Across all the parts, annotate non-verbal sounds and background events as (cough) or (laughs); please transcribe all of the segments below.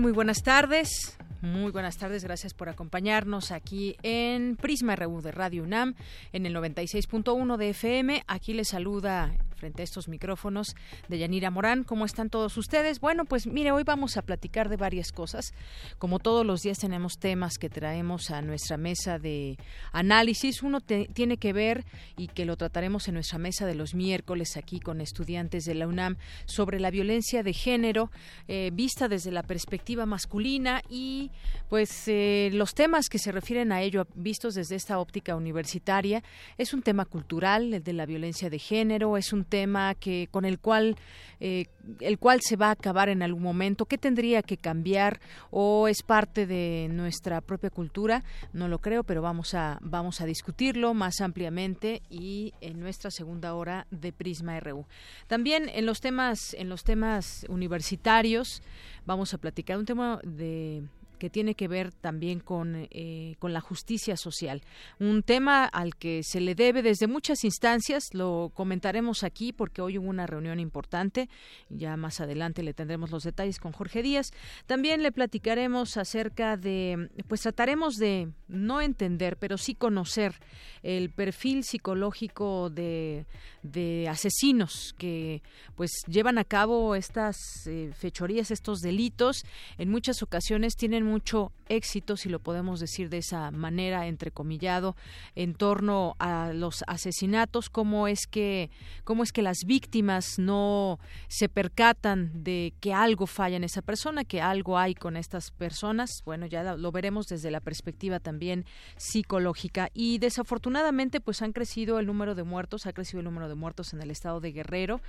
Muy buenas tardes. Muy buenas tardes, gracias por acompañarnos aquí en Prisma RU de Radio UNAM en el 96.1 de FM. Aquí les saluda frente a estos micrófonos de Yanira Morán. ¿Cómo están todos ustedes? Bueno, pues mire, hoy vamos a platicar de varias cosas. Como todos los días tenemos temas que traemos a nuestra mesa de análisis. Uno tiene que ver y que lo trataremos en nuestra mesa de los miércoles aquí con estudiantes de la UNAM sobre la violencia de género eh, vista desde la perspectiva masculina y pues eh, los temas que se refieren a ello vistos desde esta óptica universitaria. Es un tema cultural, el de la violencia de género, es un tema que con el cual eh, el cual se va a acabar en algún momento. Qué tendría que cambiar o es parte de nuestra propia cultura no lo creo pero vamos a vamos a discutirlo más ampliamente y en nuestra segunda hora de Prisma RU también en los temas en los temas universitarios vamos a platicar un tema de que tiene que ver también con, eh, con la justicia social. Un tema al que se le debe desde muchas instancias, lo comentaremos aquí porque hoy hubo una reunión importante, ya más adelante le tendremos los detalles con Jorge Díaz. También le platicaremos acerca de, pues trataremos de no entender, pero sí conocer el perfil psicológico de, de asesinos que pues llevan a cabo estas eh, fechorías, estos delitos. En muchas ocasiones tienen mucho éxito, si lo podemos decir de esa manera, entrecomillado, en torno a los asesinatos, cómo es que, cómo es que las víctimas no se percatan de que algo falla en esa persona, que algo hay con estas personas. Bueno, ya lo veremos desde la perspectiva también psicológica. Y desafortunadamente, pues han crecido el número de muertos, ha crecido el número de muertos en el estado de Guerrero.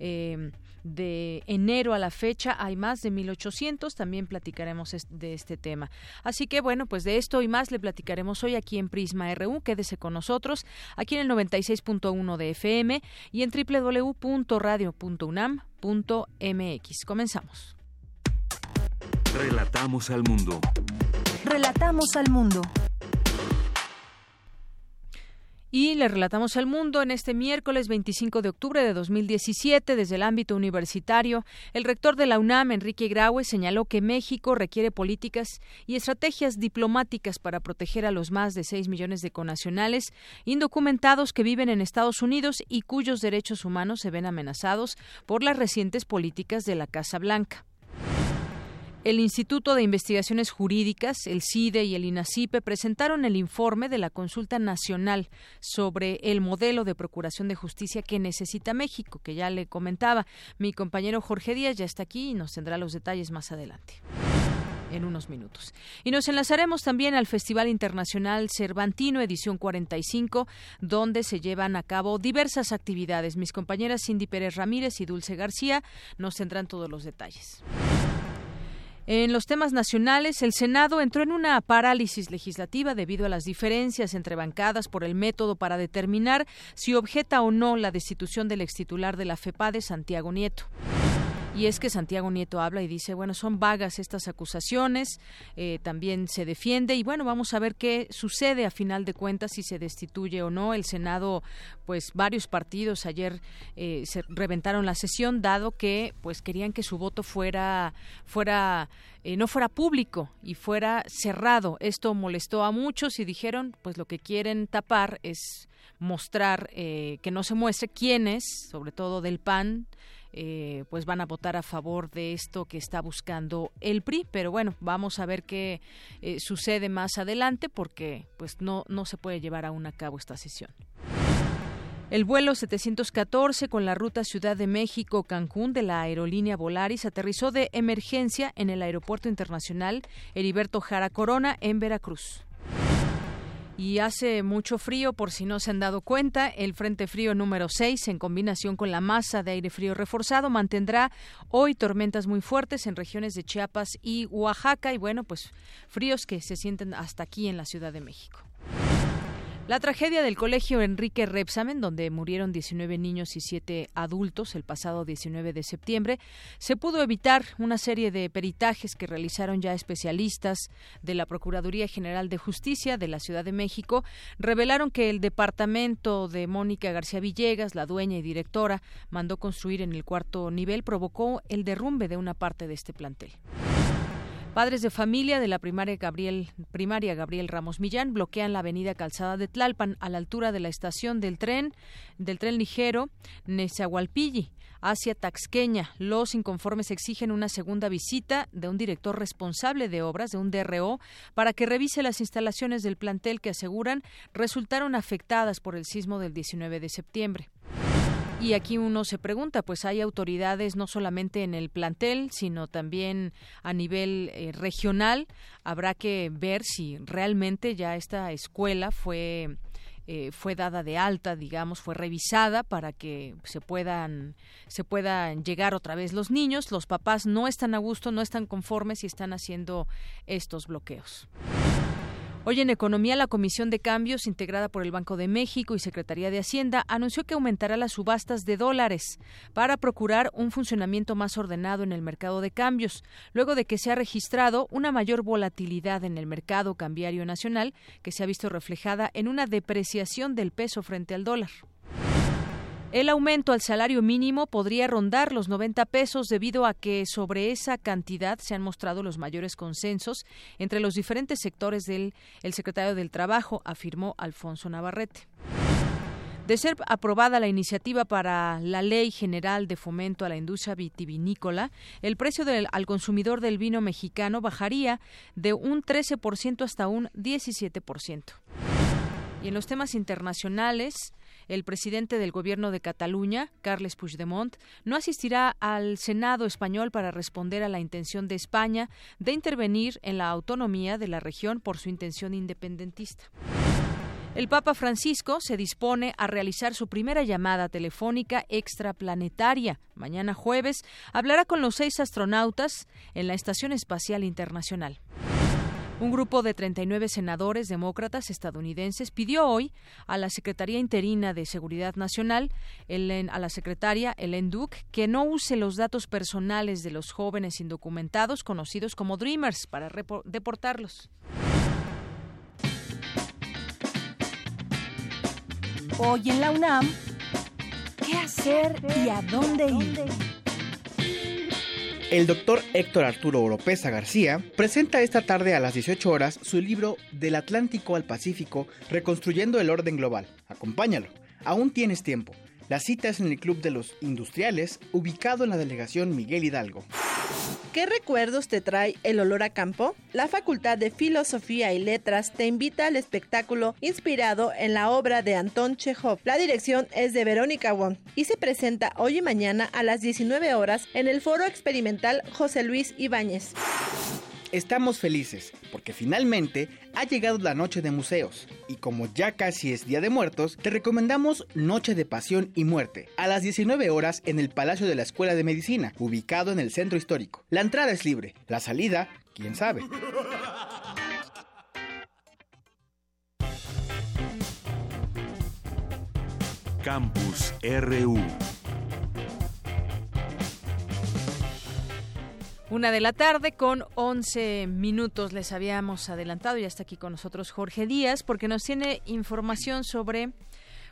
Eh, de enero a la fecha hay más de 1.800. También platicaremos de este tema. Así que bueno, pues de esto y más le platicaremos hoy aquí en Prisma RU. Quédese con nosotros aquí en el 96.1 de FM y en www.radio.unam.mx. Comenzamos. Relatamos al mundo. Relatamos al mundo. Y le relatamos al mundo en este miércoles 25 de octubre de 2017 desde el ámbito universitario. El rector de la UNAM, Enrique Graue, señaló que México requiere políticas y estrategias diplomáticas para proteger a los más de 6 millones de conacionales indocumentados que viven en Estados Unidos y cuyos derechos humanos se ven amenazados por las recientes políticas de la Casa Blanca. El Instituto de Investigaciones Jurídicas, el CIDE y el INACIPE presentaron el informe de la consulta nacional sobre el modelo de procuración de justicia que necesita México, que ya le comentaba. Mi compañero Jorge Díaz ya está aquí y nos tendrá los detalles más adelante en unos minutos. Y nos enlazaremos también al Festival Internacional Cervantino, edición 45, donde se llevan a cabo diversas actividades. Mis compañeras Cindy Pérez Ramírez y Dulce García nos tendrán todos los detalles. En los temas nacionales, el Senado entró en una parálisis legislativa debido a las diferencias entre bancadas por el método para determinar si objeta o no la destitución del extitular de la FEPADE, Santiago Nieto. Y es que Santiago Nieto habla y dice, bueno, son vagas estas acusaciones, eh, también se defiende y bueno, vamos a ver qué sucede a final de cuentas si se destituye o no. El Senado, pues varios partidos ayer eh, se reventaron la sesión, dado que pues querían que su voto fuera, fuera eh, no fuera público y fuera cerrado. Esto molestó a muchos y dijeron, pues lo que quieren tapar es mostrar que no se muestre quiénes, sobre todo del PAN, eh, pues van a votar a favor de esto que está buscando el PRI. Pero bueno, vamos a ver qué eh, sucede más adelante porque pues no, no se puede llevar aún a cabo esta sesión. El vuelo 714 con la ruta Ciudad de México-Cancún de la aerolínea Volaris aterrizó de emergencia en el Aeropuerto Internacional Heriberto Jara Corona en Veracruz. Y hace mucho frío, por si no se han dado cuenta, el Frente Frío número 6, en combinación con la masa de aire frío reforzado, mantendrá hoy tormentas muy fuertes en regiones de Chiapas y Oaxaca, y bueno, pues fríos que se sienten hasta aquí en la Ciudad de México. La tragedia del colegio Enrique Repsamen, donde murieron 19 niños y 7 adultos el pasado 19 de septiembre, se pudo evitar una serie de peritajes que realizaron ya especialistas de la Procuraduría General de Justicia de la Ciudad de México, revelaron que el departamento de Mónica García Villegas, la dueña y directora, mandó construir en el cuarto nivel, provocó el derrumbe de una parte de este plantel. Padres de familia de la primaria Gabriel, primaria Gabriel Ramos Millán bloquean la avenida Calzada de Tlalpan a la altura de la estación del tren del tren ligero Nezahualpilli hacia Taxqueña. Los inconformes exigen una segunda visita de un director responsable de obras, de un DRO, para que revise las instalaciones del plantel que aseguran resultaron afectadas por el sismo del 19 de septiembre. Y aquí uno se pregunta, pues hay autoridades no solamente en el plantel, sino también a nivel eh, regional. Habrá que ver si realmente ya esta escuela fue eh, fue dada de alta, digamos, fue revisada para que se puedan se puedan llegar otra vez los niños. Los papás no están a gusto, no están conformes y están haciendo estos bloqueos. Hoy en Economía, la Comisión de Cambios, integrada por el Banco de México y Secretaría de Hacienda, anunció que aumentará las subastas de dólares para procurar un funcionamiento más ordenado en el mercado de cambios, luego de que se ha registrado una mayor volatilidad en el mercado cambiario nacional, que se ha visto reflejada en una depreciación del peso frente al dólar. El aumento al salario mínimo podría rondar los 90 pesos debido a que sobre esa cantidad se han mostrado los mayores consensos entre los diferentes sectores del el secretario del Trabajo, afirmó Alfonso Navarrete. De ser aprobada la iniciativa para la Ley General de Fomento a la Industria Vitivinícola, el precio del, al consumidor del vino mexicano bajaría de un 13% hasta un 17%. Y en los temas internacionales, el presidente del gobierno de Cataluña, Carles Puigdemont, no asistirá al Senado español para responder a la intención de España de intervenir en la autonomía de la región por su intención independentista. El Papa Francisco se dispone a realizar su primera llamada telefónica extraplanetaria. Mañana jueves hablará con los seis astronautas en la Estación Espacial Internacional. Un grupo de 39 senadores demócratas estadounidenses pidió hoy a la Secretaría Interina de Seguridad Nacional, a la secretaria Ellen Duke, que no use los datos personales de los jóvenes indocumentados conocidos como Dreamers para deportarlos. Hoy en la UNAM, ¿qué hacer y a dónde ir? El doctor Héctor Arturo Oropesa García presenta esta tarde a las 18 horas su libro Del Atlántico al Pacífico, Reconstruyendo el Orden Global. Acompáñalo. Aún tienes tiempo. La cita es en el Club de los Industriales, ubicado en la delegación Miguel Hidalgo. ¿Qué recuerdos te trae el olor a campo? La Facultad de Filosofía y Letras te invita al espectáculo inspirado en la obra de Anton Chekhov. La dirección es de Verónica Wong y se presenta hoy y mañana a las 19 horas en el Foro Experimental José Luis Ibáñez. Estamos felices porque finalmente ha llegado la noche de museos y como ya casi es Día de Muertos, te recomendamos Noche de Pasión y Muerte a las 19 horas en el Palacio de la Escuela de Medicina, ubicado en el centro histórico. La entrada es libre, la salida, quién sabe. Campus RU Una de la tarde con 11 minutos. Les habíamos adelantado y hasta aquí con nosotros Jorge Díaz porque nos tiene información sobre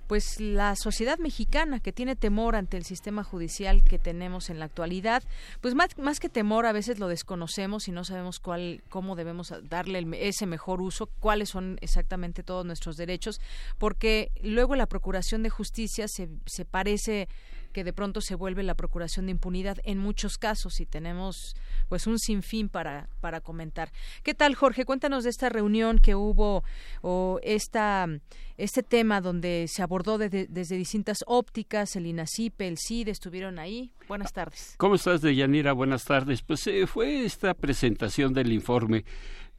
pues la sociedad mexicana que tiene temor ante el sistema judicial que tenemos en la actualidad, pues más, más que temor a veces lo desconocemos y no sabemos cuál cómo debemos darle ese mejor uso, cuáles son exactamente todos nuestros derechos, porque luego la procuración de justicia se, se parece que de pronto se vuelve la procuración de impunidad en muchos casos y tenemos pues un sinfín para, para comentar. ¿Qué tal, Jorge? Cuéntanos de esta reunión que hubo o esta, este tema donde se abordó desde distintas ópticas, el INACIPE, el CID, estuvieron ahí. Buenas tardes. ¿Cómo estás, Deyanira? Buenas tardes. Pues eh, fue esta presentación del informe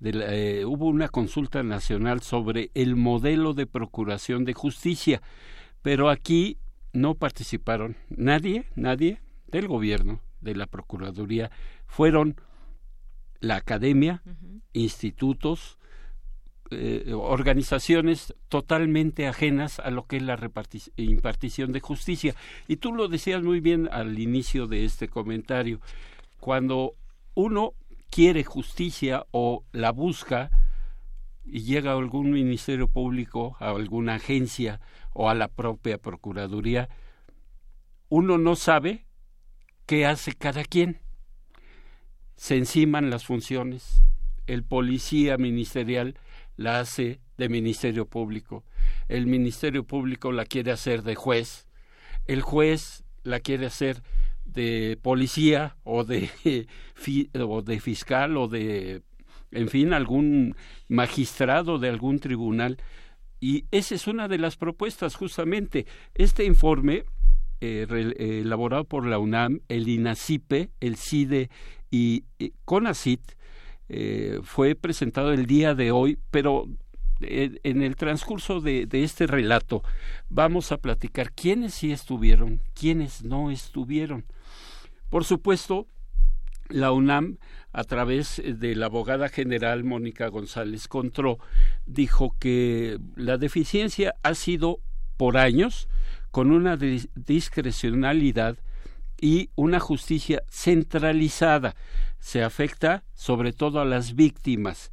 eh, hubo una consulta nacional sobre el modelo de procuración de justicia, pero aquí no participaron. Nadie, nadie del gobierno, de la Procuraduría, fueron la academia, institutos, eh, organizaciones totalmente ajenas a lo que es la impartición de justicia. Y tú lo decías muy bien al inicio de este comentario, cuando uno quiere justicia o la busca y llega a algún ministerio público, a alguna agencia o a la propia Procuraduría, uno no sabe qué hace cada quien. Se enciman las funciones. El policía ministerial la hace de Ministerio Público. El Ministerio Público la quiere hacer de juez. El juez la quiere hacer de policía o de, (laughs) o de fiscal o de, en fin, algún magistrado de algún tribunal. Y esa es una de las propuestas, justamente. Este informe, eh, elaborado por la UNAM, el INACIPE, el CIDE y, CONACIT, eh, fue presentado el día de hoy, pero eh, en el transcurso de, de, este relato vamos a platicar quiénes sí estuvieron, quiénes no estuvieron. Por supuesto, la UNAM, a través de la abogada general Mónica González Contró, dijo que la deficiencia ha sido por años con una discrecionalidad y una justicia centralizada. Se afecta sobre todo a las víctimas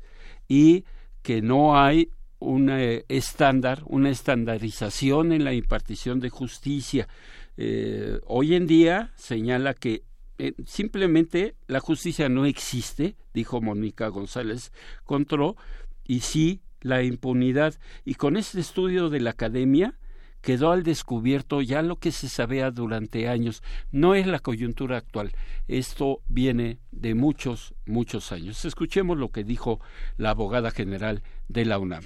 y que no hay un estándar, una estandarización en la impartición de justicia. Eh, hoy en día señala que eh, simplemente la justicia no existe, dijo Mónica González Contró, y sí la impunidad. Y con este estudio de la academia quedó al descubierto ya lo que se sabía durante años. No es la coyuntura actual. Esto viene de muchos, muchos años. Escuchemos lo que dijo la abogada general de la UNAM.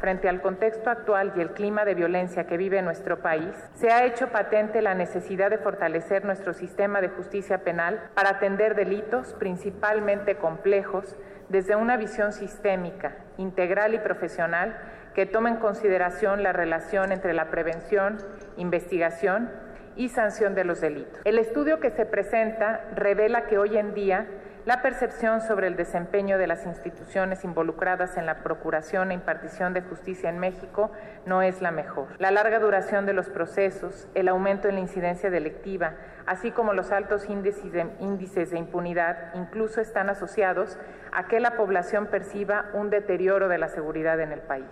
Frente al contexto actual y el clima de violencia que vive nuestro país, se ha hecho patente la necesidad de fortalecer nuestro sistema de justicia penal para atender delitos principalmente complejos desde una visión sistémica, integral y profesional que tome en consideración la relación entre la prevención, investigación y sanción de los delitos. El estudio que se presenta revela que hoy en día la percepción sobre el desempeño de las instituciones involucradas en la procuración e impartición de justicia en México no es la mejor. La larga duración de los procesos, el aumento en la incidencia delictiva, así como los altos índices de, índices de impunidad, incluso están asociados a que la población perciba un deterioro de la seguridad en el país.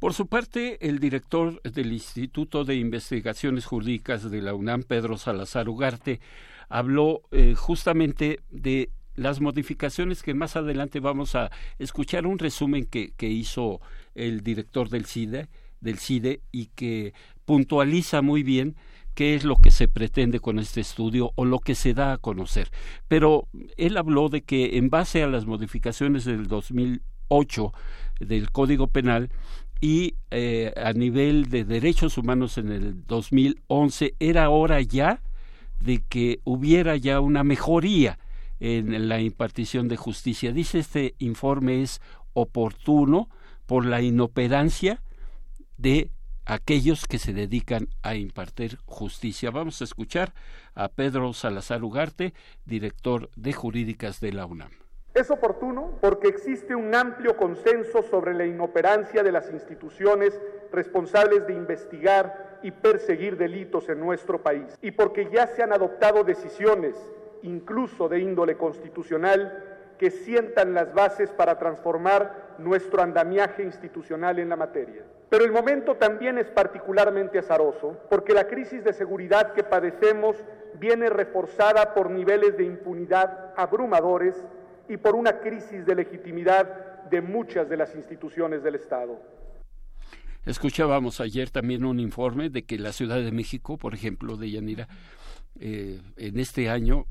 Por su parte, el director del Instituto de Investigaciones Jurídicas de la UNAM, Pedro Salazar Ugarte, habló eh, justamente de las modificaciones que más adelante vamos a escuchar un resumen que, que hizo el director del CIDE, del CIDE y que puntualiza muy bien qué es lo que se pretende con este estudio o lo que se da a conocer. Pero él habló de que en base a las modificaciones del 2008 del Código Penal y eh, a nivel de derechos humanos en el 2011 era hora ya de que hubiera ya una mejoría en la impartición de justicia. Dice este informe es oportuno por la inoperancia de aquellos que se dedican a impartir justicia. Vamos a escuchar a Pedro Salazar Ugarte, director de jurídicas de la UNAM. Es oportuno porque existe un amplio consenso sobre la inoperancia de las instituciones responsables de investigar y perseguir delitos en nuestro país y porque ya se han adoptado decisiones, incluso de índole constitucional, que sientan las bases para transformar nuestro andamiaje institucional en la materia. Pero el momento también es particularmente azaroso porque la crisis de seguridad que padecemos viene reforzada por niveles de impunidad abrumadores y por una crisis de legitimidad de muchas de las instituciones del Estado. Escuchábamos ayer también un informe de que la Ciudad de México, por ejemplo, de Yanira, eh, en este año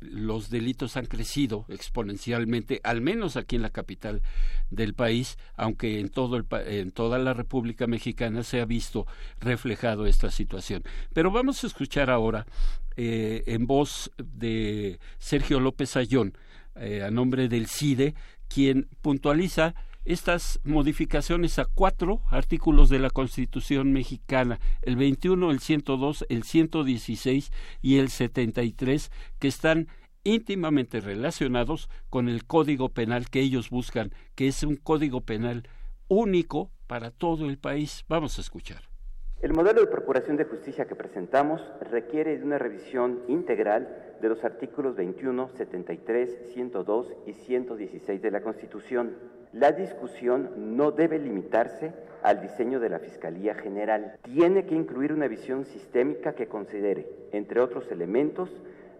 los delitos han crecido exponencialmente, al menos aquí en la capital del país, aunque en, todo el, en toda la República Mexicana se ha visto reflejado esta situación. Pero vamos a escuchar ahora eh, en voz de Sergio López Ayón, eh, a nombre del CIDE, quien puntualiza estas modificaciones a cuatro artículos de la Constitución mexicana, el 21, el 102, el 116 y el 73, que están íntimamente relacionados con el Código Penal que ellos buscan, que es un Código Penal único para todo el país. Vamos a escuchar. El modelo de procuración de justicia que presentamos requiere de una revisión integral de los artículos 21, 73, 102 y 116 de la Constitución. La discusión no debe limitarse al diseño de la Fiscalía General. Tiene que incluir una visión sistémica que considere, entre otros elementos,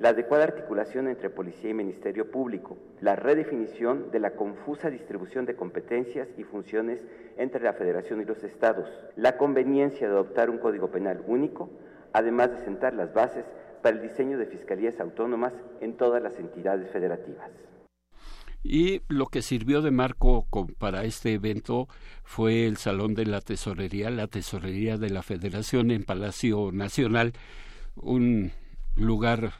la adecuada articulación entre policía y Ministerio Público, la redefinición de la confusa distribución de competencias y funciones entre la Federación y los Estados, la conveniencia de adoptar un código penal único, además de sentar las bases para el diseño de fiscalías autónomas en todas las entidades federativas. Y lo que sirvió de marco para este evento fue el Salón de la Tesorería, la Tesorería de la Federación en Palacio Nacional, un lugar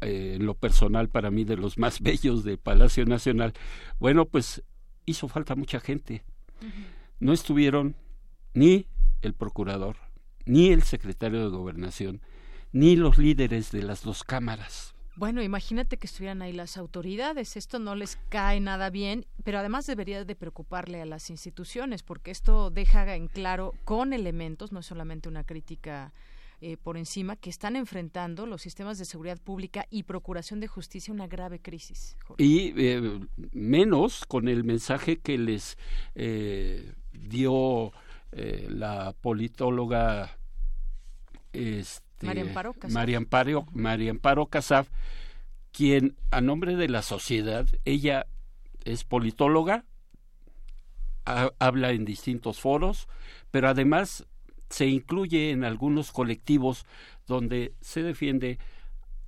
eh, en lo personal para mí de los más (laughs) bellos de Palacio Nacional, bueno, pues hizo falta mucha gente. No estuvieron ni el procurador, ni el secretario de gobernación, ni los líderes de las dos cámaras. Bueno, imagínate que estuvieran ahí las autoridades. Esto no les cae nada bien, pero además debería de preocuparle a las instituciones, porque esto deja en claro con elementos, no es solamente una crítica eh, por encima que están enfrentando los sistemas de seguridad pública y procuración de justicia una grave crisis. Y eh, menos con el mensaje que les eh, dio la politóloga este, María Amparo María Amparo, Casab, quien a nombre de la sociedad, ella es politóloga, habla en distintos foros, pero además se incluye en algunos colectivos donde se defiende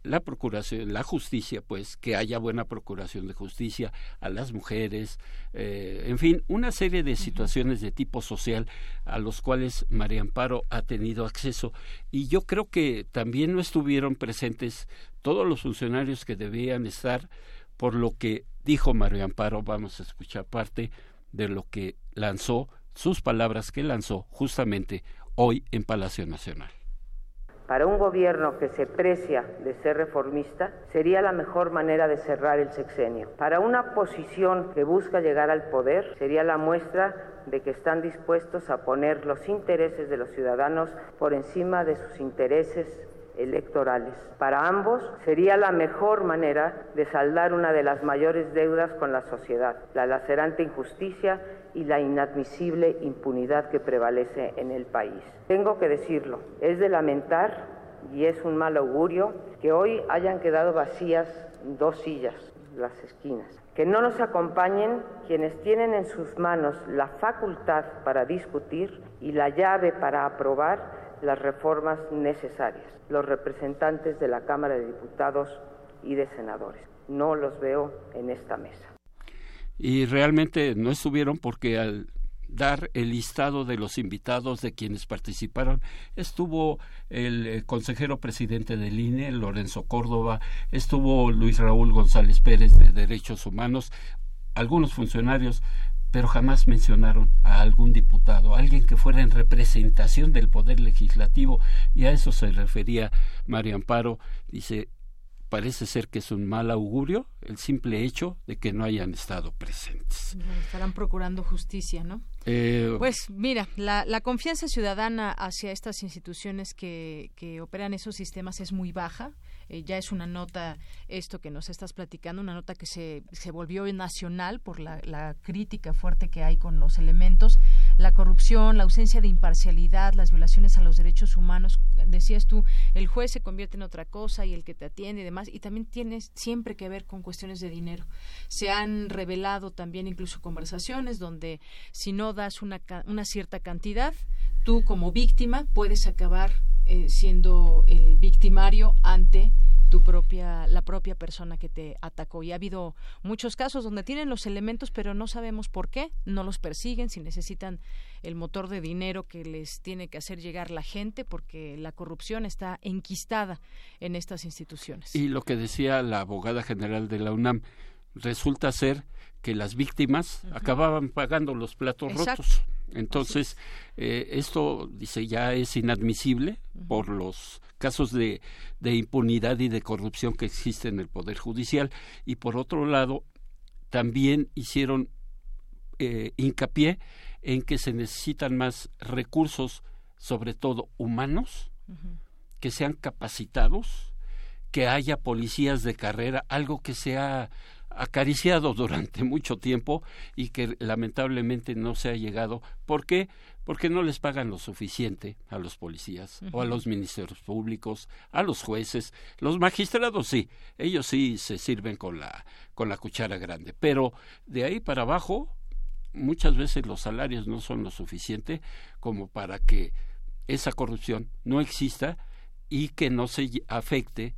la procuración, la justicia, pues que haya buena procuración de justicia a las mujeres, eh, en fin, una serie de situaciones de tipo social a los cuales María Amparo ha tenido acceso y yo creo que también no estuvieron presentes todos los funcionarios que debían estar, por lo que dijo María Amparo, vamos a escuchar parte de lo que lanzó, sus palabras que lanzó justamente hoy en Palacio Nacional. Para un gobierno que se precia de ser reformista, sería la mejor manera de cerrar el sexenio. Para una posición que busca llegar al poder, sería la muestra de que están dispuestos a poner los intereses de los ciudadanos por encima de sus intereses electorales. Para ambos sería la mejor manera de saldar una de las mayores deudas con la sociedad, la lacerante injusticia y la inadmisible impunidad que prevalece en el país. Tengo que decirlo, es de lamentar y es un mal augurio que hoy hayan quedado vacías dos sillas, las esquinas. Que no nos acompañen quienes tienen en sus manos la facultad para discutir y la llave para aprobar las reformas necesarias, los representantes de la Cámara de Diputados y de Senadores. No los veo en esta mesa. Y realmente no estuvieron porque al dar el listado de los invitados de quienes participaron. Estuvo el eh, consejero presidente del INE, Lorenzo Córdoba, estuvo Luis Raúl González Pérez de Derechos Humanos, algunos funcionarios pero jamás mencionaron a algún diputado, alguien que fuera en representación del Poder Legislativo, y a eso se refería María Amparo. Dice, parece ser que es un mal augurio el simple hecho de que no hayan estado presentes. Estarán procurando justicia, ¿no? Eh, pues mira, la, la, confianza ciudadana hacia estas instituciones que, que operan esos sistemas es muy baja. Eh, ya es una nota, esto que nos estás platicando, una nota que se, se volvió nacional por la, la crítica fuerte que hay con los elementos, la corrupción, la ausencia de imparcialidad, las violaciones a los derechos humanos. Decías tú, el juez se convierte en otra cosa y el que te atiende y demás, y también tiene siempre que ver con cuestiones de dinero. Se han revelado también incluso conversaciones donde si no das una, una cierta cantidad, tú como víctima puedes acabar eh, siendo el victimario ante tu propia la propia persona que te atacó. Y ha habido muchos casos donde tienen los elementos pero no sabemos por qué no los persiguen si necesitan el motor de dinero que les tiene que hacer llegar la gente porque la corrupción está enquistada en estas instituciones. Y lo que decía la abogada general de la UNAM resulta ser que las víctimas acababan pagando los platos rotos entonces, eh, esto, dice, ya es inadmisible por los casos de, de impunidad y de corrupción que existen en el Poder Judicial. Y por otro lado, también hicieron eh, hincapié en que se necesitan más recursos, sobre todo humanos, que sean capacitados, que haya policías de carrera, algo que sea acariciado durante (laughs) mucho tiempo y que lamentablemente no se ha llegado. ¿Por qué? Porque no les pagan lo suficiente a los policías o a los ministerios públicos, a los jueces, los magistrados sí, ellos sí se sirven con la con la cuchara grande, pero de ahí para abajo muchas veces los salarios no son lo suficiente como para que esa corrupción no exista y que no se afecte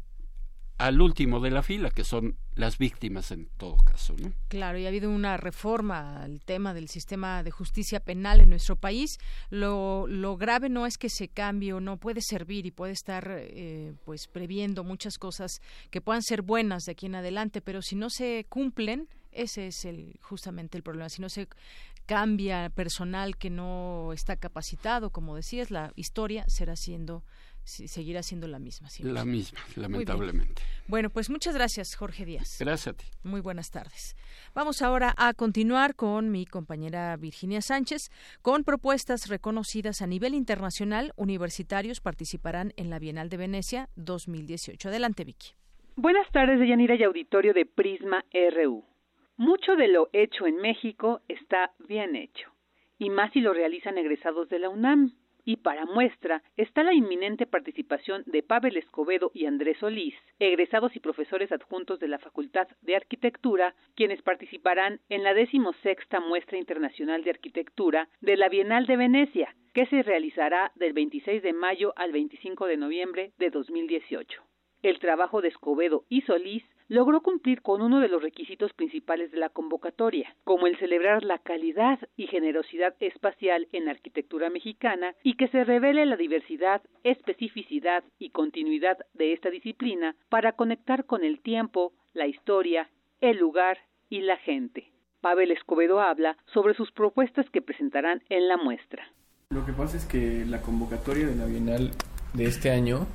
al último de la fila, que son las víctimas en todo caso. ¿no? Claro, y ha habido una reforma al tema del sistema de justicia penal en nuestro país. Lo, lo grave no es que se cambie o no puede servir y puede estar eh, pues previendo muchas cosas que puedan ser buenas de aquí en adelante, pero si no se cumplen, ese es el justamente el problema. Si no se cambia personal que no está capacitado, como decías, la historia será siendo seguirá siendo la misma. la misma, lamentablemente. Bueno, pues muchas gracias, Jorge Díaz. Gracias a ti. Muy buenas tardes. Vamos ahora a continuar con mi compañera Virginia Sánchez. Con propuestas reconocidas a nivel internacional, universitarios participarán en la Bienal de Venecia 2018. Adelante, Vicky. Buenas tardes, Deyanira y auditorio de Prisma RU. Mucho de lo hecho en México está bien hecho, y más si lo realizan egresados de la UNAM. Y para muestra está la inminente participación de Pavel Escobedo y Andrés Solís, egresados y profesores adjuntos de la Facultad de Arquitectura, quienes participarán en la decimosexta Muestra Internacional de Arquitectura de la Bienal de Venecia, que se realizará del 26 de mayo al 25 de noviembre de 2018. El trabajo de Escobedo y Solís logró cumplir con uno de los requisitos principales de la convocatoria, como el celebrar la calidad y generosidad espacial en la arquitectura mexicana y que se revele la diversidad, especificidad y continuidad de esta disciplina para conectar con el tiempo, la historia, el lugar y la gente. Pavel Escobedo habla sobre sus propuestas que presentarán en la muestra. Lo que pasa es que la convocatoria de la Bienal de este año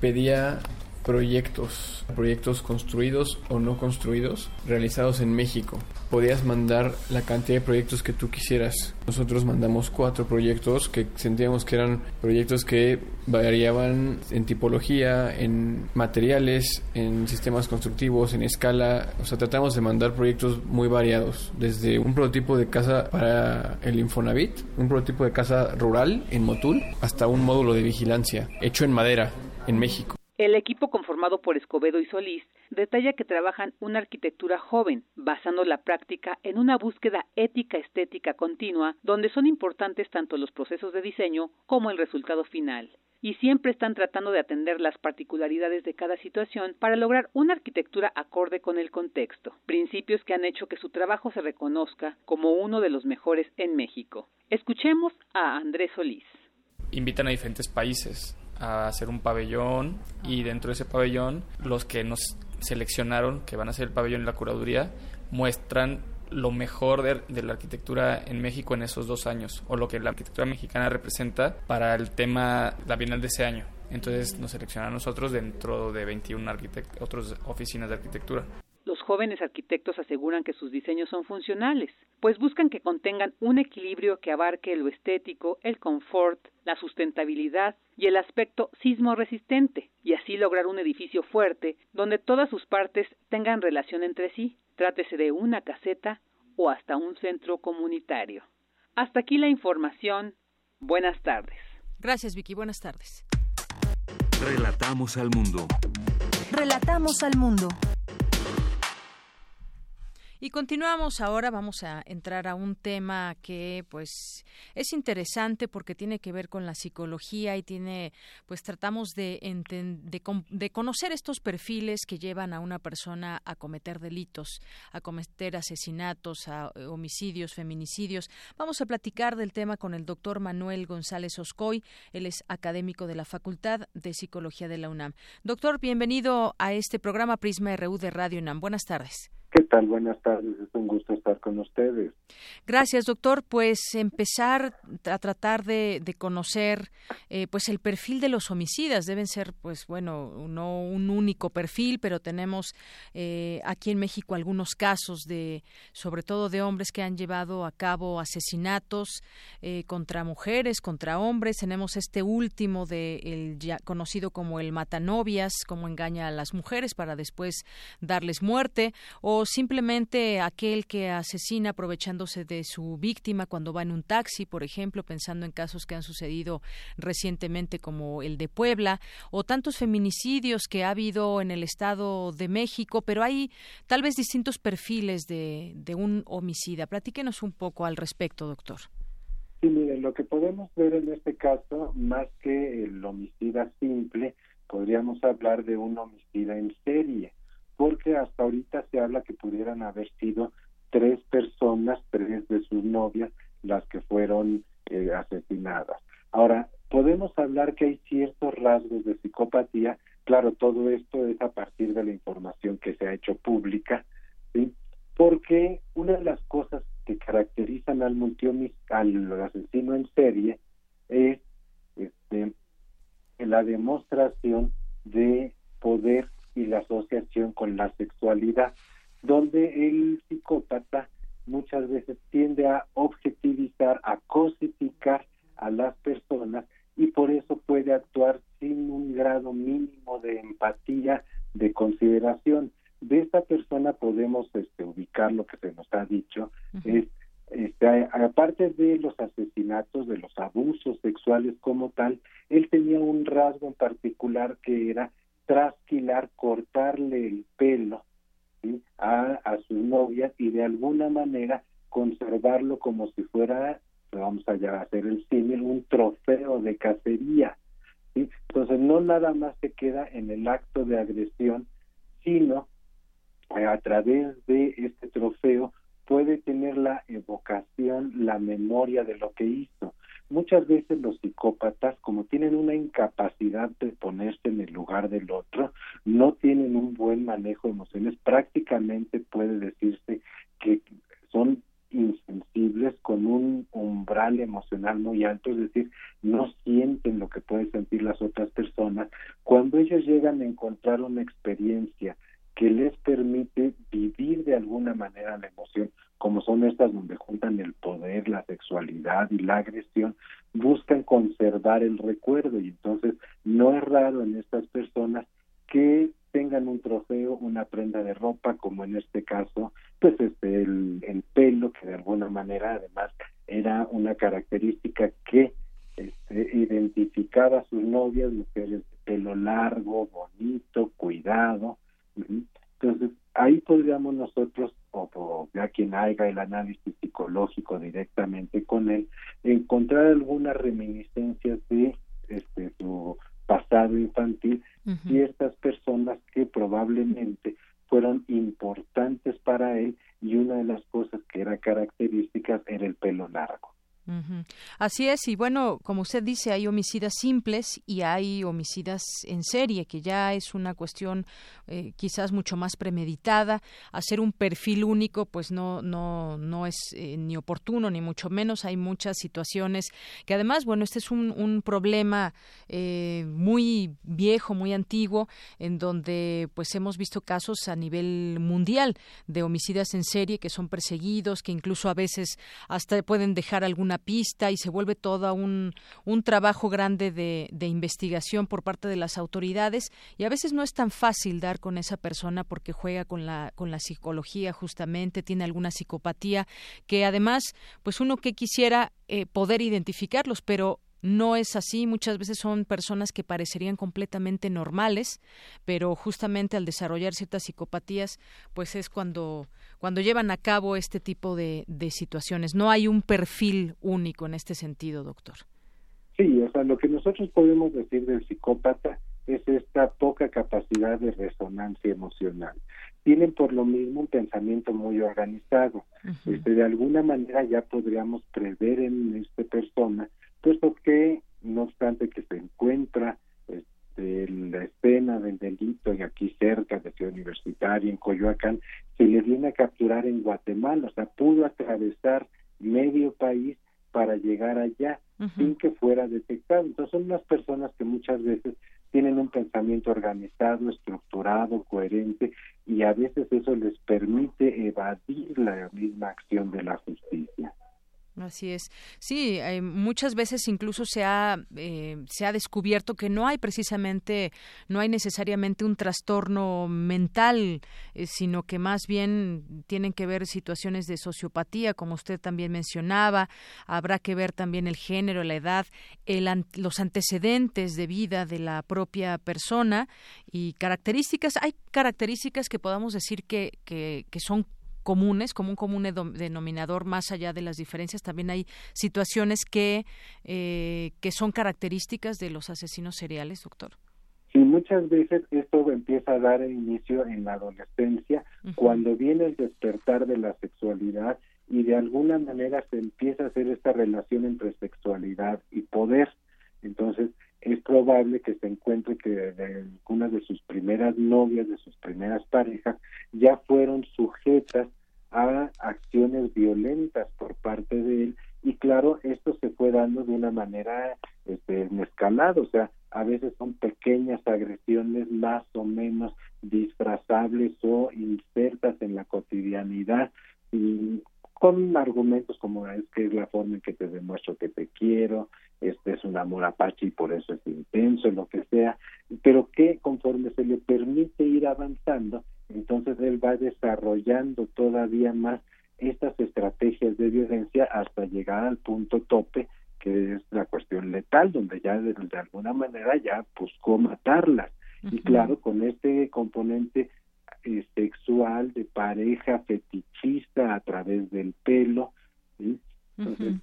pedía proyectos, proyectos construidos o no construidos realizados en México. Podías mandar la cantidad de proyectos que tú quisieras. Nosotros mandamos cuatro proyectos que sentíamos que eran proyectos que variaban en tipología, en materiales, en sistemas constructivos, en escala. O sea, tratamos de mandar proyectos muy variados, desde un prototipo de casa para el Infonavit, un prototipo de casa rural en Motul, hasta un módulo de vigilancia hecho en madera en México. El equipo conformado por Escobedo y Solís detalla que trabajan una arquitectura joven, basando la práctica en una búsqueda ética estética continua, donde son importantes tanto los procesos de diseño como el resultado final y siempre están tratando de atender las particularidades de cada situación para lograr una arquitectura acorde con el contexto, principios que han hecho que su trabajo se reconozca como uno de los mejores en México. Escuchemos a Andrés Solís. Invitan a diferentes países a hacer un pabellón y dentro de ese pabellón los que nos seleccionaron, que van a ser el pabellón y la curaduría, muestran lo mejor de, la arquitectura en México en esos dos años, o lo que la arquitectura mexicana representa para el tema, la Bienal de ese año. Entonces nos seleccionan a nosotros dentro de 21 otras oficinas de arquitectura. Los jóvenes arquitectos aseguran que sus diseños son funcionales, pues buscan que contengan un equilibrio que abarque lo estético, el confort, la sustentabilidad y el aspecto sismo resistente, y así lograr un edificio fuerte donde todas sus partes tengan relación entre sí, trátese de una caseta o hasta un centro comunitario. Hasta aquí la información. Buenas tardes. Gracias, Vicky. Buenas tardes. Relatamos al mundo. Relatamos al mundo. Y continuamos ahora, vamos a entrar a un tema que pues es interesante porque tiene que ver con la psicología y tiene pues tratamos de, de, de conocer estos perfiles que llevan a una persona a cometer delitos, a cometer asesinatos, a eh, homicidios, feminicidios. Vamos a platicar del tema con el doctor Manuel González Oscoy, él es académico de la Facultad de Psicología de la UNAM. Doctor, bienvenido a este programa Prisma RU de Radio UNAM. Buenas tardes. ¿Qué Buenas tardes, es un gusto estar con ustedes. Gracias, doctor. Pues empezar a tratar de, conocer eh, pues el perfil de los homicidas. Deben ser, pues bueno, no un único perfil, pero tenemos eh, aquí en México algunos casos de, sobre todo de hombres que han llevado a cabo asesinatos eh, contra mujeres, contra hombres. Tenemos este último de el ya conocido como el matanovias, como engaña a las mujeres para después darles muerte o simplemente aquel que asesina aprovechándose de su víctima cuando va en un taxi, por ejemplo, pensando en casos que han sucedido recientemente como el de Puebla, o tantos feminicidios que ha habido en el Estado de México, pero hay tal vez distintos perfiles de, de un homicida. Platíquenos un poco al respecto, doctor. Sí, mire, lo que podemos ver en este caso, más que el homicida simple, podríamos hablar de un homicida en serie porque hasta ahorita se habla que pudieran haber sido tres personas, tres de sus novias, las que fueron eh, asesinadas. Ahora, podemos hablar que hay ciertos rasgos de psicopatía, claro, todo esto es a partir de la información que se ha hecho pública, porque una de las cosas que caracterizan al al asesino en serie es este, la demostración de poder y la asociación con la sexualidad, donde el psicópata muchas veces tiende a objetivizar, a cosificar a las personas y por eso puede actuar sin un grado mínimo de empatía, de consideración. De esta persona podemos este, ubicar lo que se nos ha dicho, es este, aparte de los asesinatos, de los abusos sexuales como tal, él tenía un rasgo en particular que era trasquilar, cortarle el pelo a, a sus novias y de alguna manera conservarlo como si fuera, vamos a hacer el símil, un trofeo de cacería. Entonces no nada más se queda en el acto de agresión, sino eh, a través de este trofeo puede tener la evocación, la memoria de lo que hizo. Muchas veces los psicópatas, como tienen una incapacidad de ponerse en el lugar del otro, no tienen un buen manejo de emociones, prácticamente puede decirse que son insensibles con un umbral emocional muy alto, es decir, no sienten lo que pueden sentir las otras personas. Cuando ellos llegan a encontrar una experiencia que les permite vivir de alguna manera la emoción, como son estas donde juntan el poder, la sexualidad y la agresión, buscan conservar el recuerdo. Y entonces no es raro en estas personas que tengan un trofeo, una prenda de ropa, como en este caso, pues este el, el pelo, que de alguna manera además era una característica que este, identificaba a sus novias, mujeres de pelo largo, bonito, cuidado, entonces, ahí podríamos nosotros, o, ya quien haga el análisis psicológico directamente con él, encontrar algunas reminiscencias de este, su pasado infantil, ciertas personas que probablemente fueron importantes para él y una de las cosas que era características era el pelo largo. Así es, y bueno, como usted dice, hay homicidas simples y hay homicidas en serie, que ya es una cuestión eh, quizás mucho más premeditada. Hacer un perfil único, pues no, no, no es eh, ni oportuno ni mucho menos. Hay muchas situaciones que además, bueno, este es un, un problema eh, muy viejo, muy antiguo, en donde pues hemos visto casos a nivel mundial de homicidas en serie que son perseguidos, que incluso a veces hasta pueden dejar alguna pista y se vuelve todo un, un trabajo grande de, de, investigación por parte de las autoridades. Y a veces no es tan fácil dar con esa persona porque juega con la, con la psicología justamente, tiene alguna psicopatía que además, pues uno que quisiera eh, poder identificarlos, pero no es así. Muchas veces son personas que parecerían completamente normales, pero justamente al desarrollar ciertas psicopatías, pues es cuando, cuando llevan a cabo este tipo de, de situaciones. No hay un perfil único en este sentido, doctor. Sí, o sea, lo que nosotros podemos decir del psicópata es esta poca capacidad de resonancia emocional. Tienen por lo mismo un pensamiento muy organizado. este, de alguna manera ya podríamos prever en esta persona, puesto que, no obstante que se encuentra este, la escena del delito y aquí cerca de Ciudad Universitaria, en Coyoacán, se le viene a capturar en Guatemala, o sea, pudo atravesar medio país para llegar allá sin que fuera detectado. Entonces son unas personas que muchas veces tienen un pensamiento organizado, estructurado, coherente y a veces eso les permite evadir la misma acción de la justicia. Así es. Sí, eh, muchas veces incluso se ha, eh, se ha descubierto que no hay precisamente, no hay necesariamente un trastorno mental, eh, sino que más bien tienen que ver situaciones de sociopatía, como usted también mencionaba. Habrá que ver también el género, la edad, el, los antecedentes de vida de la propia persona y características. Hay características que podamos decir que, que, que son comunes, como un común denominador más allá de las diferencias. También hay situaciones que, eh, que son características de los asesinos seriales, doctor. Sí, muchas veces esto empieza a dar inicio en la adolescencia, cuando viene el despertar de la sexualidad y de alguna manera se empieza a hacer esta relación entre sexualidad y poder. Entonces, es probable que se encuentre que algunas de sus primeras novias, de sus primeras parejas, ya fueron sujetas a acciones violentas por parte de él. Y claro, esto se fue dando de una manera este, o sea, a veces son pequeñas agresiones más o menos disfrazables o insertas en la cotidianidad con argumentos como es que es la forma en que te demuestro que te quiero, este es un amor apache y por eso es intenso, lo que sea, pero que conforme se le permite ir avanzando, entonces él va desarrollando todavía más estas estrategias de violencia hasta llegar al punto tope que es la cuestión letal, donde ya de, alguna manera ya buscó matarlas. Y claro, con este componente eh, sexual de pareja fetichista a través del pelo. Entonces,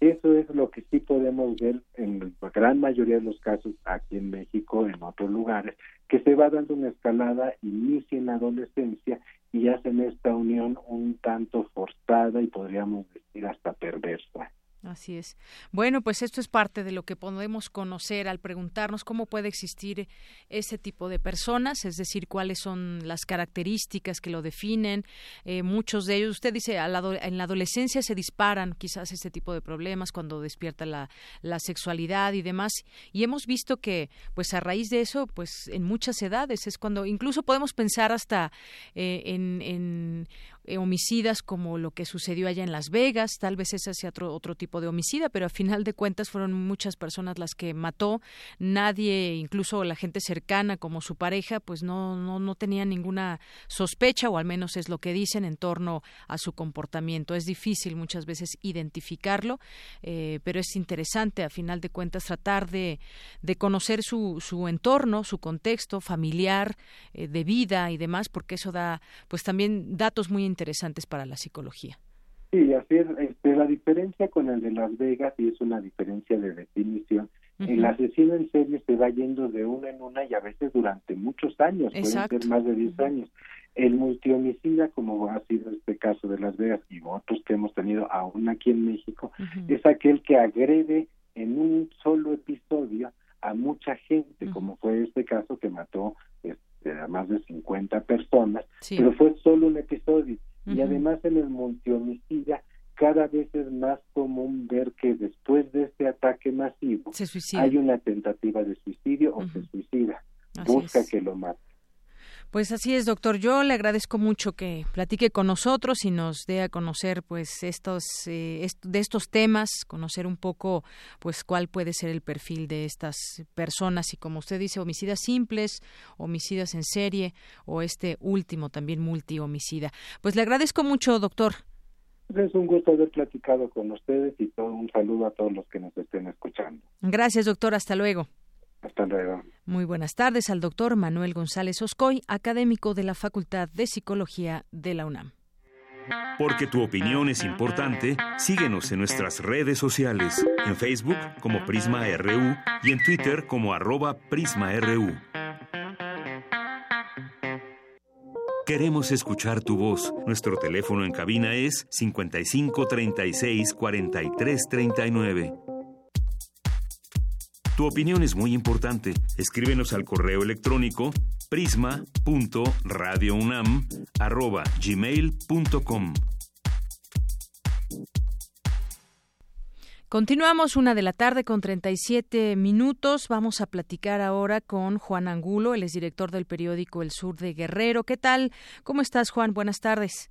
eso es lo que sí podemos ver en la gran mayoría de los casos aquí en México, en otros lugares, que se va dando una escalada, inicia en la adolescencia y hacen esta unión un tanto forzada y podríamos decir hasta perversa. Así es. Bueno, pues esto es parte de lo que podemos conocer al preguntarnos cómo puede existir ese tipo de personas, es decir, cuáles son las características que lo definen. Eh, muchos de ellos, usted dice, en la adolescencia se disparan quizás este tipo de problemas cuando despierta la, la sexualidad y demás. Y hemos visto que, pues a raíz de eso, pues en muchas edades es cuando incluso podemos pensar hasta eh, en, en eh, homicidas como lo que sucedió allá en Las Vegas, tal vez ese sea otro, otro tipo de homicida, pero a final de cuentas fueron muchas personas las que mató, nadie, incluso la gente cercana como su pareja, pues no, no, no tenía ninguna sospecha, o al menos es lo que dicen en torno a su comportamiento. Es difícil muchas veces identificarlo, eh, pero es interesante a final de cuentas tratar de, de conocer su, su entorno, su contexto familiar, eh, de vida y demás, porque eso da pues también datos muy interesantes para la psicología. Sí, así es. Este, la diferencia con el de Las Vegas, y es una diferencia de definición, el asesino en serie se va yendo de una en una y a veces durante muchos años, pueden ser más de 10 años. El multihomicida, como ha sido este caso de Las Vegas y otros que hemos tenido aún aquí en México, es aquel que agrede en un solo episodio a mucha gente, como fue este caso que mató a más de 50 personas, pero fue solo un episodio. Y además en el multihomicida cada vez es más común ver que después de este ataque masivo hay una tentativa de suicidio o se suicida, busca que lo mate. Pues así es, doctor. Yo le agradezco mucho que platique con nosotros y nos dé a conocer, pues, estos eh, de estos temas, conocer un poco, pues, cuál puede ser el perfil de estas personas y, como usted dice, homicidas simples, homicidas en serie o este último también multihomicida. Pues le agradezco mucho, doctor. Es un gusto haber platicado con ustedes y todo un saludo a todos los que nos estén escuchando. Gracias, doctor. Hasta luego. Hasta luego. Muy buenas tardes al doctor Manuel González Oscoy, académico de la Facultad de Psicología de la UNAM. Porque tu opinión es importante, síguenos en nuestras redes sociales, en Facebook como Prisma RU y en Twitter como arroba PrismaRU. Queremos escuchar tu voz. Nuestro teléfono en cabina es 55 36 43 39. Tu opinión es muy importante. Escríbenos al correo electrónico prisma.radiounam@gmail.com. Continuamos una de la tarde con 37 minutos. Vamos a platicar ahora con Juan Angulo, el es director del periódico El Sur de Guerrero. ¿Qué tal? ¿Cómo estás, Juan? Buenas tardes.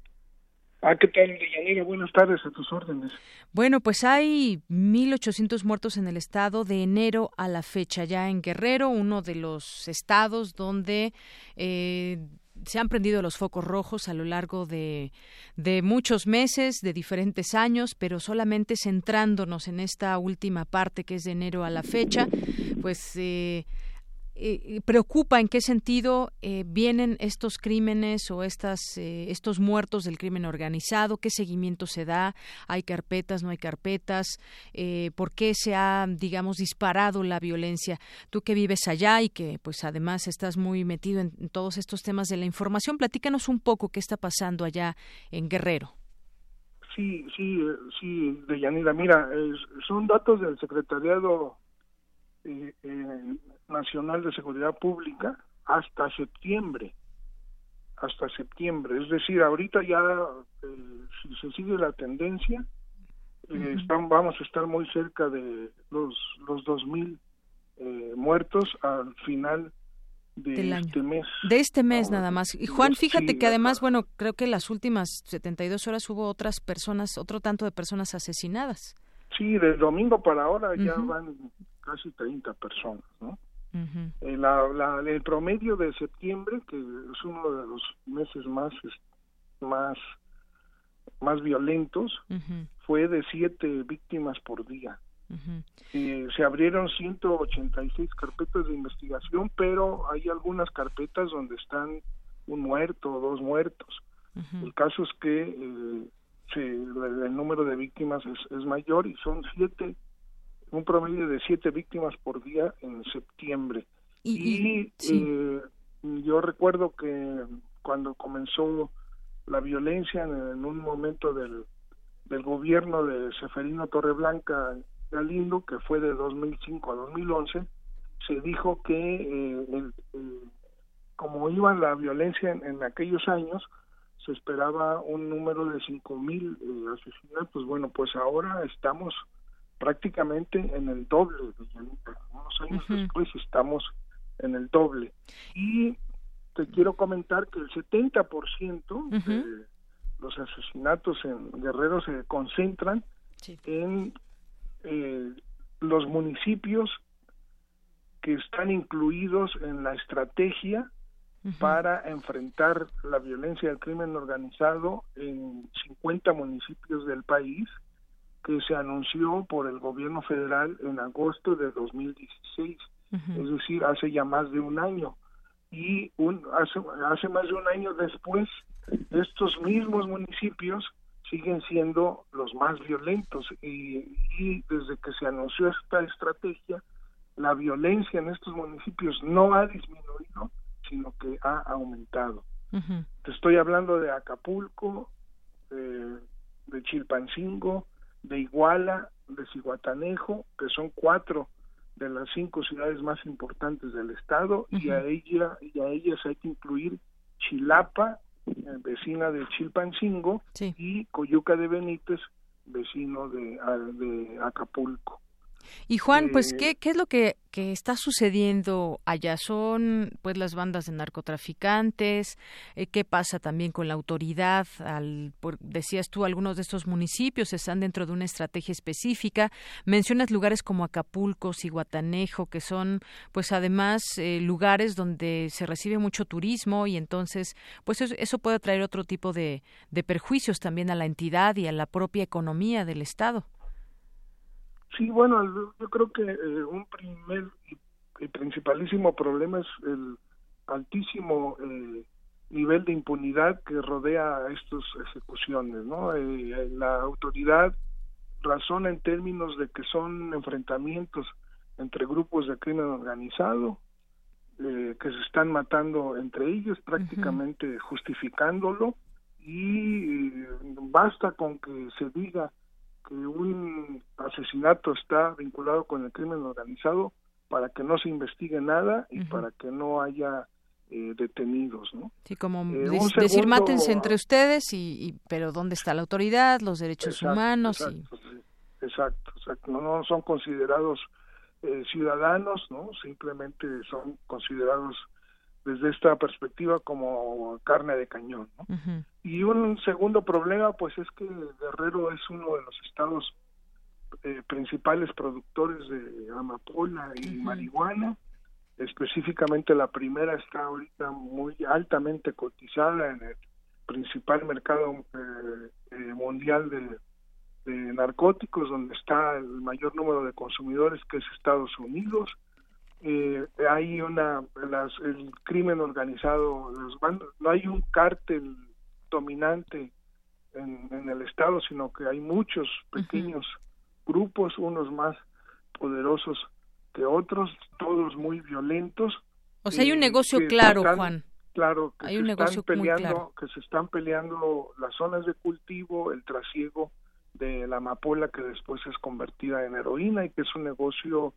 Ah, ¿qué tal, Deyanira? Buenas tardes, a tus órdenes. Bueno, pues hay 1.800 muertos en el estado de enero a la fecha, ya en Guerrero, uno de los estados donde eh, se han prendido los focos rojos a lo largo de, de, muchos meses, de diferentes años, pero solamente centrándonos en esta última parte que es de enero a la fecha, pues eh, eh, preocupa en qué sentido eh, vienen estos crímenes o estas, eh, estos muertos del crimen organizado, qué seguimiento se da, hay carpetas, no hay carpetas, eh, por qué se ha, digamos, disparado la violencia. Tú que vives allá y que, pues, además estás muy metido en, todos estos temas de la información, platícanos un poco qué está pasando allá en Guerrero. Sí, sí, sí, Deyanira. Mira, son datos del Secretariado eh, eh, Nacional de Seguridad Pública hasta septiembre, hasta septiembre. Es decir, ahorita ya, eh, si se sigue la tendencia, eh, están, vamos a estar muy cerca de los, los 2.000 eh, muertos al final de Del este año. mes. De este mes nada más. Y Juan, fíjate Sí, que además, bueno, creo que las últimas 72 horas hubo otras personas, otro tanto de personas asesinadas. Sí, del domingo para ahora ya van casi 30 personas, ¿no? Eh, la, la- el promedio de septiembre, que es uno de los meses más más más violentos, fue de siete víctimas por día. ujú. Eh, se abrieron 186 carpetas de investigación, pero hay algunas carpetas donde están un muerto o dos muertos. El caso es que eh, se- el, el número de víctimas es, es mayor y son siete, un promedio de siete víctimas por día en septiembre. Y, y- sí. eh, yo recuerdo que cuando comenzó la violencia en, en un momento del, del gobierno de Seferino Torreblanca Galindo, que fue de 2005 a 2011, se dijo que eh, el- el- como iba la violencia en, en aquellos años, se esperaba un número de 5.000 eh, asesinatos. Bueno, pues ahora estamos prácticamente en el doble. Villanita. Unos años después estamos en el doble. Y te quiero comentar que el 70% de los asesinatos en Guerrero se concentran en eh, los municipios que están incluidos en la estrategia para enfrentar la violencia del crimen organizado en 50 municipios del país que se anunció por el gobierno federal en agosto de 2016, es decir, hace ya más de un año. Y un, hace, hace más de un año después, estos mismos municipios siguen siendo los más violentos y, y desde que se anunció esta estrategia, la violencia en estos municipios no ha disminuido, sino que ha aumentado. Te estoy hablando de Acapulco, de, de Chilpancingo, de Iguala, de Ciguatanejo, que son cuatro de las cinco ciudades más importantes del estado y a ella y a ellas hay que incluir Chilapa, eh, vecina de Chilpancingo, y Coyuca de Benítez, vecino de, a- de Acapulco. Y Juan, pues, ¿qué, ¿qué es lo que, que, está sucediendo allá? ¿Son pues las bandas de narcotraficantes? Eh, ¿Qué pasa también con la autoridad? Al, decías tú, algunos de estos municipios están dentro de una estrategia específica. Mencionas lugares como Acapulco, Ciguatanejo, que son pues además eh, lugares donde se recibe mucho turismo y entonces pues eso, eso puede traer otro tipo de, de perjuicios también a la entidad y a la propia economía del Estado. Sí, bueno, yo creo que eh, un primer y principalísimo problema es el altísimo eh, nivel de impunidad que rodea a estas ejecuciones, ¿no? Eh, la autoridad razona en términos de que son enfrentamientos entre grupos de crimen organizado que se están matando entre ellos, prácticamente justificándolo y basta con que se diga que un asesinato está vinculado con el crimen organizado para que no se investigue nada y para que no haya eh, detenidos, ¿no? Sí, como eh, decir mátense entre ustedes y, pero dónde está la autoridad, los derechos humanos exacto, exacto, exacto, no, no son considerados eh, ciudadanos, ¿no? Simplemente son considerados desde esta perspectiva como carne de cañón. ¿no? Y un segundo problema, pues es que Guerrero es uno de los estados eh, principales productores de amapola y marihuana. Específicamente la primera está ahorita muy altamente cotizada en el principal mercado eh, eh, mundial de, de narcóticos, donde está el mayor número de consumidores, que es Estados Unidos eh, hay una las, el crimen organizado no hay un cártel dominante en, en, el estado sino que hay muchos pequeños grupos unos más poderosos que otros todos muy violentos. O sea hay un negocio claro Juan. Claro que hay un negocio peleando que se están peleando las zonas de cultivo el trasiego de la amapola que después es convertida en heroína y que es un negocio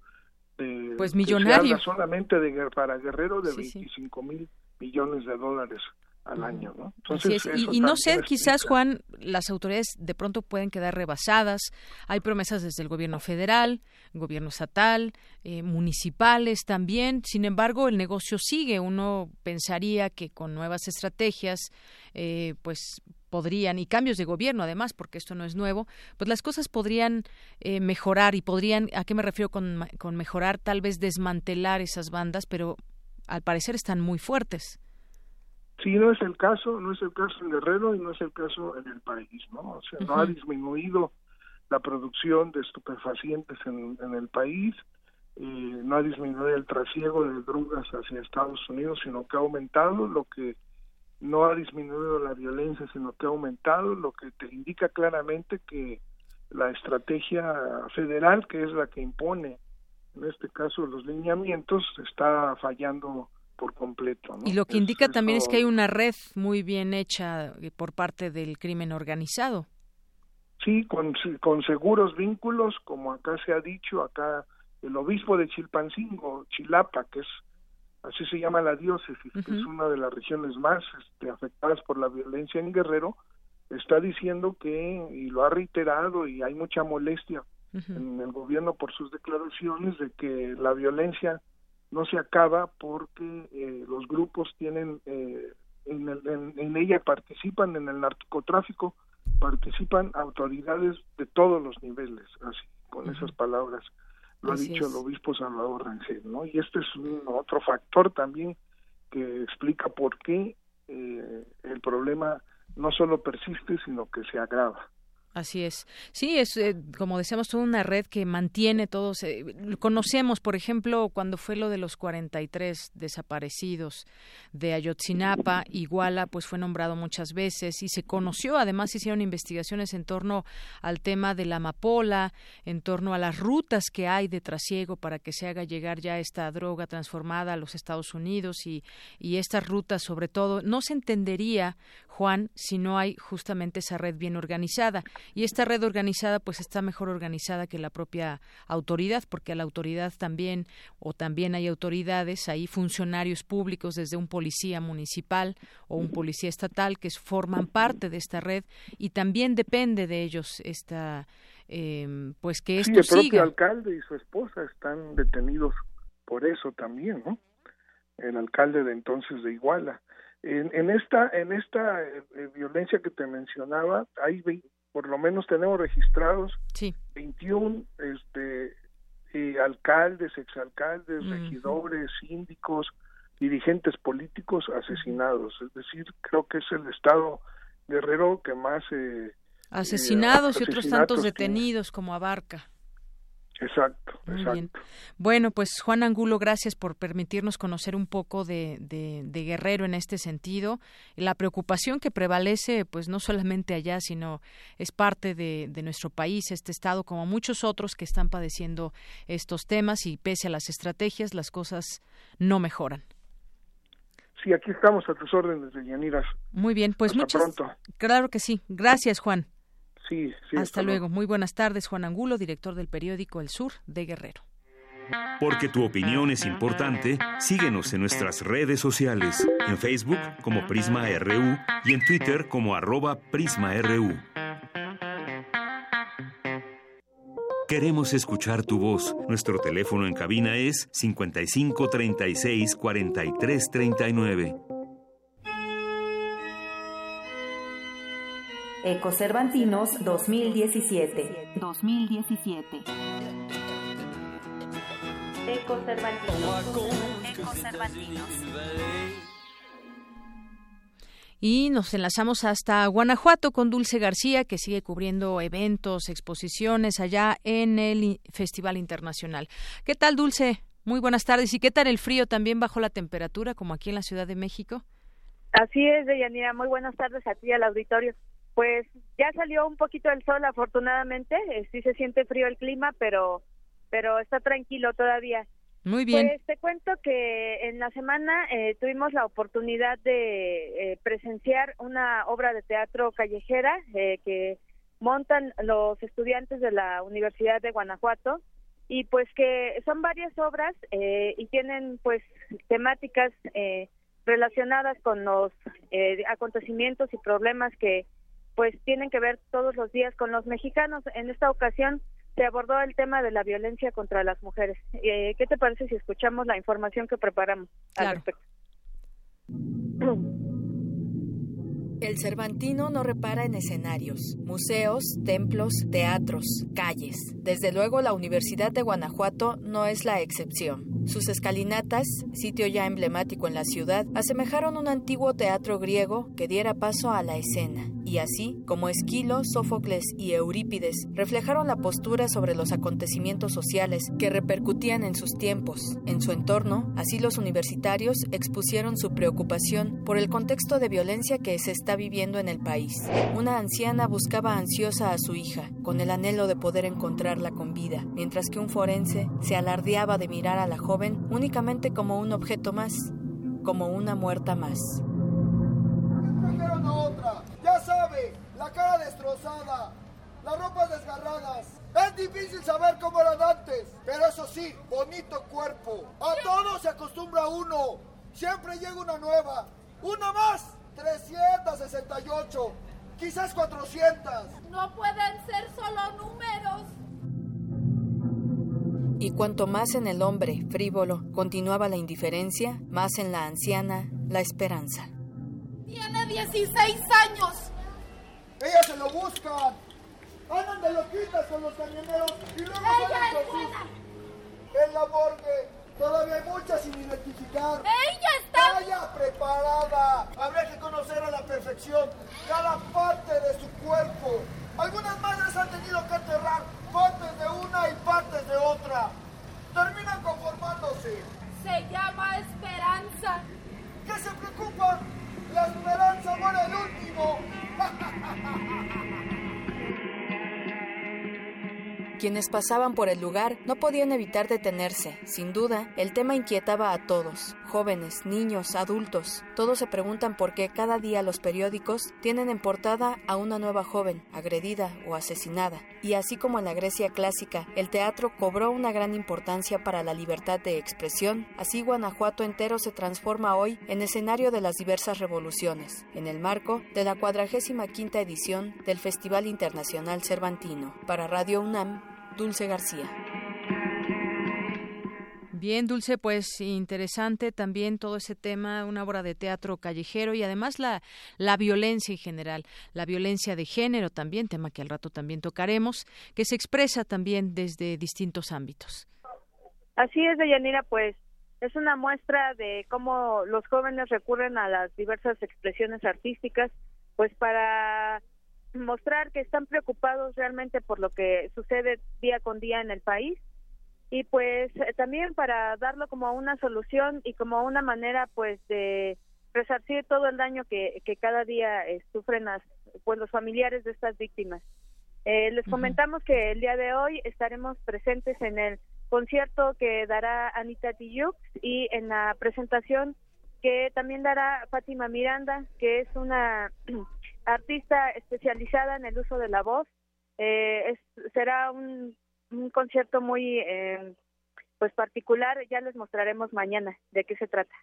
pues millonario. solamente de, para Guerrero de 25 mil millones de dólares al año, ¿no? Entonces, y, no sé, quizás Juan, las autoridades de pronto pueden quedar rebasadas. Hay promesas desde el gobierno federal, gobierno estatal, eh, municipales también. Sin embargo, el negocio sigue. Uno pensaría que con nuevas estrategias, eh, pues podrían, y cambios de gobierno además, porque esto no es nuevo, pues las cosas podrían eh, mejorar y podrían, ¿a qué me refiero con, con mejorar? Tal vez desmantelar esas bandas, pero al parecer están muy fuertes. Sí, no es el caso, no es el caso en Guerrero y no es el caso en el país, ¿no? O sea, no ha disminuido la producción de estupefacientes en, en el país, eh, no ha disminuido el trasiego de drogas hacia Estados Unidos, sino que ha aumentado, lo que no ha disminuido la violencia, sino que ha aumentado, lo que te indica claramente que la estrategia federal, que es la que impone, en este caso, los lineamientos, está fallando por completo. Y lo que indica también es que hay una red muy bien hecha eh, por parte del crimen organizado. Sí, con, con seguros vínculos, como acá se ha dicho, acá el obispo de Chilpancingo, Chilapa, que es así se llama la diócesis, que es una de las regiones más este, afectadas por la violencia en Guerrero, está diciendo que, y lo ha reiterado, y hay mucha molestia en el gobierno por sus declaraciones, de que la violencia no se acaba porque eh, los grupos tienen, eh, en, en, ella participan en el narcotráfico, participan autoridades de todos los niveles, así, con esas palabras lo ha dicho el obispo Salvador Rangel, ¿no? Y este es un otro factor también que explica por qué eh, el problema no solo persiste, sino que se agrava. Así es. Sí, es eh, como decíamos, toda una red que mantiene todos. Eh, conocemos, por ejemplo, cuando fue lo de los 43 desaparecidos de Ayotzinapa, Iguala, pues fue nombrado muchas veces y se conoció, además hicieron investigaciones en torno al tema de la amapola, en torno a las rutas que hay de trasiego para que se haga llegar ya esta droga transformada a los Estados Unidos y, y estas rutas, sobre todo, no se entendería, Juan, si no hay justamente esa red bien organizada y esta red organizada pues está mejor organizada que la propia autoridad porque a la autoridad también o también hay autoridades hay funcionarios públicos desde un policía municipal o un policía estatal que forman parte de esta red y también depende de ellos esta eh, pues que esto sí, el siga. propio alcalde y su esposa están detenidos por eso también, ¿no? El alcalde de entonces de Iguala. En, en esta en esta eh, eh, violencia que te mencionaba, hay por lo menos tenemos registrados sí. 21 este eh, alcaldes, exalcaldes, regidores, síndicos, dirigentes políticos asesinados. Es decir, creo que es el estado guerrero que más eh, Asesinados y otros tantos tiene. detenidos como Abarca. Exacto, Muy exacto. bien. Bueno, pues Juan Angulo, gracias por permitirnos conocer un poco de, de- de Guerrero en este sentido. La preocupación que prevalece, pues no solamente allá, sino es parte de, de nuestro país, este estado, como muchos otros que están padeciendo estos temas y pese a las estrategias, las cosas no mejoran. Sí, aquí estamos a tus órdenes. Muy bien, pues Hasta muchas. pronto. Claro que sí. Gracias, Juan. Sí, sí. hasta, luego. Muy buenas tardes, Juan Angulo, director del periódico El Sur de Guerrero. Porque tu opinión es importante, síguenos en nuestras redes sociales, en Facebook como Prisma RU y en Twitter como arroba PrismaRU. Queremos escuchar tu voz. Nuestro teléfono en cabina es 55 36 Ecocervantinos 2017. 2017. Ecocervantinos. Y nos enlazamos hasta Guanajuato con Dulce García, que sigue cubriendo eventos, exposiciones allá en el Festival Internacional. ¿Qué tal, Dulce? Muy buenas tardes. ¿Y qué tal el frío también bajo la temperatura, como aquí en la Ciudad de México? Así es, Deyanira. Muy buenas tardes a ti y al auditorio. Pues ya salió un poquito el sol, afortunadamente. Eh, sí se siente frío el clima, pero, pero está tranquilo todavía. Muy bien. Pues te cuento que en la semana eh, tuvimos la oportunidad de eh, presenciar una obra de teatro callejera eh, que montan los estudiantes de la Universidad de Guanajuato y pues que son varias obras eh, y tienen pues temáticas eh, relacionadas con los eh, acontecimientos y problemas que pues tienen que ver todos los días con los mexicanos. En esta ocasión se abordó el tema de la violencia contra las mujeres. Eh, ¿Qué te parece si escuchamos la información que preparamos al respecto? (clears throat) El Cervantino no repara en escenarios, museos, templos, teatros, calles. Desde luego la Universidad de Guanajuato no es la excepción. Sus escalinatas, sitio ya emblemático en la ciudad, asemejaron un antiguo teatro griego que diera paso a la escena. Y así, como Esquilo, Sófocles y Eurípides reflejaron la postura sobre los acontecimientos sociales que repercutían en sus tiempos, en su entorno, así los universitarios expusieron su preocupación por el contexto de violencia que se está viviendo en el país. Una anciana buscaba ansiosa a su hija, con el anhelo de poder encontrarla con vida, mientras que un forense se alardeaba de mirar a la joven únicamente como un objeto más, como una muerta más. a otra. Ya sabe, la cara destrozada, las ropas desgarradas. Es difícil saber cómo eran antes, pero eso sí, bonito cuerpo. A todo se acostumbra uno. Siempre llega una nueva. Una más. 368. Quizás 400. No pueden ser solo números. Y cuanto más en el hombre, frívolo, continuaba la indiferencia, más en la anciana, la esperanza. Tiene 16 años. Ellas se lo buscan. Andan de loquitas con los camioneros y luego Ella es buena. En la morgue todavía hay muchas sin identificar. Ella está- Vaya preparada. Habría que conocer a la perfección cada parte de su cuerpo. Algunas madres han tenido que enterrar partes de una y partes de otra. Terminan conformándose. Se llama Esperanza. ¿Qué se preocupan? La esperanza muere el último. (laughs) Quienes pasaban por el lugar no podían evitar detenerse. Sin duda, el tema inquietaba a todos. Jóvenes, niños, adultos. Todos se preguntan por qué cada día los periódicos tienen en portada a una nueva joven, agredida o asesinada. Y así como en la Grecia clásica, el teatro cobró una gran importancia para la libertad de expresión, así Guanajuato entero se transforma hoy en escenario de las diversas revoluciones, en el marco de la 45 edición del Festival Internacional Cervantino. Para Radio UNAM, Dulce García. Bien, Dulce, pues interesante también todo ese tema, una obra de teatro callejero y además la, la violencia en general, la violencia de género también, tema que al rato también tocaremos, que se expresa también desde distintos ámbitos. Así es, Deyanira, pues es una muestra de cómo los jóvenes recurren a las diversas expresiones artísticas, pues para mostrar que están preocupados realmente por lo que sucede día con día en el país y pues eh, también para darlo como una solución y como una manera pues de resarcir todo el daño que, que cada día eh, sufren las, pues, los familiares de estas víctimas. Eh, les comentamos que el día de hoy estaremos presentes en el concierto que dará Anita Tijoux y en la presentación que también dará Fátima Miranda, que es una (clears throat) artista especializada en el uso de la voz. Eh, es, será un un concierto muy eh, pues particular, ya les mostraremos mañana de qué se trata.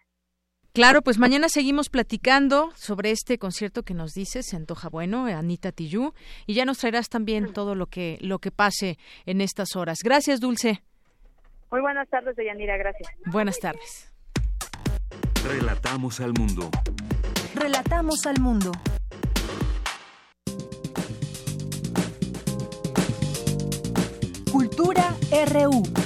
Claro, pues mañana seguimos platicando sobre este concierto que nos dices, se antoja bueno, Anita Tillú, y ya nos traerás también todo lo que lo que pase en estas horas. Gracias, Dulce. Muy buenas tardes, Deyanira, gracias. Buenas tardes. Relatamos al mundo. Relatamos al mundo. Cultura RU.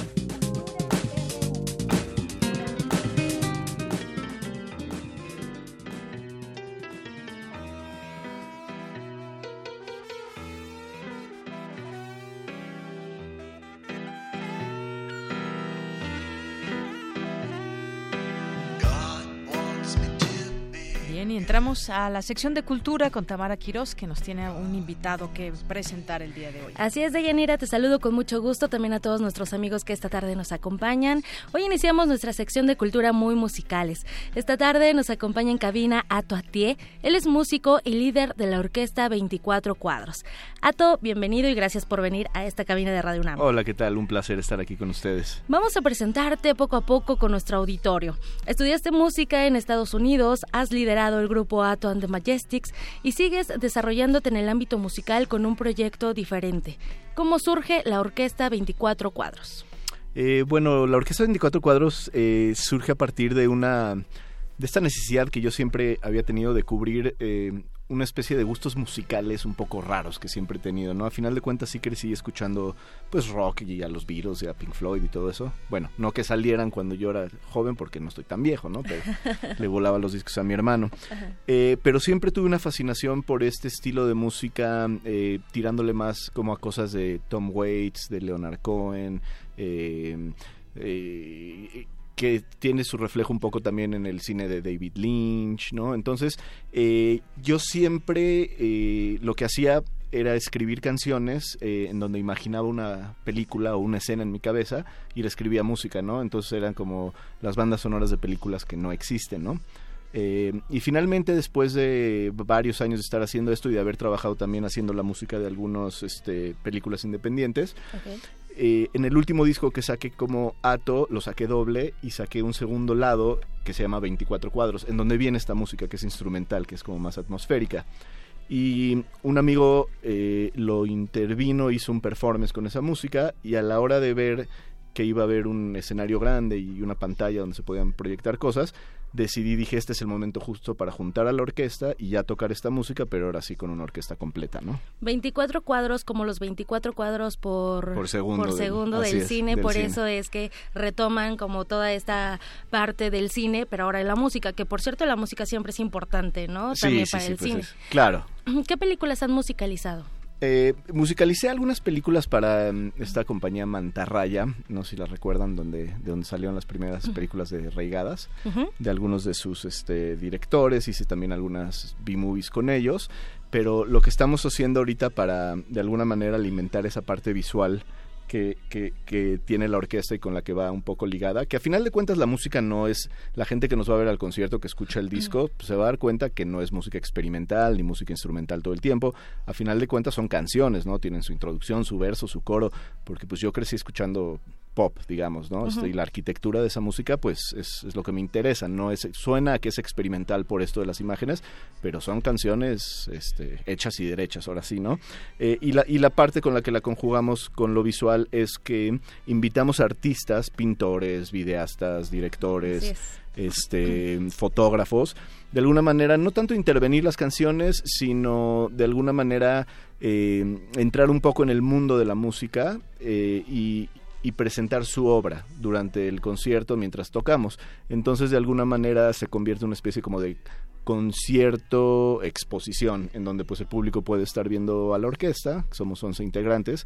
Entramos a la sección de cultura con Tamara Quiroz, que nos tiene un invitado que presentar el día de hoy. Así es, Deyanira, te saludo con mucho gusto también a todos nuestros amigos que esta tarde nos acompañan. Hoy iniciamos nuestra sección de cultura muy musicales. Esta tarde nos acompaña en cabina Ato Atié. Él es músico y líder de la orquesta 24 Cuadros. Ato, bienvenido y gracias por venir a esta cabina de Radio UNAM. Hola, ¿qué tal? Un placer estar aquí con ustedes. Vamos a presentarte poco a poco con nuestro auditorio. Estudiaste música en Estados Unidos, has liderado el grupo Ato and the Majestics y sigues desarrollándote en el ámbito musical con un proyecto diferente. ¿Cómo surge la Orquesta 24 Cuadros? Eh, bueno, la Orquesta 24 Cuadros eh, surge a partir de una de esta necesidad que yo siempre había tenido de cubrir eh, una especie de gustos musicales un poco raros que siempre he tenido, ¿no? A final de cuentas sí crecí escuchando pues rock y a los Beatles y a Pink Floyd y todo eso. Bueno, no que salieran cuando yo era joven porque no estoy tan viejo, ¿no? Pero (laughs) le volaba los discos a mi hermano. Eh, pero siempre tuve una fascinación por este estilo de música, eh, tirándole más como a cosas de Tom Waits, de Leonard Cohen, eh, eh que tiene su reflejo un poco también en el cine de David Lynch, ¿no? Entonces, eh, yo siempre eh, lo que hacía era escribir canciones eh, en donde imaginaba una película o una escena en mi cabeza y le escribía música, ¿no? Entonces eran como las bandas sonoras de películas que no existen, ¿no? y finalmente, después de varios años de estar haciendo esto y de haber trabajado también haciendo la música de algunas este, películas independientes, eh, en el último disco que saqué como Ato, lo saqué doble y saqué un segundo lado que se llama 24 cuadros, en donde viene esta música que es instrumental, que es como más atmosférica. Y un amigo eh, lo intervino, hizo un performance con esa música y a la hora de ver que iba a haber un escenario grande y una pantalla donde se podían proyectar cosas, decidí, dije, este es el momento justo para juntar a la orquesta y ya tocar esta música, pero ahora sí con una orquesta completa, ¿no? 24 cuadros como los 24 cuadros por, por segundo, por segundo del, cine, por eso es que retoman como toda esta parte del cine, pero ahora en la música, que por cierto la música siempre es importante, ¿no? También para el pues cine. Claro. ¿Qué películas han musicalizado? Eh, musicalicé algunas películas para mm, esta compañía Mantarraya, no sé si las recuerdan, donde, de donde salieron las primeras películas de Reigadas, de algunos de sus este, directores, hice también algunas B-movies con ellos, pero lo que estamos haciendo ahorita para de alguna manera alimentar esa parte visual que, que, que, tiene la orquesta y con la que va un poco ligada, que a final de cuentas la música no es, la gente que nos va a ver al concierto, que escucha el disco, pues, se va a dar cuenta que no es música experimental ni música instrumental todo el tiempo, a final de cuentas son canciones, ¿no? Tienen su introducción, su verso, su coro, porque pues yo crecí escuchando pop, digamos, ¿no? Este, y la arquitectura de esa música, pues es, es, lo que me interesa. No es suena a que es experimental por esto de las imágenes, pero son canciones este, hechas y derechas, ahora sí, ¿no? Eh, y la y la parte con la que la conjugamos con lo visual es que invitamos a artistas, pintores, videastas, directores, este, fotógrafos, de alguna manera no tanto intervenir las canciones, sino de alguna manera eh, entrar un poco en el mundo de la música eh, y, y presentar su obra durante el concierto mientras tocamos. Entonces, de alguna manera se convierte en una especie como de concierto exposición en donde pues el público puede estar viendo a la orquesta, somos 11 integrantes,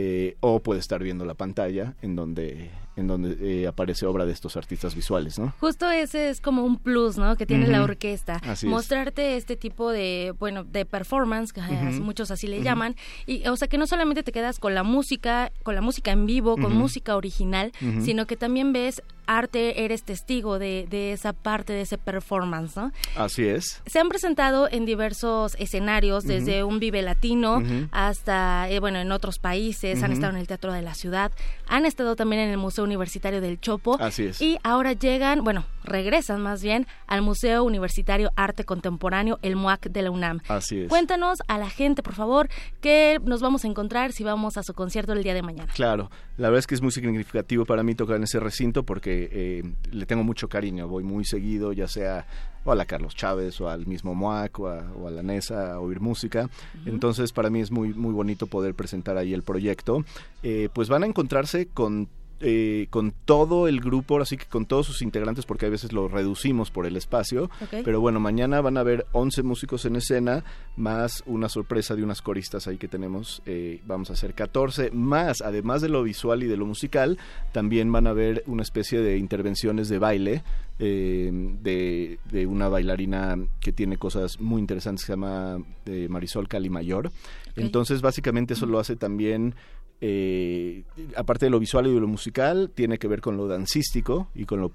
eh, o puede estar viendo la pantalla en donde en donde eh, aparece obra de estos artistas visuales, ¿no? Justo ese es como un plus, ¿no? Que tiene la orquesta, Así mostrarte este tipo de, bueno, de performance, que muchos así le llaman, y o sea que no solamente te quedas con la música, con la música en vivo, con música original, sino que también ves arte, eres testigo de, de esa parte de ese performance, ¿no? Así es. Se han presentado en diversos escenarios, desde un Vive Latino hasta, eh, bueno, en otros países, han estado en el Teatro de la Ciudad, han estado también en el Museo Universitario del Chopo. Así es. Y ahora llegan, bueno, regresan más bien al Museo Universitario Arte Contemporáneo, el MUAC de la UNAM. Así es. Cuéntanos a la gente, por favor, qué nos vamos a encontrar si vamos a su concierto el día de mañana. Claro, la verdad es que es muy significativo para mí tocar en ese recinto porque eh, le tengo mucho cariño, voy muy seguido, ya sea o a la Carlos Chávez o al mismo MUAC o a, la NESA a oír música. Entonces para mí es muy, muy bonito poder presentar ahí el proyecto. Eh, pues van a encontrarse con eh, con todo el grupo, así que con todos sus integrantes, porque a veces lo reducimos por el espacio. Pero bueno, mañana van a haber 11 músicos en escena, más una sorpresa de unas coristas ahí que tenemos. eh, vamos a hacer 14, más, además de lo visual y de lo musical, también van a haber una especie de intervenciones de baile. eh, de, de una bailarina que tiene cosas muy interesantes se llama eh, Marisol Calimayor. Entonces, básicamente eso lo hace también eh, aparte de lo visual y de lo musical, tiene que ver con lo dancístico y con lo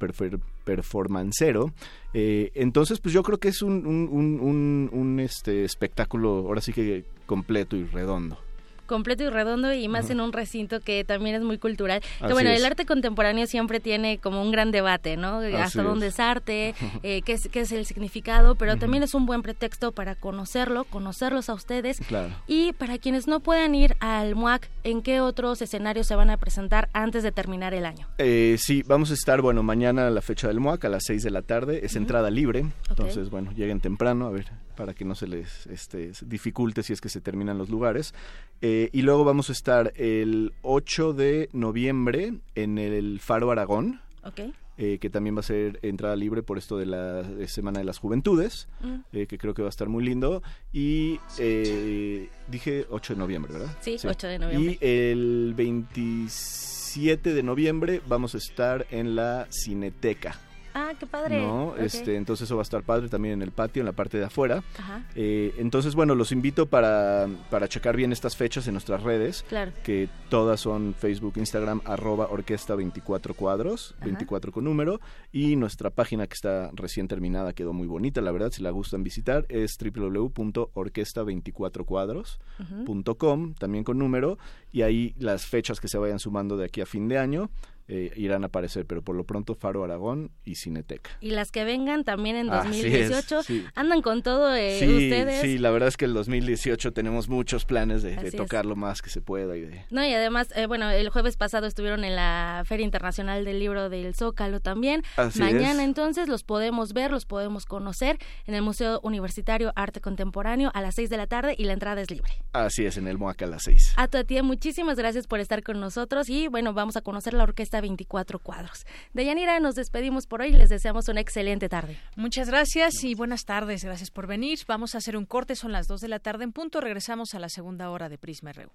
performancero. Eh, entonces, pues yo creo que es un, un, un- un- un, este, espectáculo, ahora sí que completo y redondo. Completo y redondo y más en un recinto que también es muy cultural. Que bueno, es. el arte contemporáneo siempre tiene como un gran debate, ¿no? Hasta es. dónde es arte, (laughs) eh, qué, es, qué es el significado, pero también es un buen pretexto para conocerlo, conocerlos a ustedes. Claro. Y para quienes no puedan ir al MUAC, ¿en qué otros escenarios se van a presentar antes de terminar el año? Eh, sí, vamos a estar, bueno, mañana a la fecha del MOAC a las 6 de la tarde, es entrada libre, entonces, bueno, lleguen temprano, a ver, para que no se les este, dificulte si es que se terminan los lugares. Eh, y luego vamos a estar el 8 de noviembre en el Faro Aragón, ¿Ok? eh, que también va a ser entrada libre por esto de la de Semana de las Juventudes, Mm. eh, que creo que va a estar muy lindo. Y eh, dije 8 de noviembre, ¿verdad? Sí, 8 de noviembre. Y el 27 de noviembre vamos a estar en la Cineteca. Ah, qué padre. ¿no? Este, entonces eso va a estar padre también en el patio, en la parte de afuera. Ajá. Eh, entonces, bueno, los invito para, para checar bien estas fechas en nuestras redes, Claro. que todas son Facebook, Instagram, arroba orquesta 24 cuadros, Ajá. 24 con número, y nuestra página que está recién terminada, quedó muy bonita, la verdad, si la gustan visitar, es www.orquesta24cuadros.com, también con número, y ahí las fechas que se vayan sumando de aquí a fin de año eh, irán a aparecer, pero por lo pronto Faro Aragón y Cineteca. Y las que vengan también en Así es, 2018, sí. andan con todo eh, sí, ustedes. sí, la verdad es que el 2018 tenemos muchos planes de, tocar lo más que se pueda y de... No, y además, eh, bueno, el jueves pasado estuvieron en la Feria Internacional del Libro del Zócalo también. Así Mañana es. entonces los podemos ver, los podemos conocer en el Museo Universitario Arte Contemporáneo a las 6 de la tarde y la entrada es libre. Así es, en el Moaca a las 6. A tu tía, muchísimas gracias por estar con nosotros y bueno, vamos a conocer la Orquesta 24 Cuadros. Deyanira, nos despedimos por hoy y les deseamos una excelente tarde. Muchas gracias y buenas tardes. Gracias por venir. Vamos a hacer un corte, son las 2 de la tarde en punto. Regresamos a la segunda hora de Prisma RU.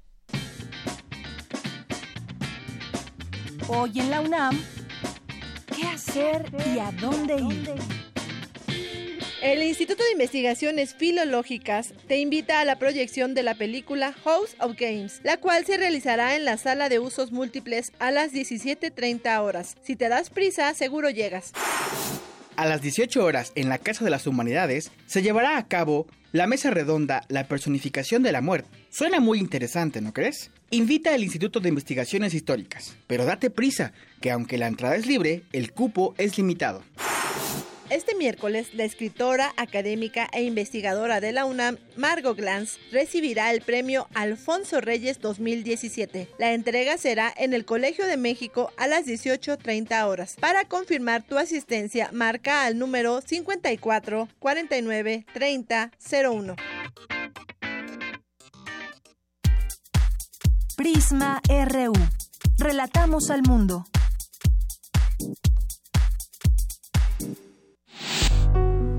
Hoy en la UNAM, ¿qué hacer y a dónde ir? El Instituto de Investigaciones Filológicas te invita a la proyección de la película House of Games, la cual se realizará en la sala de usos múltiples a las 17.30 horas. Si te das prisa, seguro llegas. A las 18 horas, en la Casa de las Humanidades, se llevará a cabo la mesa redonda La personificación de la muerte. Suena muy interesante, ¿no crees? Invita al Instituto de Investigaciones Históricas, pero date prisa, que aunque la entrada es libre, el cupo es limitado. Este miércoles, la escritora, académica e investigadora de la UNAM, Margot Glantz, recibirá el premio Alfonso Reyes 2017. La entrega será en el Colegio de México a las 18.30 horas. Para confirmar tu asistencia, marca al número 54 49 30 01. Prisma RU. Relatamos al mundo.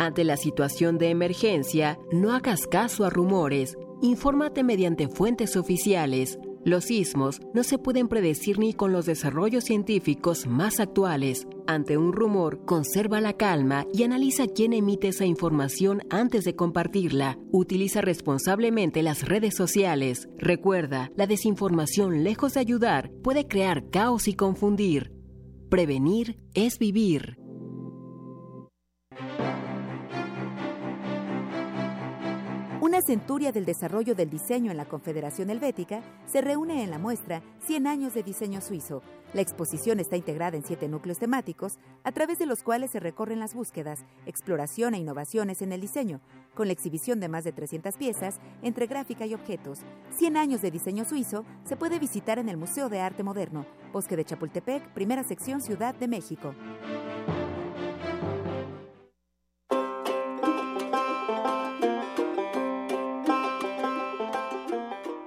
Ante la situación de emergencia, no hagas caso a rumores, infórmate mediante fuentes oficiales. Los sismos no se pueden predecir ni con los desarrollos científicos más actuales. Ante un rumor, conserva la calma y analiza quién emite esa información antes de compartirla. Utiliza responsablemente las redes sociales. Recuerda, la desinformación, lejos de ayudar, puede crear caos y confundir. Prevenir es vivir. Una centuria del desarrollo del diseño en la Confederación Helvética se reúne en la muestra 100 años de diseño suizo. La exposición está integrada en siete núcleos temáticos, a través de los cuales se recorren las búsquedas, exploración e innovaciones en el diseño, con la exhibición de más de 300 piezas entre gráfica y objetos. 100 años de diseño suizo se puede visitar en el Museo de Arte Moderno, Bosque de Chapultepec, primera sección Ciudad de México.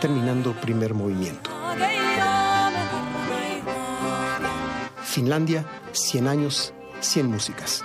terminando primer movimiento. Finlandia, 100 años, 100 músicas.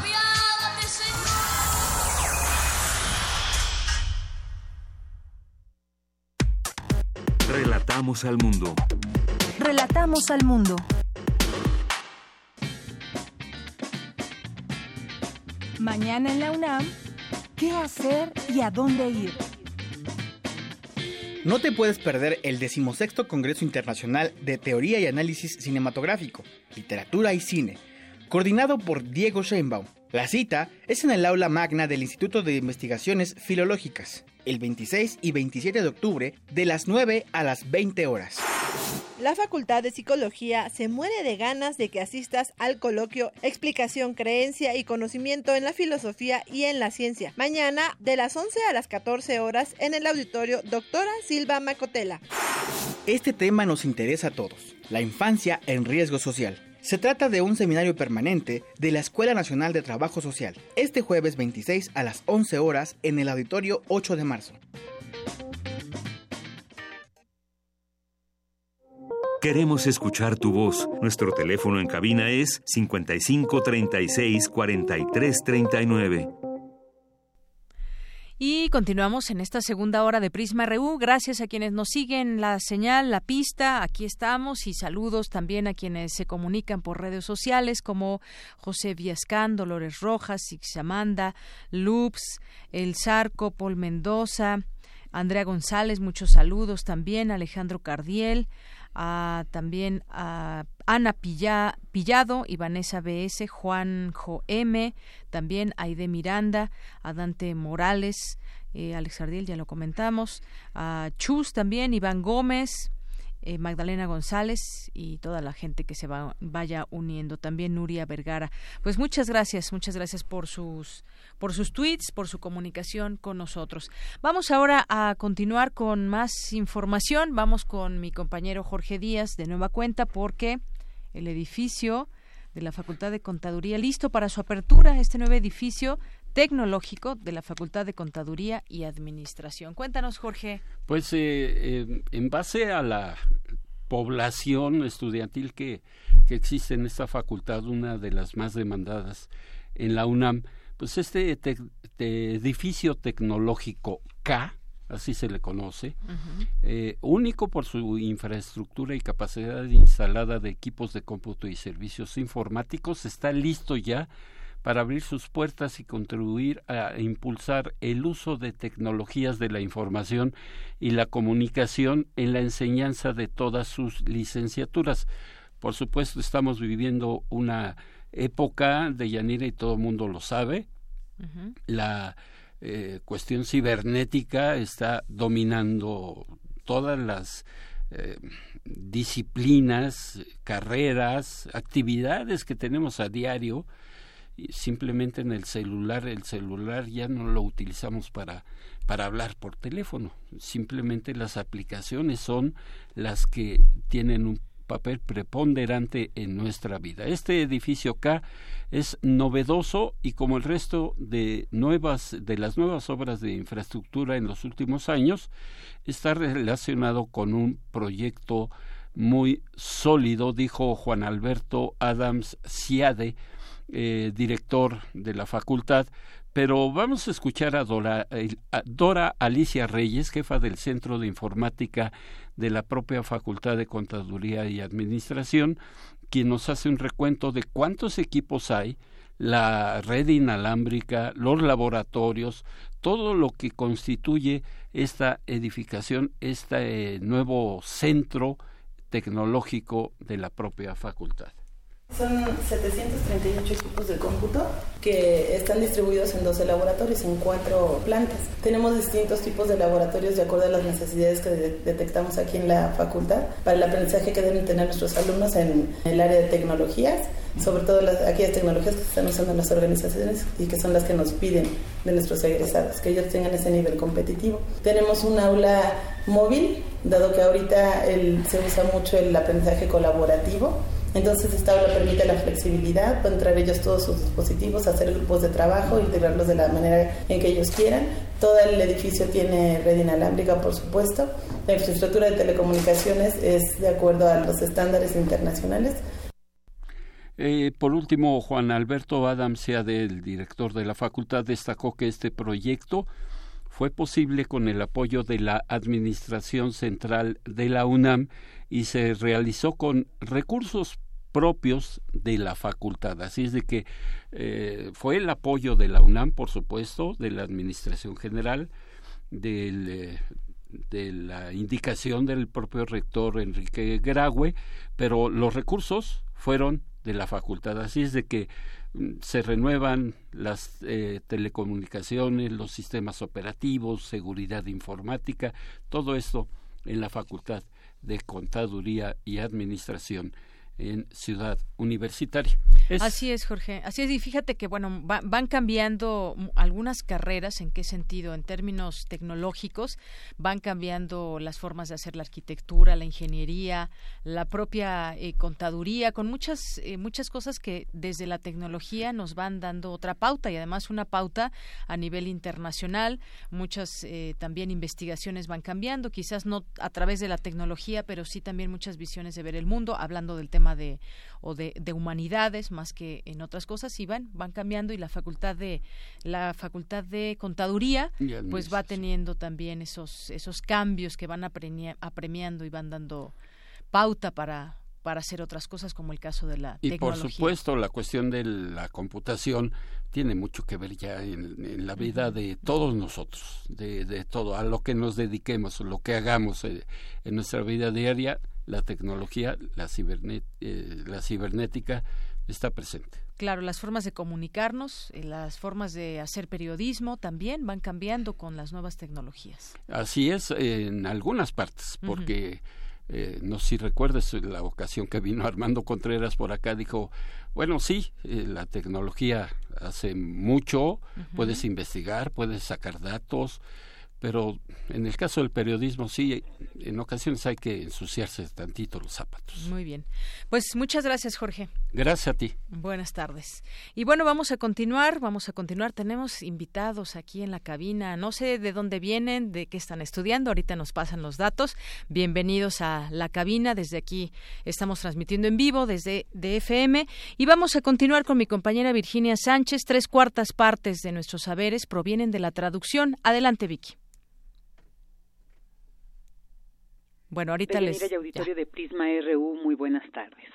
Relatamos al mundo. Relatamos al mundo. Mañana en la UNAM, ¿qué hacer y a dónde ir? No te puedes perder el decimosexto Congreso Internacional de Teoría y Análisis Cinematográfico, Literatura y Cine, coordinado por Diego Sheinbaum. La cita es en el aula magna del Instituto de Investigaciones Filológicas. El 26 y 27 de octubre, de las 9 a las 20 horas. La Facultad de Psicología se muere de ganas de que asistas al coloquio Explicación, Creencia y Conocimiento en la Filosofía y en la Ciencia. Mañana, de las 11 a las 14 horas, en el auditorio Doctora Silva Macotela. Este tema nos interesa a todos, la infancia en riesgo social. Se trata de un seminario permanente de la Escuela Nacional de Trabajo Social, este jueves 26 a las 11 horas en el auditorio 8 de marzo. Queremos escuchar tu voz. Nuestro teléfono en cabina es 55 36 43 39. Y continuamos en esta segunda hora de Prisma RU. Gracias a quienes nos siguen la señal, la pista. Aquí estamos y saludos también a quienes se comunican por redes sociales como José Viascán, Dolores Rojas, Ixamanda, Loops, El Zarco, Paul Mendoza, Andrea González, muchos saludos también, Alejandro Cardiel, a, también a Ana Pillado y Vanessa BS, Juan Jo M, también Aide Miranda, a Dante Morales, eh, Alex Ardiel, ya lo comentamos, a Chus también, Iván Gómez, eh, Magdalena González y toda la gente que se va, vaya uniendo, también Nuria Vergara. Pues muchas gracias, muchas gracias por sus por sus tweets, por su comunicación con nosotros. Vamos ahora a continuar con más información. Vamos con mi compañero Jorge Díaz de nueva cuenta porque el edificio de la Facultad de Contaduría listo para su apertura, este nuevo edificio tecnológico de la Facultad de Contaduría y Administración. Cuéntanos, Jorge. Pues eh, eh, en base a la población estudiantil que, que existe en esta facultad, una de las más demandadas en la UNAM, pues este edificio tecnológico K, así se le conoce, eh, único por su infraestructura y capacidad instalada de equipos de cómputo y servicios informáticos, está listo ya para abrir sus puertas y contribuir a impulsar el uso de tecnologías de la información y la comunicación en la enseñanza de todas sus licenciaturas. Por supuesto, estamos viviendo una época de Yanira y todo el mundo lo sabe. La eh, cuestión cibernética está dominando todas las eh, disciplinas, carreras, actividades que tenemos a diario. Simplemente en el celular, el celular ya no lo utilizamos para, para hablar por teléfono. Simplemente las aplicaciones son las que tienen un papel preponderante en nuestra vida. Este edificio K es novedoso y como el resto de nuevas de las nuevas obras de infraestructura en los últimos años está relacionado con un proyecto muy sólido, dijo Juan Alberto Adams Ciade, eh, director de la facultad, pero vamos a escuchar a Dora, a Dora Alicia Reyes, jefa del Centro de Informática de la propia Facultad de Contaduría y Administración, quien nos hace un recuento de cuántos equipos hay, la red inalámbrica, los laboratorios, todo lo que constituye esta edificación, este nuevo centro tecnológico de la propia facultad. Son 738 equipos de cómputo que están distribuidos en 12 laboratorios, en cuatro plantas. Tenemos distintos tipos de laboratorios de acuerdo a las necesidades que detectamos aquí en la facultad para el aprendizaje que deben tener nuestros alumnos en el área de tecnologías, sobre todo las, aquellas tecnologías que están usando las organizaciones y que son las que nos piden de nuestros egresados, que ellos tengan ese nivel competitivo. Tenemos un aula móvil, dado que ahorita se usa mucho el aprendizaje colaborativo entonces esta aula permite la flexibilidad, pueden traer ellos todos sus dispositivos, hacer grupos de trabajo, integrarlos de la manera en que ellos quieran. Todo el edificio tiene red inalámbrica, por supuesto. La infraestructura de telecomunicaciones es de acuerdo a los estándares internacionales. Eh, por último, Juan Alberto Adams, sea del director de la facultad, destacó que este proyecto fue posible con el apoyo de la Administración Central de la UNAM y se realizó con recursos propios de la facultad. Así es de que eh, fue el apoyo de la UNAM, por supuesto, de la Administración General, eh, de la indicación del propio rector Enrique Graue, pero los recursos fueron de la facultad. Así es de que mm, se renuevan las eh, telecomunicaciones, los sistemas operativos, seguridad informática, todo esto en la Facultad de Contaduría y Administración en Ciudad Universitaria. Así es, Jorge. Así es. Y fíjate que, bueno, van cambiando algunas carreras. ¿En qué sentido? En términos tecnológicos, van cambiando las formas de hacer la arquitectura, la ingeniería, la propia eh, contaduría, con muchas, eh, muchas cosas que desde la tecnología nos van dando otra pauta y además una pauta a nivel internacional. Muchas eh, también investigaciones van cambiando, quizás no a través de la tecnología, pero sí también muchas visiones de ver el mundo, hablando del tema de o de, de, humanidades más que en otras cosas y van van cambiando y la facultad de la facultad de contaduría pues va teniendo también esos esos cambios que van apremiando y van dando pauta para para hacer otras cosas como el caso de la y por supuesto la cuestión de la computación tiene mucho que ver ya en, la vida de todos nosotros de, de, todo a lo que nos dediquemos lo que hagamos eh, en nuestra vida diaria la tecnología, la, eh, la cibernética está presente. Claro, las formas de comunicarnos, eh, las formas de hacer periodismo también van cambiando con las nuevas tecnologías. Así es, en algunas partes, porque eh, no sé si recuerdas la ocasión que vino Armando Contreras por acá, dijo, bueno, sí, la tecnología hace mucho, puedes investigar, puedes sacar datos, pero en el caso del periodismo sí, en ocasiones hay que ensuciarse tantito los zapatos. Muy bien. Pues muchas gracias, Jorge. Gracias a ti. Buenas tardes. Y bueno, vamos a continuar, vamos a continuar. Tenemos invitados aquí en la cabina. No sé de dónde vienen, de qué están estudiando. Ahorita nos pasan los datos. Bienvenidos a la cabina. Desde aquí estamos transmitiendo en vivo desde DFM. Y vamos a continuar con mi compañera Virginia Sánchez. Tres cuartas partes de nuestros saberes provienen de la traducción. Adelante, Vicky. Bueno, ahorita les... y auditorio de Prisma RU, muy buenas tardes.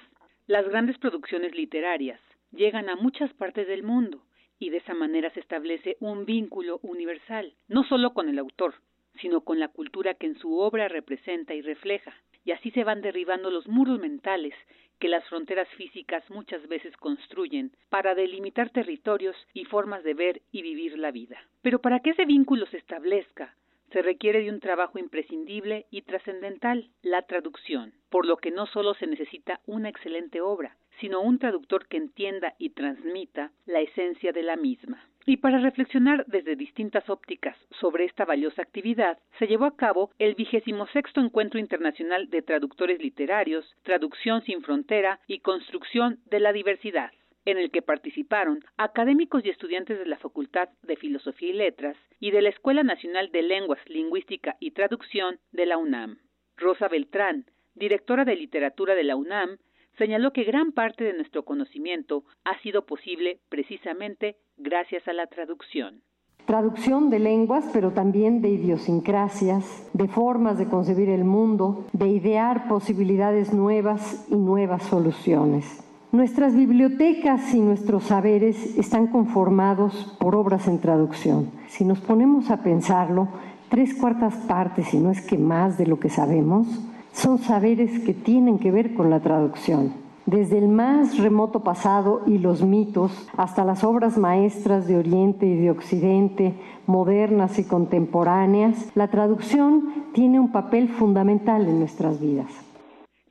Las grandes producciones literarias llegan a muchas partes del mundo y de esa manera se establece un vínculo universal, no solo con el autor, sino con la cultura que en su obra representa y refleja, y así se van derribando los muros mentales que las fronteras físicas muchas veces construyen para delimitar territorios y formas de ver y vivir la vida. Pero para que ese vínculo se establezca, se requiere de un trabajo imprescindible y trascendental, la traducción, por lo que no solo se necesita una excelente obra, sino un traductor que entienda y transmita la esencia de la misma. Y para reflexionar desde distintas ópticas sobre esta valiosa actividad, se llevó a cabo el vigésimo sexto Encuentro Internacional de Traductores Literarios, Traducción sin Frontera y Construcción de la Diversidad en el que participaron académicos y estudiantes de la Facultad de Filosofía y Letras y de la Escuela Nacional de Lenguas, Lingüística y Traducción de la UNAM. Rosa Beltrán, directora de literatura de la UNAM, señaló que gran parte de nuestro conocimiento ha sido posible precisamente gracias a la traducción. Traducción de lenguas, pero también de idiosincrasias, de formas de concebir el mundo, de idear posibilidades nuevas y nuevas soluciones. Nuestras bibliotecas y nuestros saberes están conformados por obras en traducción. Si nos ponemos a pensarlo, tres cuartas partes, si no es que más de lo que sabemos, son saberes que tienen que ver con la traducción. Desde el más remoto pasado y los mitos hasta las obras maestras de Oriente y de Occidente, modernas y contemporáneas, la traducción tiene un papel fundamental en nuestras vidas.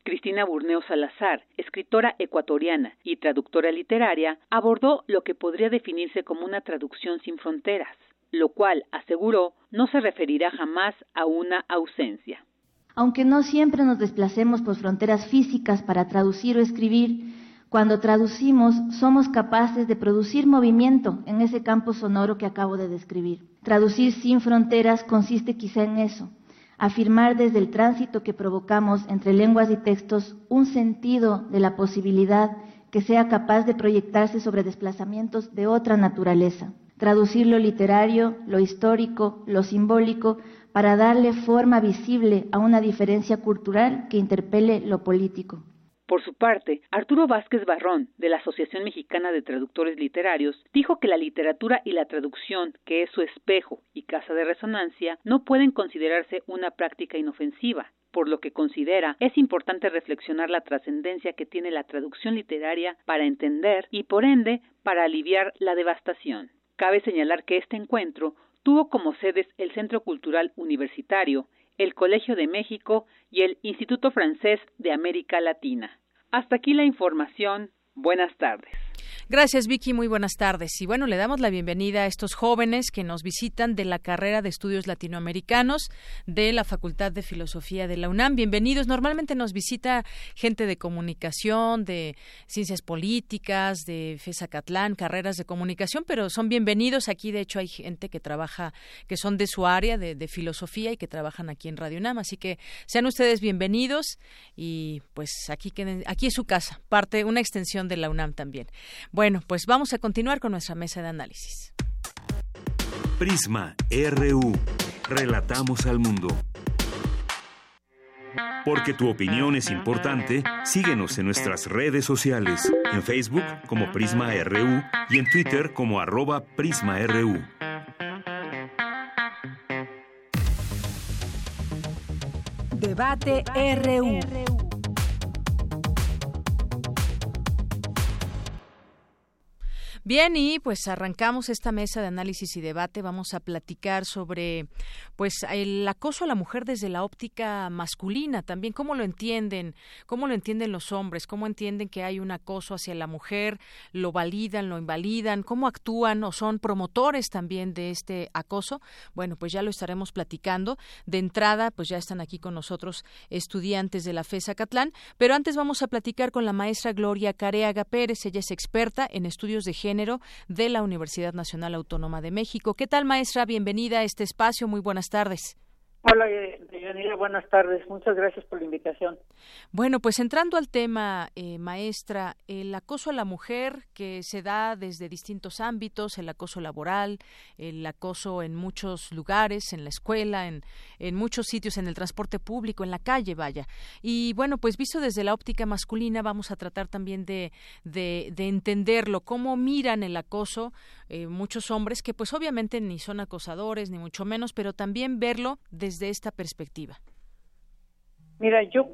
Cristina Burneo Salazar, escritora ecuatoriana y traductora literaria, abordó lo que podría definirse como una traducción sin fronteras, lo cual, aseguró, no se referirá jamás a una ausencia. Aunque no siempre nos desplacemos por fronteras físicas para traducir o escribir, cuando traducimos somos capaces de producir movimiento en ese campo sonoro que acabo de describir. Traducir sin fronteras consiste quizá en eso, afirmar desde el tránsito que provocamos entre lenguas y textos un sentido de la posibilidad que sea capaz de proyectarse sobre desplazamientos de otra naturaleza, traducir lo literario, lo histórico, lo simbólico, para darle forma visible a una diferencia cultural que interpele lo político. Por su parte, Arturo Vázquez Barrón, de la Asociación Mexicana de Traductores Literarios, dijo que la literatura y la traducción, que es su espejo y casa de resonancia, no pueden considerarse una práctica inofensiva, por lo que considera es importante reflexionar la trascendencia que tiene la traducción literaria para entender y por ende para aliviar la devastación. Cabe señalar que este encuentro tuvo como sedes el Centro Cultural Universitario, el Colegio de México y el Instituto Francés de América Latina. Hasta aquí la información. Buenas tardes. Gracias, Vicky. Muy buenas tardes. Y bueno, le damos la bienvenida a estos jóvenes que nos visitan de la carrera de estudios latinoamericanos de la Facultad de Filosofía de la UNAM. Bienvenidos. Normalmente nos visita gente de comunicación, de ciencias políticas, de FESACatlán, carreras de comunicación, pero son bienvenidos. Aquí, de hecho, hay gente que trabaja, que son de su área de, de filosofía y que trabajan aquí en Radio UNAM. Así que sean ustedes bienvenidos y pues aquí, aquí es su casa, parte, una extensión de la UNAM también. Bueno, pues vamos a continuar con nuestra mesa de análisis. Prisma RU. Relatamos al mundo. Porque tu opinión es importante, síguenos en nuestras redes sociales, en Facebook como Prisma RU y en Twitter como arroba PrismaRU. Debate RU. Bien, y pues arrancamos esta mesa de análisis y debate. Vamos a platicar sobre pues el acoso a la mujer desde la óptica masculina, también cómo lo entienden, cómo lo entienden los hombres, cómo entienden que hay un acoso hacia la mujer, lo validan, lo invalidan, cómo actúan o son promotores también de este acoso. Bueno, pues ya lo estaremos platicando. De entrada, pues ya están aquí con nosotros estudiantes de la FESA Catlán, pero antes vamos a platicar con la maestra Gloria Careaga Pérez, ella es experta en estudios de género de la Universidad Nacional Autónoma de México. ¿Qué tal, maestra? Bienvenida a este espacio. Muy buenas tardes. Hola, Yanira, buenas tardes. Muchas gracias por la invitación. Bueno, pues entrando al tema, eh, maestra, el acoso a la mujer que se da desde distintos ámbitos, el acoso laboral, el acoso en muchos lugares, en la escuela, en, en muchos sitios, en el transporte público, en la calle, vaya. Y bueno, pues visto desde la óptica masculina, vamos a tratar también de, de, de entenderlo, cómo miran el acoso eh, muchos hombres que pues obviamente ni son acosadores, ni mucho menos, pero también verlo desde esta perspectiva. Mira, yo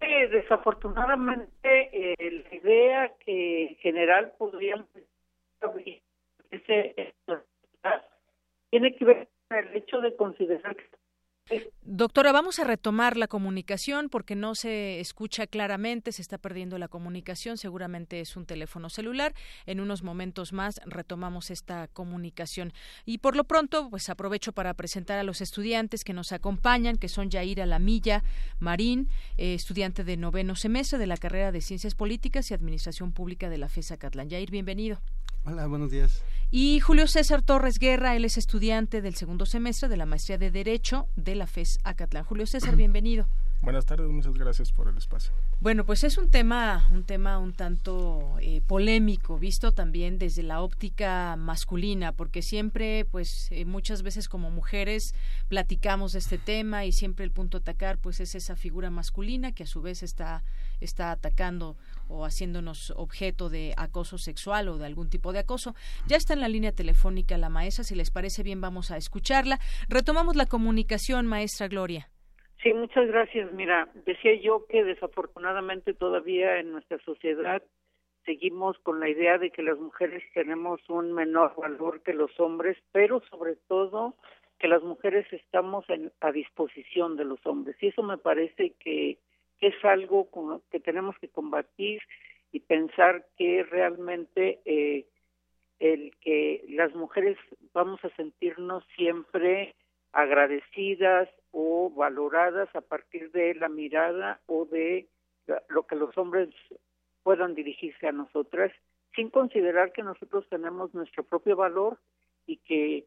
eh, desafortunadamente eh, la idea que en general podríamos ese, tiene que ver con el hecho de considerar que Doctora, vamos a retomar la comunicación porque no se escucha claramente, se está perdiendo la comunicación, seguramente es un teléfono celular. En unos momentos más retomamos esta comunicación. Y por lo pronto, pues aprovecho para presentar a los estudiantes que nos acompañan, que son Yaira Lamilla Marín, eh, estudiante de noveno semestre de la carrera de Ciencias Políticas y Administración Pública de la FESA Catlán. Yair, bienvenido. Hola, buenos días. Y Julio César Torres Guerra, él es estudiante del segundo semestre de la maestría de Derecho de la FES Acatlán. Julio César, (clears throat) bienvenido. Buenas tardes, muchas gracias por el espacio. Bueno, pues es un tema, un tema un tanto eh, polémico, visto también desde la óptica masculina, porque siempre, pues, eh, muchas veces como mujeres platicamos de este tema y siempre el punto a atacar, pues, es esa figura masculina que a su vez está está atacando o haciéndonos objeto de acoso sexual o de algún tipo de acoso. Ya está en la línea telefónica la maestra, si les parece bien vamos a escucharla. Retomamos la comunicación, maestra Gloria. Sí, muchas gracias. Mira, decía yo que desafortunadamente todavía en nuestra sociedad seguimos con la idea de que las mujeres tenemos un menor valor que los hombres, pero sobre todo que las mujeres estamos a disposición de los hombres. Y eso me parece que es algo que tenemos que combatir y pensar que realmente eh, el que las mujeres vamos a sentirnos siempre agradecidas o valoradas a partir de la mirada o de lo que los hombres puedan dirigirse a nosotras, sin considerar que nosotros tenemos nuestro propio valor y que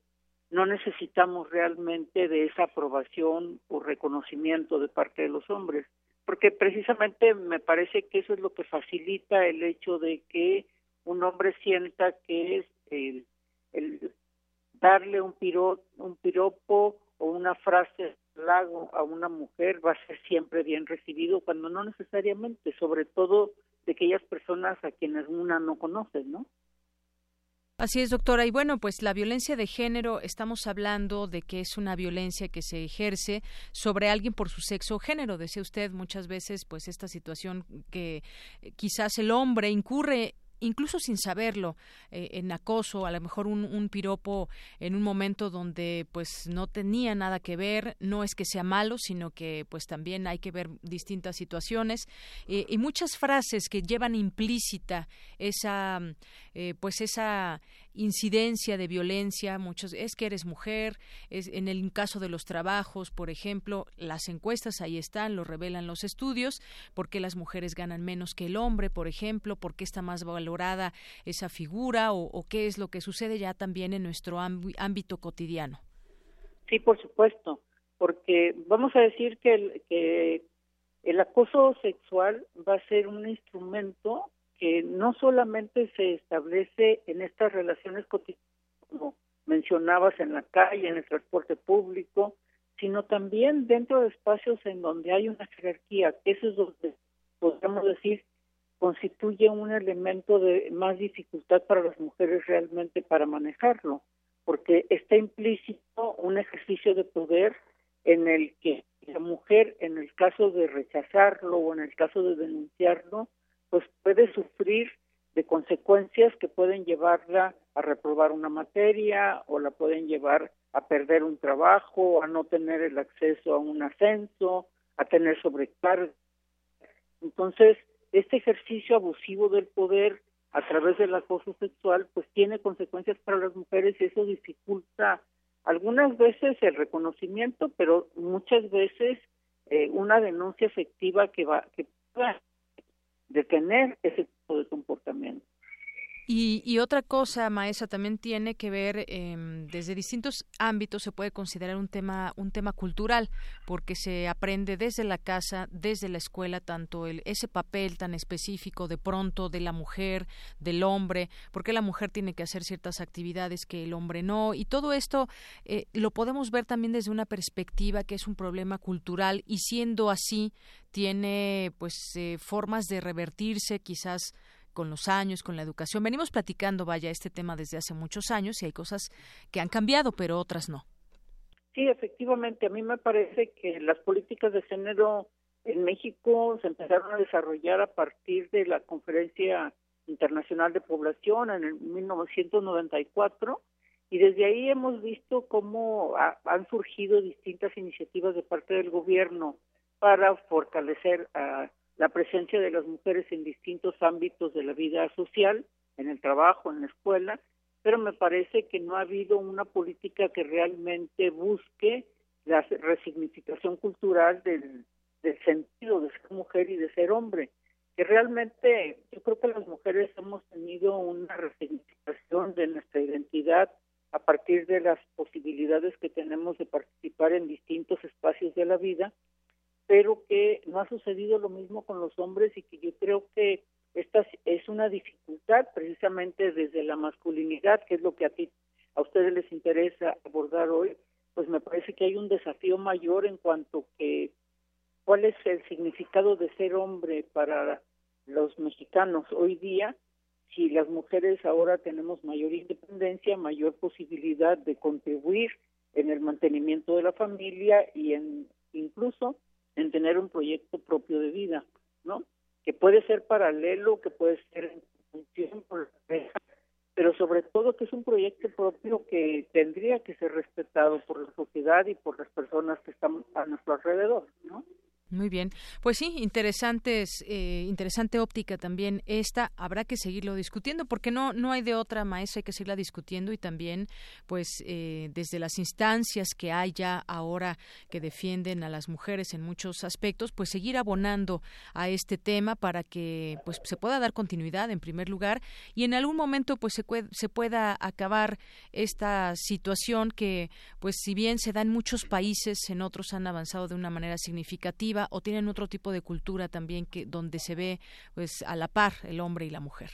no necesitamos realmente de esa aprobación o reconocimiento de parte de los hombres, porque precisamente me parece que eso es lo que facilita el hecho de que un hombre sienta que es el, el darle un, piro, un piropo o una frase lago a una mujer va a ser siempre bien recibido cuando no necesariamente, sobre todo de aquellas personas a quienes una no conoce, ¿no? Así es, doctora. Y bueno, pues la violencia de género, estamos hablando de que es una violencia que se ejerce sobre alguien por su sexo o género. Decía usted muchas veces, pues esta situación que quizás el hombre incurre incluso sin saberlo, eh, en acoso, a lo mejor un, un, piropo en un momento donde pues no tenía nada que ver, no es que sea malo, sino que pues también hay que ver distintas situaciones eh, y muchas frases que llevan implícita esa eh, pues esa incidencia de violencia, muchos es que eres mujer, es, en el caso de los trabajos, por ejemplo, las encuestas ahí están, lo revelan los estudios, por qué las mujeres ganan menos que el hombre, por ejemplo, por qué está más valorada esa figura o, o qué es lo que sucede ya también en nuestro ámbito cotidiano. Sí, por supuesto, porque vamos a decir que el, que el acoso sexual va a ser un instrumento que no solamente se establece en estas relaciones cotidianas, como mencionabas, en la calle, en el transporte público, sino también dentro de espacios en donde hay una jerarquía, que eso es donde podríamos decir constituye un elemento de más dificultad para las mujeres realmente para manejarlo, porque está implícito un ejercicio de poder en el que la mujer, en el caso de rechazarlo o en el caso de denunciarlo, pues puede sufrir de consecuencias que pueden llevarla a reprobar una materia o la pueden llevar a perder un trabajo, a no tener el acceso a un ascenso, a tener sobrecarga. Entonces, este ejercicio abusivo del poder a través del acoso sexual, pues tiene consecuencias para las mujeres y eso dificulta algunas veces el reconocimiento, pero muchas veces eh, una denuncia efectiva que va que pueda detener ese tipo de comportamiento. Y, y, otra cosa, maestra, también tiene que ver eh, desde distintos ámbitos se puede considerar un tema un tema cultural porque se aprende desde la casa, desde la escuela tanto el ese papel tan específico de pronto de la mujer, del hombre, porque la mujer tiene que hacer ciertas actividades que el hombre no y todo esto eh, lo podemos ver también desde una perspectiva que es un problema cultural y siendo así tiene pues eh, formas de revertirse quizás con los años, con la educación. Venimos platicando, vaya, este tema desde hace muchos años y hay cosas que han cambiado, pero otras no. Sí, efectivamente, a mí me parece que las políticas de género en México se empezaron a desarrollar a partir de la Conferencia Internacional de Población en el 1994 y desde ahí hemos visto cómo han surgido distintas iniciativas de parte del gobierno para fortalecer a la presencia de las mujeres en distintos ámbitos de la vida social, en el trabajo, en la escuela, pero me parece que no ha habido una política que realmente busque la resignificación cultural del, del sentido de ser mujer y de ser hombre, que realmente yo creo que las mujeres hemos tenido una resignificación de nuestra identidad a partir de las posibilidades que tenemos de participar en distintos espacios de la vida pero que no ha sucedido lo mismo con los hombres y que yo creo que esta es una dificultad precisamente desde la masculinidad, que es lo que a ti a ustedes les interesa abordar hoy, pues me parece que hay un desafío mayor en cuanto que cuál es el significado de ser hombre para los mexicanos hoy día si las mujeres ahora tenemos mayor independencia, mayor posibilidad de contribuir en el mantenimiento de la familia y en incluso en tener un proyecto propio de vida, ¿no? Que puede ser paralelo, que puede ser en la pero sobre todo que es un proyecto propio que tendría que ser respetado por la sociedad y por las personas que están a nuestro alrededor, ¿no? Muy bien, pues sí, interesantes, eh, interesante óptica también esta. Habrá que seguirlo discutiendo porque no no hay de otra maestra, hay que seguirla discutiendo y también, pues, eh, desde las instancias que hay ya ahora que defienden a las mujeres en muchos aspectos, pues seguir abonando a este tema para que, pues, se pueda dar continuidad en primer lugar y en algún momento, pues, se, se pueda acabar esta situación que, pues, si bien se da en muchos países, en otros han avanzado de una manera significativa o tienen otro tipo de cultura también que donde se ve pues a la par el hombre y la mujer?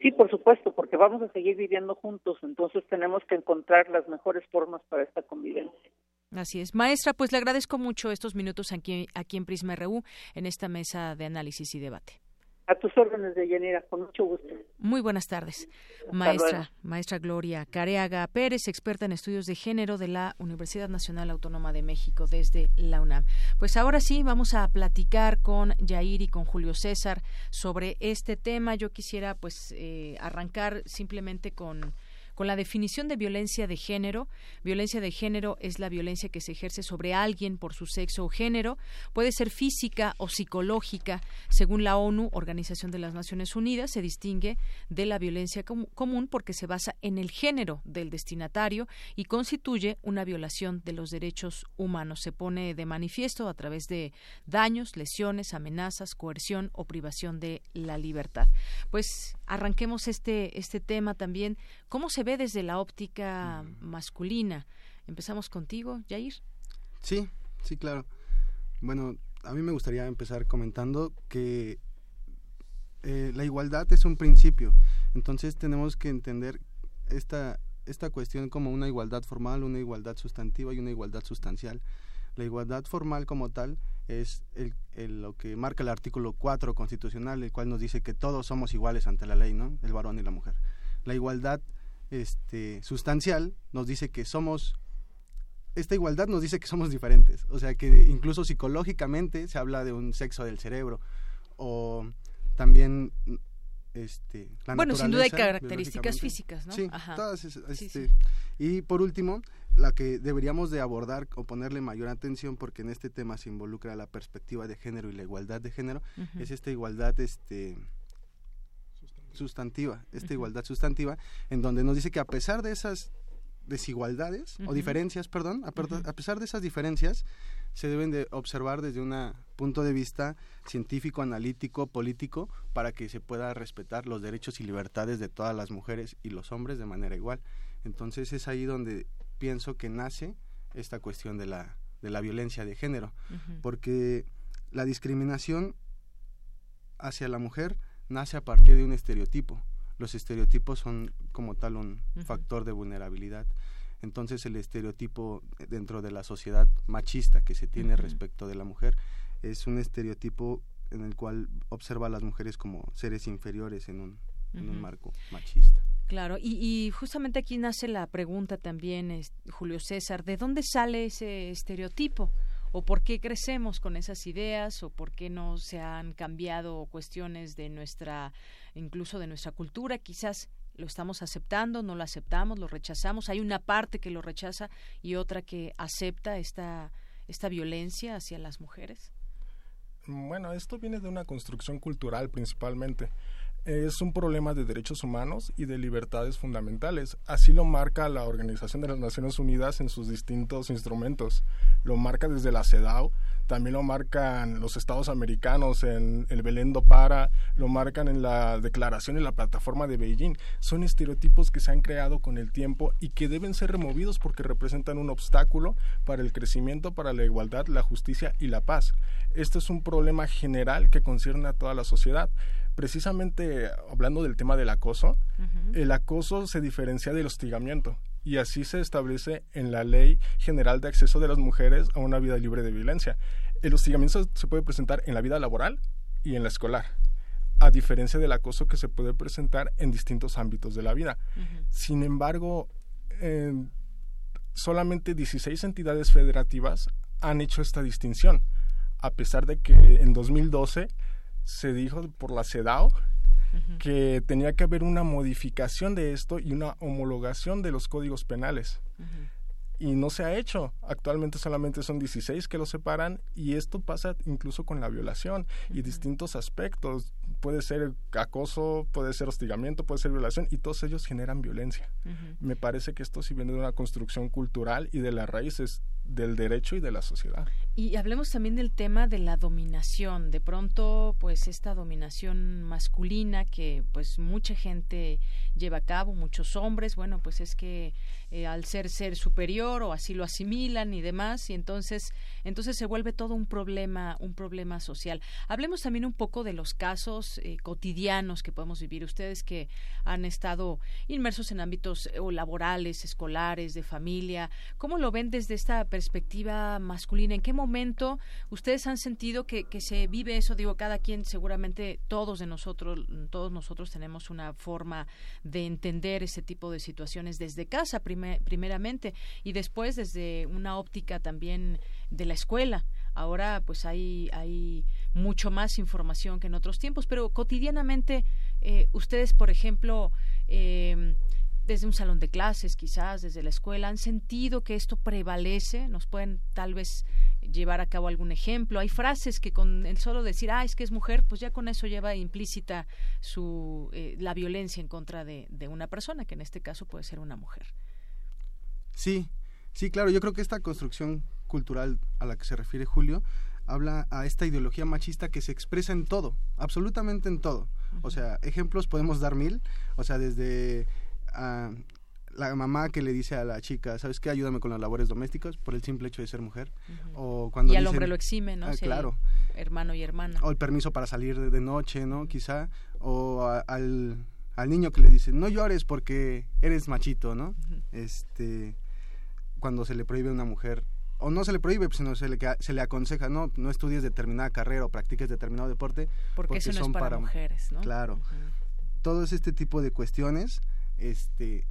Sí, por supuesto, porque vamos a seguir viviendo juntos, entonces tenemos que encontrar las mejores formas para esta convivencia. Así es. Maestra, pues le agradezco mucho estos minutos aquí, aquí en Prisma RU, en esta mesa de análisis y debate. A tus órdenes, de Yanira, con mucho gusto. Muy buenas tardes. maestra, maestra Gloria Careaga Pérez, experta en estudios de género de la Universidad Nacional Autónoma de México desde la UNAM. Pues ahora sí, vamos a platicar con Yair y con Julio César sobre este tema. Yo quisiera pues eh, arrancar simplemente con con la definición de violencia de género. Violencia de género es la violencia que se ejerce sobre alguien por su sexo o género. Puede ser física o psicológica. Según la ONU, Organización de las Naciones Unidas, se distingue de la violencia común porque se basa en el género del destinatario y constituye una violación de los derechos humanos. Se pone de manifiesto a través de daños, lesiones, amenazas, coerción o privación de la libertad. Pues arranquemos este, este tema también. ¿Cómo se ve desde la óptica masculina? Empezamos contigo, Jair. Sí, sí, claro. Bueno, a mí me gustaría empezar comentando que eh, la igualdad es un principio. Entonces tenemos que entender esta, esta cuestión como una igualdad formal, una igualdad sustantiva y una igualdad sustancial. La igualdad formal como tal es el, lo que marca el artículo 4 constitucional, el cual nos dice que todos somos iguales ante la ley, ¿no? El varón y la mujer. La igualdad este, sustancial nos dice que somos esta igualdad nos dice que somos diferentes, o sea que incluso psicológicamente se habla de un sexo del cerebro o también este bueno sin duda hay características físicas no sí todas este, y por último la que deberíamos de abordar o ponerle mayor atención porque en este tema se involucra la perspectiva de género y la igualdad de género es esta igualdad este sustantiva, esta igualdad sustantiva, en donde nos dice que a pesar de esas desigualdades o diferencias, perdón, a, pesar de esas diferencias, se deben de observar desde un punto de vista científico, analítico, político, para que se pueda respetar los derechos y libertades de todas las mujeres y los hombres de manera igual. Entonces es ahí donde pienso que nace esta cuestión de la, de la violencia de género, porque la discriminación hacia la mujer nace a partir de un estereotipo. Los estereotipos son como tal un factor de vulnerabilidad. Entonces el estereotipo dentro de la sociedad machista que se tiene respecto de la mujer es un estereotipo en el cual observa a las mujeres como seres inferiores en un, en un marco machista. Claro, y, y, justamente aquí nace la pregunta también, Julio César, ¿de dónde sale ese estereotipo? o por qué crecemos con esas ideas o por qué no se han cambiado cuestiones de nuestra incluso de nuestra cultura quizás lo estamos aceptando no lo aceptamos lo rechazamos. Hay una parte que lo rechaza y otra que acepta esta esta violencia hacia las mujeres. Bueno esto viene de una construcción cultural principalmente es un problema de derechos humanos y de libertades fundamentales. Así lo marca la Organización de las Naciones Unidas en sus distintos instrumentos. Lo marca desde la CEDAW, también lo marcan los estados americanos en el Belén do Para, lo marcan en la Declaración y la Plataforma de Beijing. Son estereotipos que se han creado con el tiempo y que deben ser removidos porque representan un obstáculo para el crecimiento, para la igualdad, la justicia y la paz. Este es un problema general que concierne a toda la sociedad precisamente hablando del tema del acoso, el acoso se diferencia del hostigamiento y así se establece en la Ley General de Acceso de las Mujeres a una vida libre de violencia. El hostigamiento se puede presentar en la vida laboral y en la escolar, a diferencia del acoso que se puede presentar en distintos ámbitos de la vida. Sin embargo, solamente 16 entidades federativas han hecho esta distinción, a pesar de que en 2012 se dijo por la CEDAW que tenía que haber una modificación de esto y una homologación de los códigos penales. Y no se ha hecho. Actualmente solamente son 16 que lo separan y esto pasa incluso con la violación y distintos aspectos puede ser acoso, puede ser hostigamiento, puede ser violación y todos ellos generan violencia. Me parece que esto sí viene de una construcción cultural y de las raíces del derecho y de la sociedad. Y hablemos también del tema de la dominación. De pronto, pues esta dominación masculina que pues mucha gente lleva a cabo, muchos hombres, bueno, pues es que eh, al ser ser superior o así lo asimilan y demás y entonces entonces se vuelve todo un problema un problema social hablemos también un poco de los casos eh, cotidianos que podemos vivir ustedes que han estado inmersos en ámbitos eh, laborales escolares de familia cómo lo ven desde esta perspectiva masculina. ¿En qué momento ustedes han sentido que, que se vive eso? Digo, cada quien, seguramente todos de nosotros, todos nosotros tenemos una forma de entender ese tipo de situaciones desde casa, primeramente, y después desde una óptica también de la escuela. Ahora, pues hay, hay mucho más información que en otros tiempos, pero cotidianamente, eh, ustedes, por ejemplo, eh, desde un salón de clases, quizás desde la escuela, han sentido que esto prevalece, nos pueden tal vez llevar a cabo algún ejemplo. Hay frases que con el solo decir, ah, es que es mujer, pues ya con eso lleva implícita su, eh, la violencia en contra de, de una persona, que en este caso puede ser una mujer. Sí, sí, claro, yo creo que esta construcción cultural a la que se refiere Julio habla a esta ideología machista que se expresa en todo, absolutamente en todo. O sea, ejemplos podemos dar mil, o sea, desde a la mamá que le dice a la chica, ¿sabes qué? Ayúdame con las labores domésticas por el simple hecho de ser mujer. o cuando y al hombre lo exime, ¿no? Ah, claro. hermano y hermana. O el permiso para salir de, noche, ¿no? Quizá. O al, al, niño que le dice, no llores porque eres machito, ¿no? Este, cuando se le prohíbe a una mujer o no se le prohíbe, sino se le, se le aconseja, no, no estudies determinada carrera o practiques determinado deporte. Porque, eso no es para, mujeres, ¿no? Claro. Todo este tipo de cuestiones este,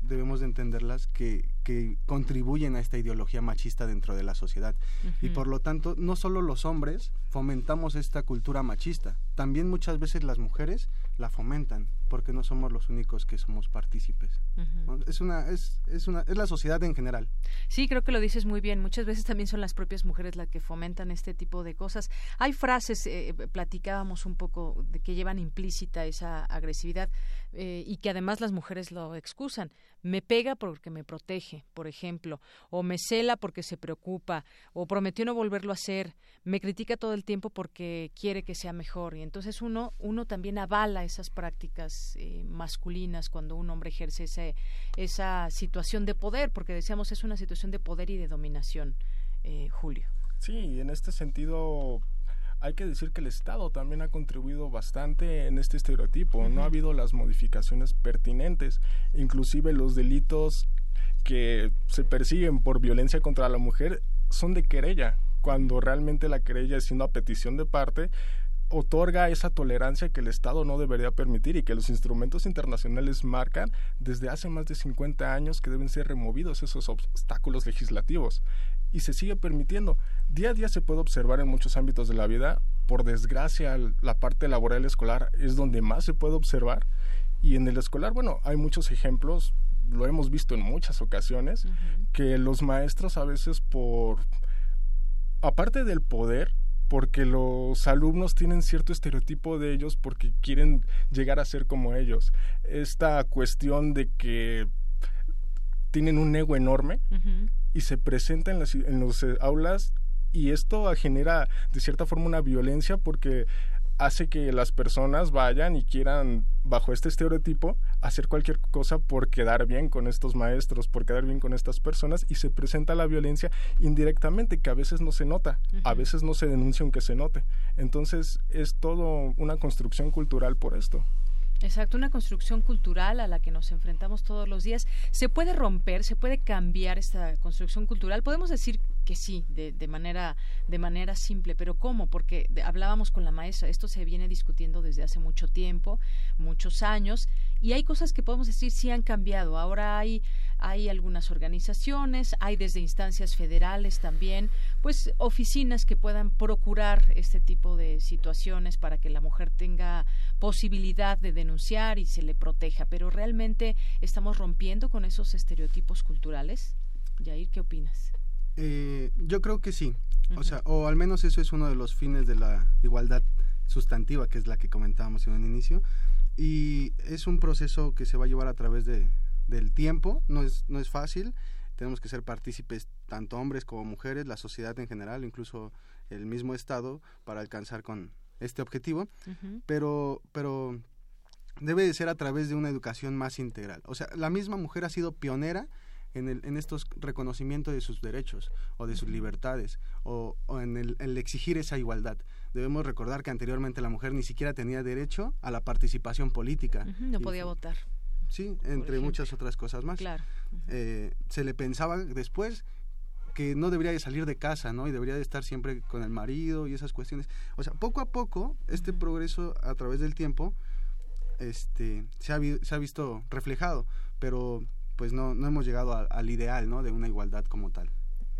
debemos de entenderlas que, que, contribuyen a esta ideología machista dentro de la sociedad. Y por lo tanto, no solo los hombres fomentamos esta cultura machista, también muchas veces las mujeres la fomentan, porque no somos los únicos que somos partícipes. Es una es, es una es la sociedad en general. Sí, creo que lo dices muy bien. Muchas veces también son las propias mujeres las que fomentan este tipo de cosas. Hay frases eh, platicábamos un poco de que llevan implícita esa agresividad eh, y que además las mujeres lo excusan. Me pega porque me protege, por ejemplo, o me cela porque se preocupa, o prometió no volverlo a hacer, me critica todo el tiempo porque quiere que sea mejor. Y entonces uno, uno también avala esas prácticas eh, masculinas cuando un hombre ejerce ese, esa situación de poder, porque decíamos es una situación de poder y de dominación, eh, Julio. Sí, en este sentido hay que decir que el Estado también ha contribuido bastante en este estereotipo. No ha habido las modificaciones pertinentes, inclusive los delitos que se persiguen por violencia contra la mujer son de querella, cuando realmente la querella es siendo a petición de parte otorga esa tolerancia que el Estado no debería permitir y que los instrumentos internacionales marcan desde hace más de 50 años que deben ser removidos esos obstáculos legislativos. Y se sigue permitiendo. Día a día se puede observar en muchos ámbitos de la vida. Por desgracia, la parte laboral escolar es donde más se puede observar. Y en el escolar, bueno, hay muchos ejemplos, lo hemos visto en muchas ocasiones, que los maestros a veces por, aparte del poder, porque los alumnos tienen cierto estereotipo de ellos porque quieren llegar a ser como ellos. Esta cuestión de que tienen un ego enorme y se presenta en las en los eh, aulas y esto genera de cierta forma una violencia porque hace que las personas vayan y quieran, bajo este estereotipo, hacer cualquier cosa por quedar bien con estos maestros, por quedar bien con estas personas y se presenta la violencia indirectamente, que a veces no se nota, a veces no se denuncia aunque se note. Entonces es todo una construcción cultural por esto. Exacto, una construcción cultural a la que nos enfrentamos todos los días. ¿Se puede romper, se puede cambiar esta construcción cultural? Podemos decir que sí, de, de manera, de manera simple, pero ¿cómo? Porque hablábamos con la maestra, esto se viene discutiendo desde hace mucho tiempo, muchos años, y hay cosas que podemos decir sí han cambiado. Ahora hay, hay algunas organizaciones, hay desde instancias federales también, pues oficinas que puedan procurar este tipo de situaciones para que la mujer tenga posibilidad de denunciar y se le proteja. Pero realmente estamos rompiendo con esos estereotipos culturales. Yair, ¿qué opinas? Eh, yo creo que sí. O sea, o al menos eso es uno de los fines de la igualdad sustantiva, que es la que comentábamos en un inicio. Y es un proceso que se va a llevar a través de, del tiempo, no es, no es fácil, tenemos que ser partícipes tanto hombres como mujeres, la sociedad en general, incluso el mismo Estado, para alcanzar con este objetivo, pero, pero debe de ser a través de una educación más integral. O sea, la misma mujer ha sido pionera en, el, en estos reconocimientos de sus derechos o de sus libertades o, en, el, exigir esa igualdad. Debemos recordar que anteriormente la mujer ni siquiera tenía derecho a la participación política. no podía votar. Sí, entre muchas otras cosas más. Claro. Eh, se le pensaba después que no debería de salir de casa, ¿no? Y debería de estar siempre con el marido y esas cuestiones. O sea, poco a poco, este progreso a través del tiempo este, se, ha, se ha visto reflejado, pero pues no, no hemos llegado al ideal, ¿no? De una igualdad como tal.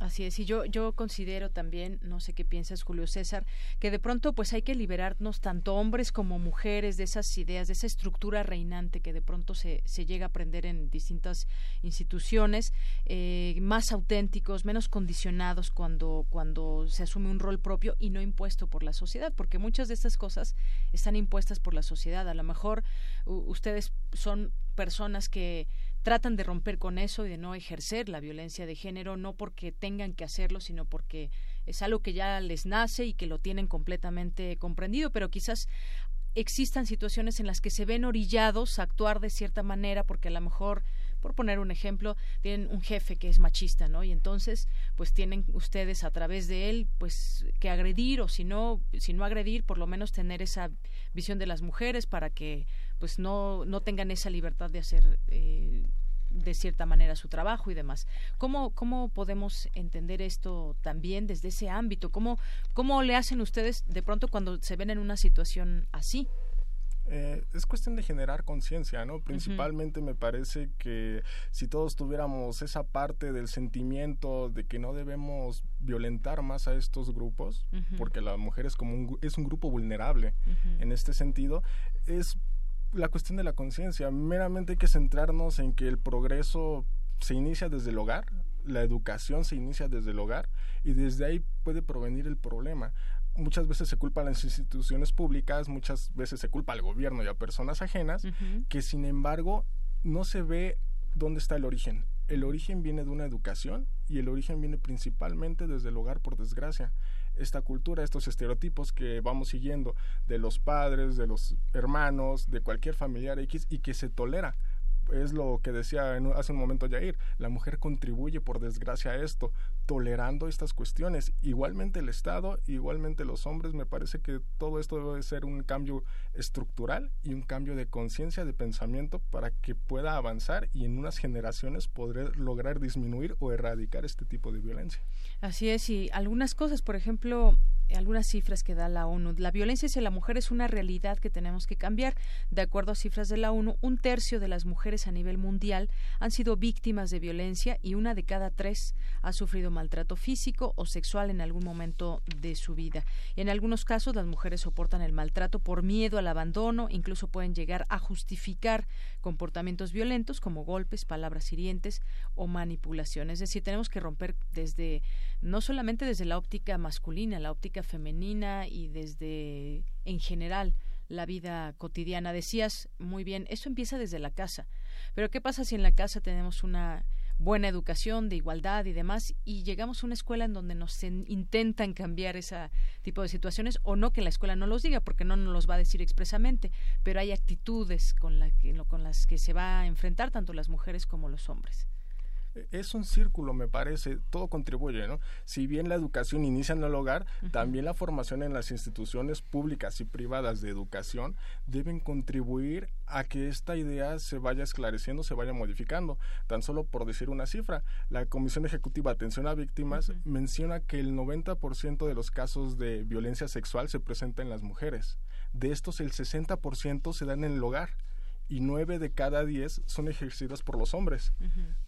Así es, y yo, yo considero también, no sé qué piensas Julio César, que de pronto pues hay que liberarnos tanto hombres como mujeres de esas ideas, de esa estructura reinante que de pronto se, se llega a aprender en distintas instituciones, eh, más auténticos, menos condicionados cuando, cuando se asume un rol propio y no impuesto por la sociedad, porque muchas de estas cosas están impuestas por la sociedad. A lo mejor ustedes son personas que tratan de romper con eso y de no ejercer la violencia de género, no porque tengan que hacerlo, sino porque es algo que ya les nace y que lo tienen completamente comprendido, pero quizás existan situaciones en las que se ven orillados a actuar de cierta manera porque a lo mejor por poner un ejemplo, tienen un jefe que es machista, ¿no? Y entonces, pues tienen ustedes a través de él, pues que agredir o si no, si no agredir, por lo menos tener esa visión de las mujeres para que, pues no, no tengan esa libertad de hacer eh, de cierta manera su trabajo y demás. ¿Cómo, cómo podemos entender esto también desde ese ámbito? ¿Cómo, ¿Cómo le hacen ustedes de pronto cuando se ven en una situación así? Eh, es cuestión de generar conciencia, ¿no? Principalmente me parece que si todos tuviéramos esa parte del sentimiento de que no debemos violentar más a estos grupos, porque la mujer es como un, es un grupo vulnerable en este sentido, es la cuestión de la conciencia. Meramente hay que centrarnos en que el progreso se inicia desde el hogar, la educación se inicia desde el hogar y desde ahí puede provenir el problema muchas veces se culpa a las instituciones públicas, muchas veces se culpa al gobierno y a personas ajenas, que sin embargo no se ve dónde está el origen. El origen viene de una educación y el origen viene principalmente desde el hogar, por desgracia. Esta cultura, estos estereotipos que vamos siguiendo de los padres, de los hermanos, de cualquier familiar X y que se tolera es lo que decía hace un momento Jair, la mujer contribuye por desgracia a esto, tolerando estas cuestiones. Igualmente el Estado, igualmente los hombres, me parece que todo esto debe ser un cambio estructural y un cambio de conciencia, de pensamiento para que pueda avanzar y en unas generaciones poder lograr disminuir o erradicar este tipo de violencia. Así es, y algunas cosas, por ejemplo, algunas cifras que da la ONU. La violencia hacia la mujer es una realidad que tenemos que cambiar. De acuerdo a cifras de la ONU, un tercio de las mujeres a nivel mundial han sido víctimas de violencia y una de cada tres ha sufrido maltrato físico o sexual en algún momento de su vida. En algunos casos, las mujeres soportan el maltrato por miedo al abandono, incluso pueden llegar a justificar comportamientos violentos como golpes, palabras hirientes o manipulación. Es decir, tenemos que romper desde no solamente desde la óptica masculina, la óptica femenina y desde en general la vida cotidiana. Decías muy bien, eso empieza desde la casa. Pero ¿qué pasa si en la casa tenemos una buena educación de igualdad y demás y llegamos a una escuela en donde nos intentan cambiar ese tipo de situaciones o no que la escuela no los diga porque no nos los va a decir expresamente, pero hay actitudes con, la que, con las que se va a enfrentar tanto las mujeres como los hombres es un círculo, me parece, todo contribuye, ¿no? Si bien la educación inicia en el hogar, también la formación en las instituciones públicas y privadas de educación deben contribuir a que esta idea se vaya esclareciendo, se vaya modificando. Tan solo por decir una cifra, la Comisión Ejecutiva de Atención a Víctimas menciona que el 90% de los casos de violencia sexual se presenta en las mujeres. De estos, el 60% se dan en el hogar y nueve de cada diez son ejercidas por los hombres.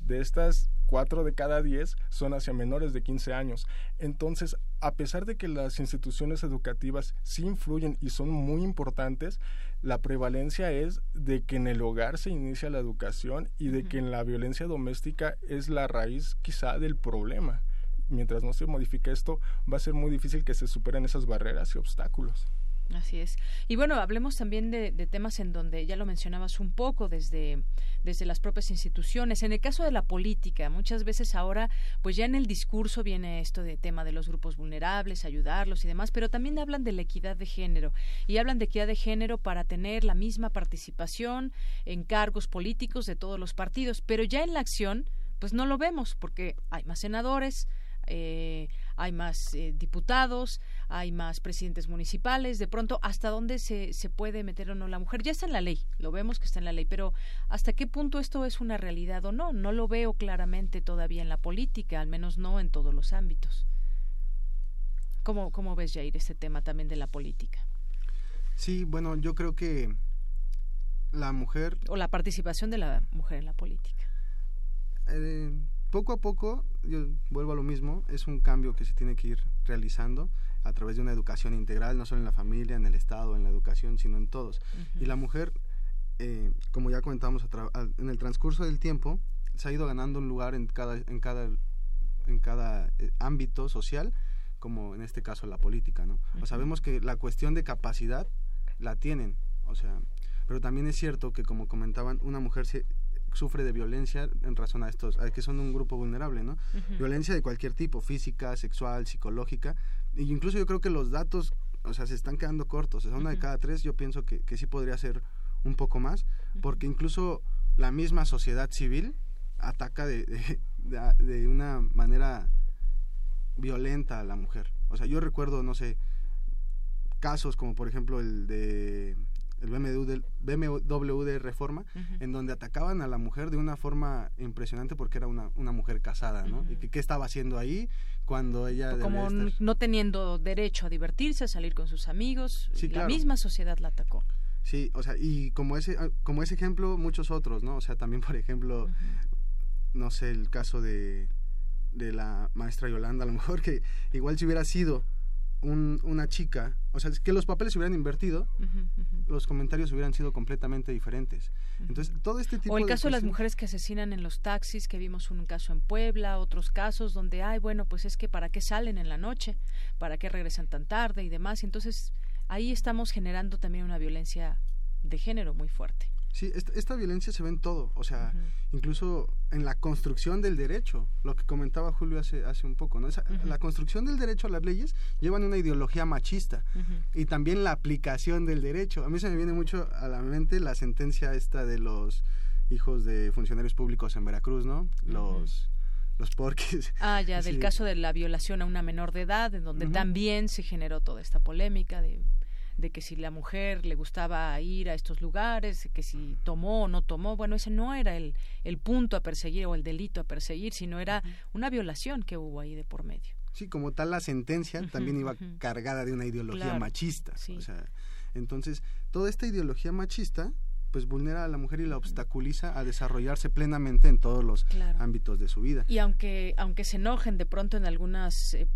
De estas, cuatro de cada diez son hacia menores de 15 años. Entonces, a pesar de que las instituciones educativas sí influyen y son muy importantes, la prevalencia es de que en el hogar se inicia la educación y de que en la violencia doméstica es la raíz quizá del problema. Mientras no se modifique esto, va a ser muy difícil que se superen esas barreras y obstáculos. Así es. Y bueno, hablemos también de, temas en donde ya lo mencionabas un poco desde, desde las propias instituciones. En el caso de la política, muchas veces ahora, pues ya en el discurso viene esto de tema de los grupos vulnerables, ayudarlos y demás, pero también hablan de la equidad de género y hablan de equidad de género para tener la misma participación en cargos políticos de todos los partidos, pero ya en la acción, pues no lo vemos porque hay más senadores, eh, hay más eh, diputados, hay más presidentes municipales, de pronto, ¿hasta dónde se, se puede meter o no la mujer? Ya está en la ley, lo vemos que está en la ley, pero ¿hasta qué punto esto es una realidad o no? No lo veo claramente todavía en la política, al menos no en todos los ámbitos. ¿Cómo, cómo ves, Jair, este tema también de la política? Sí, bueno, yo creo que la mujer... O la participación de la mujer en la política. Eh, poco a poco, yo vuelvo a lo mismo, es un cambio que se tiene que ir realizando a través de una educación integral, no solo en la familia, en el Estado, en la educación, sino en todos. Y la mujer, eh, como ya comentamos, en el transcurso del tiempo, se ha ido ganando un lugar en cada, en cada, en cada eh, ámbito social, como en este caso la política, ¿no? sabemos que la cuestión de capacidad la tienen, o sea, pero también es cierto que como comentaban, una mujer se, sufre de violencia en razón a estos, a que son un grupo vulnerable, ¿no? Violencia de cualquier tipo, física, sexual, psicológica, e incluso yo creo que los datos, o sea, se están quedando cortos, o sea, una de cada tres yo pienso que, que sí podría ser un poco más, porque incluso la misma sociedad civil ataca de, de, de, una manera violenta a la mujer. O sea, yo recuerdo, no sé, casos como por ejemplo el de el BMW, del, BMW de Reforma, en donde atacaban a la mujer de una forma impresionante porque era una, una mujer casada, ¿no? Y que qué estaba haciendo ahí cuando ella... Como no teniendo derecho a divertirse, a salir con sus amigos, la misma sociedad la atacó. Sí, o sea, y como ese, ah, como ese ejemplo, muchos otros, ¿no? O sea, también, por ejemplo, no sé, el caso de, de la maestra Yolanda, a lo mejor que igual si hubiera sido una chica, o sea, que los papeles se hubieran invertido, los comentarios hubieran sido completamente diferentes. Entonces, todo este tipo O el caso de las mujeres que asesinan en los taxis, que vimos un caso en Puebla, otros casos donde, ay, bueno, pues es que para qué salen en la noche, para qué regresan tan tarde y demás. Entonces, ahí estamos generando también una violencia de género muy fuerte. Sí, esta, violencia se ve en todo, o sea, incluso en la construcción del derecho, lo que comentaba Julio hace, hace un poco, ¿no? La construcción del derecho a las leyes llevan una ideología machista y también la aplicación del derecho. A mí se me viene mucho a la mente la sentencia esta de los hijos de funcionarios públicos en Veracruz, ¿no? Los los porques. Ah, ya, (laughs) del caso de la violación a una menor de edad, en donde también se generó toda esta polémica de de que si la mujer le gustaba ir a estos lugares, que si tomó o no tomó, bueno, ese no era el, el punto a perseguir o el delito a perseguir, sino era una violación que hubo ahí de por medio. Sí, como tal la sentencia también iba cargada de una ideología machista. O sea, entonces, toda esta ideología machista pues vulnera a la mujer y la obstaculiza a desarrollarse plenamente en todos los ámbitos de su vida. Y aunque aunque se enojen de pronto en algunas eh,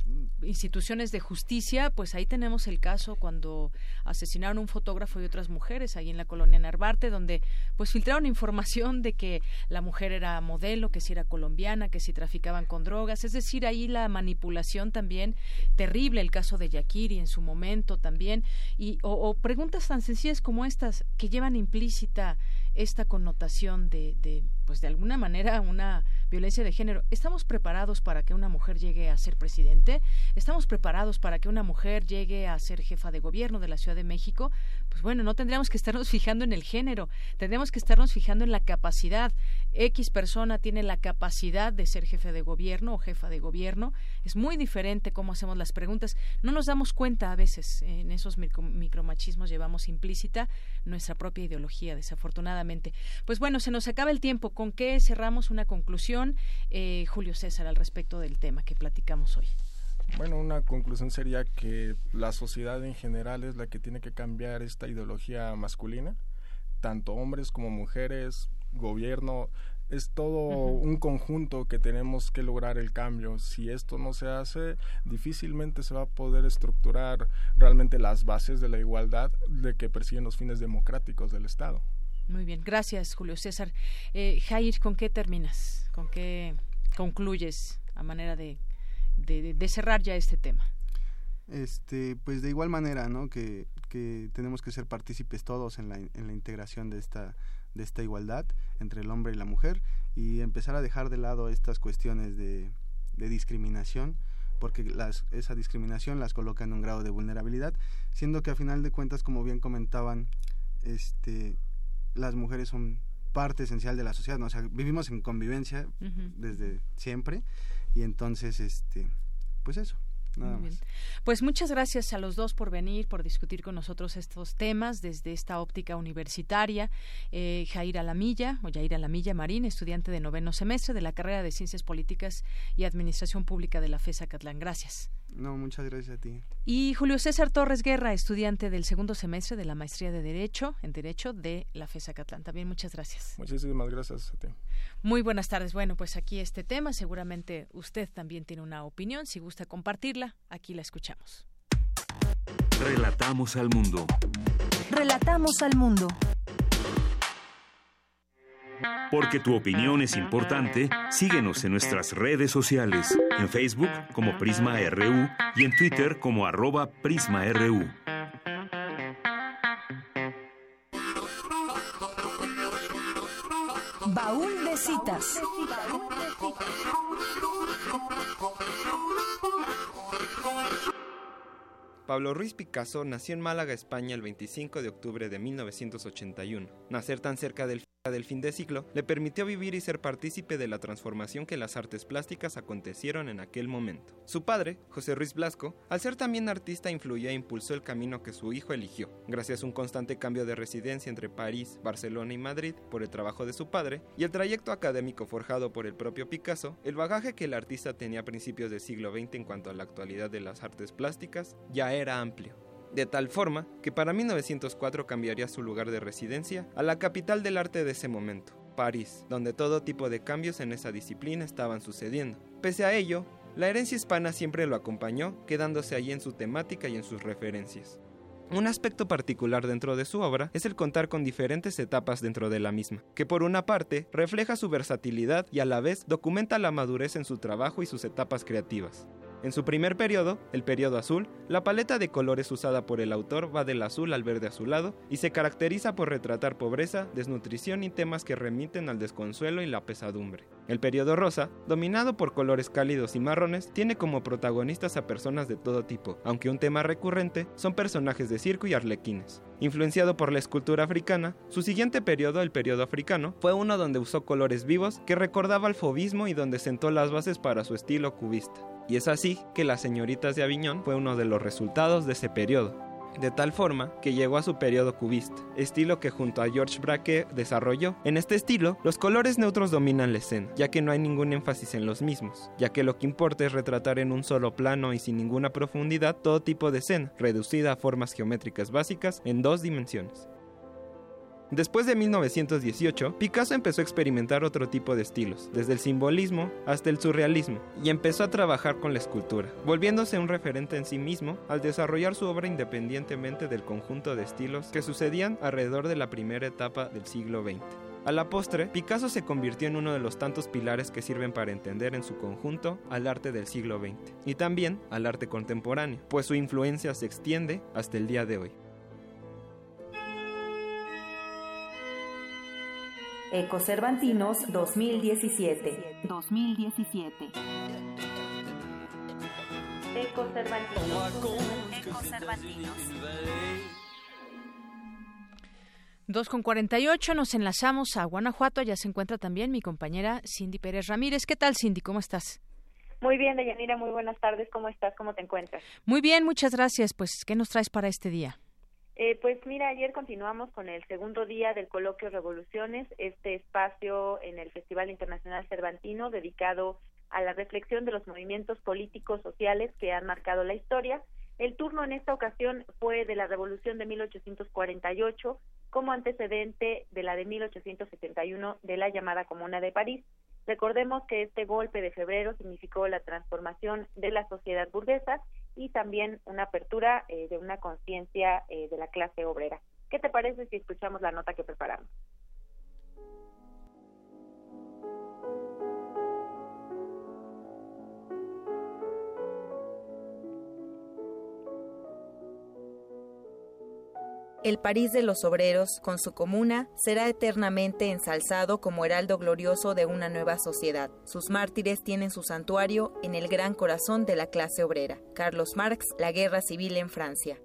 instituciones de justicia, pues ahí tenemos el caso cuando asesinaron un fotógrafo y otras mujeres ahí en la colonia Narvarte, donde pues filtraron información de que la mujer era modelo, que si era colombiana, que si traficaban con drogas, es decir, ahí la manipulación también terrible, el caso de Yakiri en su momento también, y o, o preguntas tan sencillas como estas que llevan implícito esta connotación de, de, pues de alguna manera, una violencia de género. ¿Estamos preparados para que una mujer llegue a ser presidente? ¿Estamos preparados para que una mujer llegue a ser jefa de gobierno de la Ciudad de México? Pues bueno, no tendríamos que estarnos (laughs) fijando en el género, tendríamos que estarnos fijando en la capacidad. X persona tiene la capacidad de ser jefe de gobierno o jefa de gobierno. Es muy diferente cómo hacemos las preguntas. No nos damos cuenta a veces en esos micromachismos llevamos implícita nuestra propia ideología, desafortunadamente. Pues bueno, se nos acaba el tiempo. ¿Con qué cerramos una conclusión, eh, Julio César, al respecto del tema que platicamos hoy? Bueno, una conclusión sería que la sociedad en general es la que tiene que cambiar esta ideología masculina, tanto hombres como mujeres, gobierno, es todo un conjunto que tenemos que lograr el cambio. Si esto no se hace, difícilmente se va a poder estructurar realmente las bases de la igualdad de que persiguen los fines democráticos del Estado. Muy bien, gracias Julio César. Eh, Jair, ¿con qué terminas? ¿Con qué concluyes a manera de, de, cerrar ya este tema? Este, pues de igual manera, ¿no? Que, que tenemos que ser partícipes todos en la, en la integración de esta, de esta igualdad entre el hombre y la mujer y empezar a dejar de lado estas cuestiones de, de discriminación porque las, esa discriminación las coloca en un grado de vulnerabilidad, siendo que a final de cuentas, como bien comentaban, este, las mujeres son parte esencial de la sociedad, ¿no? o sea, vivimos en convivencia desde siempre y entonces, este, pues eso. Nada más. Pues muchas gracias a los dos por venir, por discutir con nosotros estos temas desde esta óptica universitaria. Eh, Jair Alamilla, o Jair Alamilla Marín, estudiante de noveno semestre de la carrera de Ciencias Políticas y Administración Pública de la FESA Catlán. Gracias. No, muchas gracias a ti. Y Julio César Torres Guerra, estudiante del segundo semestre de la maestría de Derecho, en Derecho de la FESA Catlán. También muchas gracias. Muchísimas gracias a ti. Muy buenas tardes. Bueno, pues aquí este tema, seguramente usted también tiene una opinión. Si gusta compartirla, aquí la escuchamos. Relatamos al mundo. Relatamos al mundo. Porque tu opinión es importante, síguenos en nuestras redes sociales, en Facebook como Prisma RU y en Twitter como arroba PrismaRU. Baúl de citas. Pablo Ruiz Picasso nació en Málaga, España, el 25 de octubre de 1981. Nacer tan cerca del del fin de siglo le permitió vivir y ser partícipe de la transformación que las artes plásticas acontecieron en aquel momento. Su padre, José Ruiz Blasco, al ser también artista, influyó e impulsó el camino que su hijo eligió. Gracias a un constante cambio de residencia entre París, Barcelona y Madrid por el trabajo de su padre y el trayecto académico forjado por el propio Picasso, el bagaje que el artista tenía a principios del siglo XX en cuanto a la actualidad de las artes plásticas ya era amplio de tal forma que para 1904 cambiaría su lugar de residencia a la capital del arte de ese momento, París, donde todo tipo de cambios en esa disciplina estaban sucediendo. Pese a ello, la herencia hispana siempre lo acompañó, quedándose allí en su temática y en sus referencias. Un aspecto particular dentro de su obra es el contar con diferentes etapas dentro de la misma, que por una parte refleja su versatilidad y a la vez documenta la madurez en su trabajo y sus etapas creativas. En su primer periodo, el periodo azul, la paleta de colores usada por el autor va del azul al verde azulado y se caracteriza por retratar pobreza, desnutrición y temas que remiten al desconsuelo y la pesadumbre. El periodo rosa, dominado por colores cálidos y marrones, tiene como protagonistas a personas de todo tipo, aunque un tema recurrente son personajes de circo y arlequines. Influenciado por la escultura africana, su siguiente periodo, el periodo africano, fue uno donde usó colores vivos que recordaba al fobismo y donde sentó las bases para su estilo cubista. Y es así que Las señoritas de Aviñón fue uno de los resultados de ese periodo. De tal forma que llegó a su periodo cubista, estilo que junto a George Braque desarrolló. En este estilo, los colores neutros dominan la escena, ya que no hay ningún énfasis en los mismos, ya que lo que importa es retratar en un solo plano y sin ninguna profundidad todo tipo de escena, reducida a formas geométricas básicas en dos dimensiones. Después de 1918, Picasso empezó a experimentar otro tipo de estilos, desde el simbolismo hasta el surrealismo, y empezó a trabajar con la escultura, volviéndose un referente en sí mismo al desarrollar su obra independientemente del conjunto de estilos que sucedían alrededor de la primera etapa del siglo XX. A la postre, Picasso se convirtió en uno de los tantos pilares que sirven para entender en su conjunto al arte del siglo XX y también al arte contemporáneo, pues su influencia se extiende hasta el día de hoy. Ecocervantinos 2017. 2017. Ecocervantinos. Ecocervantinos. 2 con 48 nos enlazamos a Guanajuato. Ya se encuentra también mi compañera Cindy Pérez Ramírez. ¿Qué tal, Cindy? ¿Cómo estás? Muy bien, Deyanira. Muy buenas tardes. ¿Cómo estás? ¿Cómo te encuentras? Muy bien, muchas gracias. Pues, ¿qué nos traes para este día? Eh, pues mira, ayer continuamos con el segundo día del coloquio Revoluciones, este espacio en el Festival Internacional Cervantino dedicado a la reflexión de los movimientos políticos sociales que han marcado la historia. El turno en esta ocasión fue de la Revolución de 1848 como antecedente de la de 1871 de la llamada Comuna de París. Recordemos que este golpe de febrero significó la transformación de la sociedad burguesa y también una apertura eh, de una conciencia eh, de la clase obrera. ¿Qué te parece si escuchamos la nota que preparamos? El París de los obreros, con su comuna, será eternamente ensalzado como heraldo glorioso de una nueva sociedad. Sus mártires tienen su santuario en el gran corazón de la clase obrera. Carlos Marx, La Guerra Civil en Francia.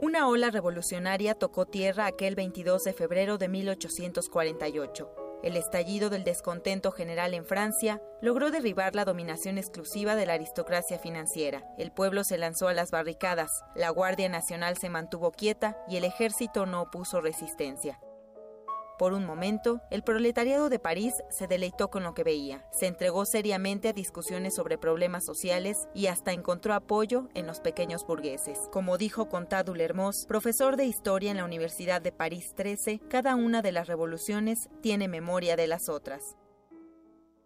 Una ola revolucionaria tocó tierra aquel 22 de febrero de 1848. El estallido del descontento general en Francia logró derribar la dominación exclusiva de la aristocracia financiera. El pueblo se lanzó a las barricadas, la Guardia Nacional se mantuvo quieta y el ejército no opuso resistencia. Por un momento, el proletariado de París se deleitó con lo que veía, se entregó seriamente a discusiones sobre problemas sociales y hasta encontró apoyo en los pequeños burgueses. Como dijo Contadou Lermos, profesor de historia en la Universidad de París 13, cada una de las revoluciones tiene memoria de las otras.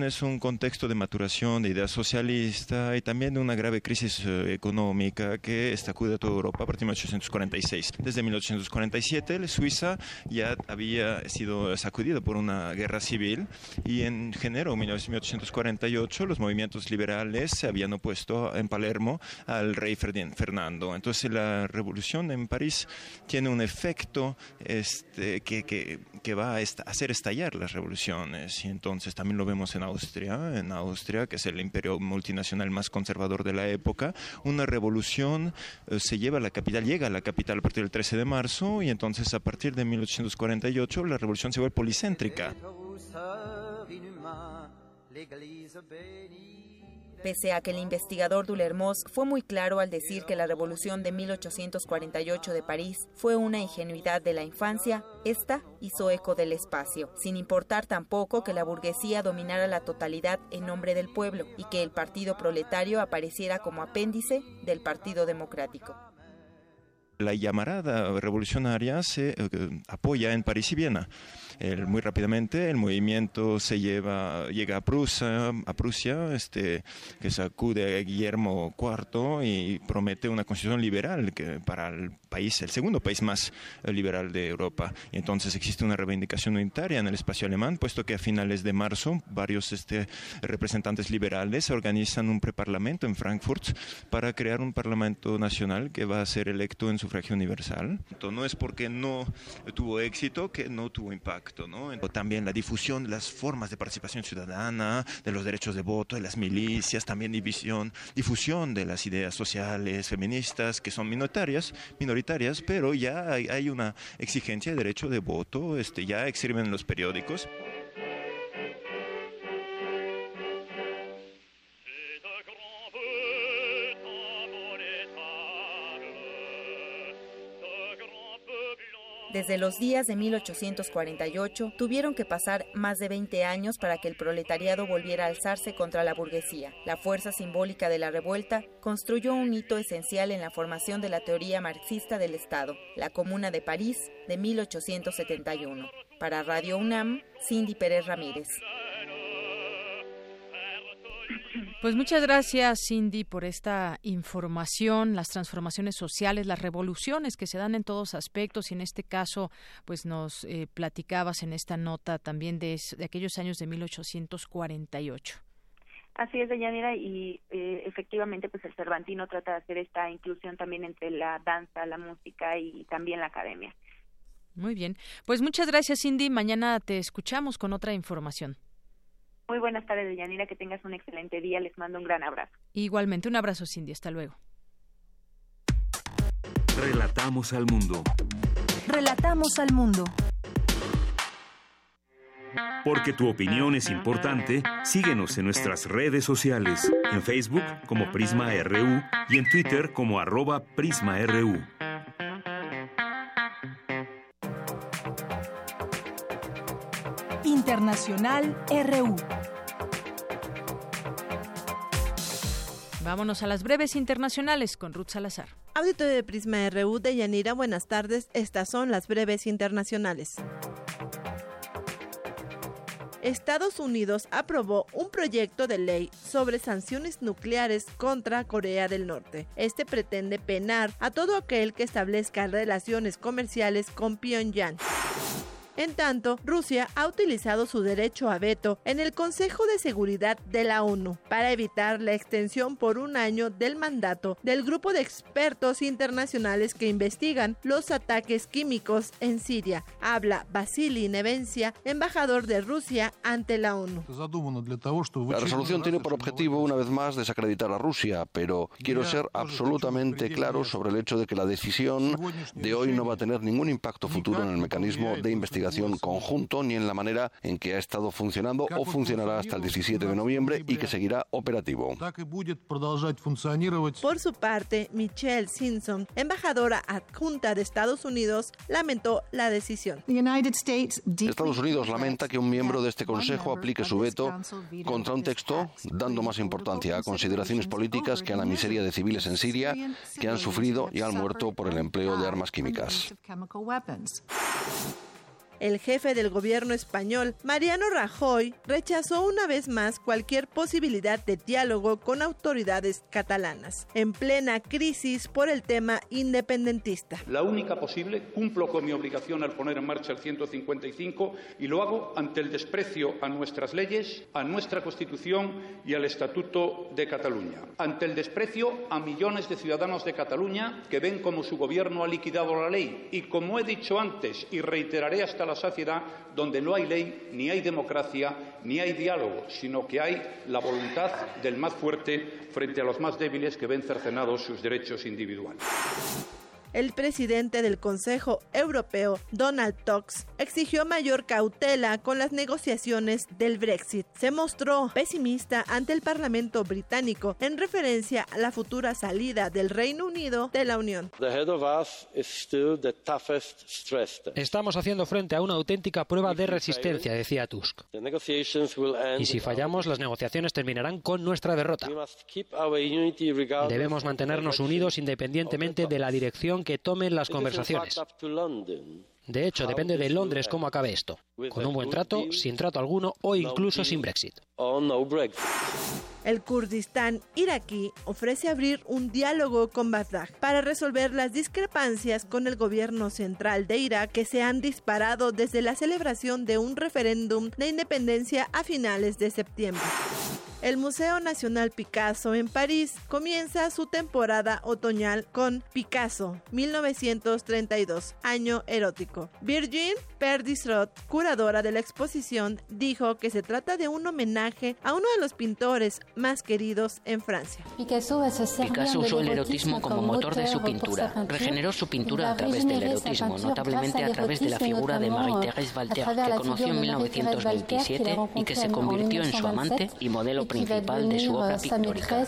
Es un contexto de maturación de ideas socialistas y también de una grave crisis eh, económica que sacude a toda Europa a partir de 1846. Desde 1847 Suiza ya había sido sacudida por una guerra civil y en enero de 1848 los movimientos liberales se habían opuesto en Palermo al rey Fernando. Entonces la revolución en París tiene un efecto este, que, que, que va a hacer estallar las revoluciones y entonces también lo vemos en Austria, en Austria, que es el imperio multinacional más conservador de la época, una revolución eh, se lleva a la capital, llega a la capital a partir del 13 de marzo y entonces a partir de 1848 la revolución se vuelve policéntrica. Pese a que el investigador Dulermos fue muy claro al decir que la revolución de 1848 de París fue una ingenuidad de la infancia, esta hizo eco del espacio, sin importar tampoco que la burguesía dominara la totalidad en nombre del pueblo y que el Partido Proletario apareciera como apéndice del Partido Democrático. La llamarada revolucionaria se eh, apoya en París y Viena muy rápidamente el movimiento se lleva, llega a Prusia, a Prusia este, que sacude a Guillermo IV y promete una constitución liberal que para el país, el segundo país más eh, liberal de Europa. Entonces existe una reivindicación unitaria en el espacio alemán, puesto que a finales de marzo varios este, representantes liberales organizan un preparlamento en Frankfurt para crear un parlamento nacional que va a ser electo en sufragio universal. Entonces, no es porque no tuvo éxito que no tuvo impacto. También la difusión, las formas de participación ciudadana, de los derechos de voto, de las milicias, también división, difusión de las ideas sociales, feministas, que son minoritarias, minoritarias, pero ya hay, una exigencia de derecho de voto, este, ya escriben en los periódicos. Desde los días de 1848 tuvieron que pasar más de 20 años para que el proletariado volviera a alzarse contra la burguesía. La fuerza simbólica de la revuelta construyó un hito esencial en la formación de la teoría marxista del Estado, la Comuna de París de 1871. Para Radio UNAM, Cindy Pérez Ramírez. Pues muchas gracias, Cindy, por esta información, las transformaciones sociales, las revoluciones que se dan en todos aspectos y en este caso, pues nos eh, platicabas en esta nota también de, de, aquellos años de 1848. Así es, Deyanira, y eh, efectivamente, pues el Cervantino trata de hacer esta inclusión también entre la danza, la música y también la academia. Muy bien, pues muchas gracias, Cindy. Mañana te escuchamos con otra información. Muy buenas tardes, Yanira, que tengas un excelente día. Les mando un gran abrazo. Igualmente, un abrazo, Cindy. Hasta luego. Relatamos al mundo. Relatamos al mundo. Porque tu opinión es importante, síguenos en nuestras redes sociales, en Facebook como Prisma RU y en Twitter como arroba PrismaRU. Internacional RU. Vámonos a las breves internacionales con Ruth Salazar. Auditorio de Prisma RU de Yanira, buenas tardes. Estas son las breves internacionales. Estados Unidos aprobó un proyecto de ley sobre sanciones nucleares contra Corea del Norte. Este pretende penar a todo aquel que establezca relaciones comerciales con Pyongyang. En tanto, Rusia ha utilizado su derecho a veto en el Consejo de Seguridad de la ONU para evitar la extensión por un año del mandato del grupo de expertos internacionales que investigan los ataques químicos en Siria. Habla Vasily Nevencia, embajador de Rusia ante la ONU. La resolución tiene por objetivo, una vez más, desacreditar a Rusia, pero quiero ser absolutamente claro sobre el hecho de que la decisión de hoy no va a tener ningún impacto futuro en el mecanismo de investigación investigación conjunto ni en la manera en que ha estado funcionando o funcionará hasta el 17 de noviembre y que seguirá operativo. Por su parte, Michelle Simpson, embajadora adjunta de Estados Unidos, lamentó la decisión. Estados Unidos lamenta que un miembro de este Consejo aplique su veto contra un texto, dando más importancia a consideraciones políticas que a la miseria de civiles en Siria que han sufrido y han muerto por el empleo de armas químicas. El jefe del gobierno español, Mariano Rajoy, rechazó una vez más cualquier posibilidad de diálogo con autoridades catalanas, en plena crisis por el tema independentista. La única posible, cumplo con mi obligación al poner en marcha el 155 y lo hago ante el desprecio a nuestras leyes, a nuestra Constitución y al Estatuto de Cataluña, ante el desprecio a millones de ciudadanos de Cataluña que ven como su gobierno ha liquidado la ley y, como he dicho antes y reiteraré hasta la saciedad donde no hay ley, ni hay democracia, ni hay diálogo, sino que hay la voluntad del más fuerte frente a los más débiles que ven cercenados sus derechos individuales. El presidente del Consejo Europeo, Donald Tusk, exigió mayor cautela con las negociaciones del Brexit. Se mostró pesimista ante el Parlamento británico en referencia a la futura salida del Reino Unido de la Unión. Estamos haciendo frente a una auténtica prueba de resistencia, decía Tusk. Y si fallamos, las negociaciones terminarán con nuestra derrota. Debemos mantenernos unidos independientemente de la dirección que tomen las conversaciones. De hecho, depende de Londres cómo acabe esto. Con un buen trato, sin trato alguno o incluso sin Brexit. El Kurdistán iraquí ofrece abrir un diálogo con Bagdad para resolver las discrepancias con el gobierno central de Irak que se han disparado desde la celebración de un referéndum de independencia a finales de septiembre. El Museo Nacional Picasso en París comienza su temporada otoñal con Picasso 1932, año erótico. Virgin Perdisrot, curadora de la exposición, dijo que se trata de un homenaje a uno de los pintores más queridos en Francia. Picasso usó el erotismo como motor de su pintura. Regeneró su pintura a través del erotismo, notablemente a través de la figura de Marie-Thérèse Walter, que conoció en 1927 y que se convirtió en su amante y modelo principal de su obra pictórica.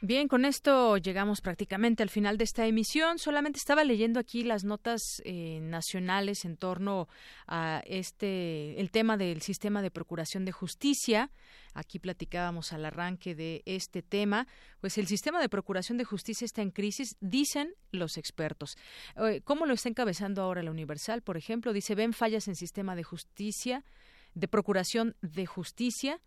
Bien, con esto llegamos prácticamente al final de esta emisión. Solamente estaba leyendo aquí las notas eh, nacionales en torno a este el tema del sistema de procuración de justicia. Aquí platicábamos al arranque de este tema. Pues el sistema de procuración de justicia está en crisis, dicen los expertos. Eh, ¿Cómo lo está encabezando ahora la Universal? Por ejemplo, dice ven fallas en sistema de justicia de Procuración de Justicia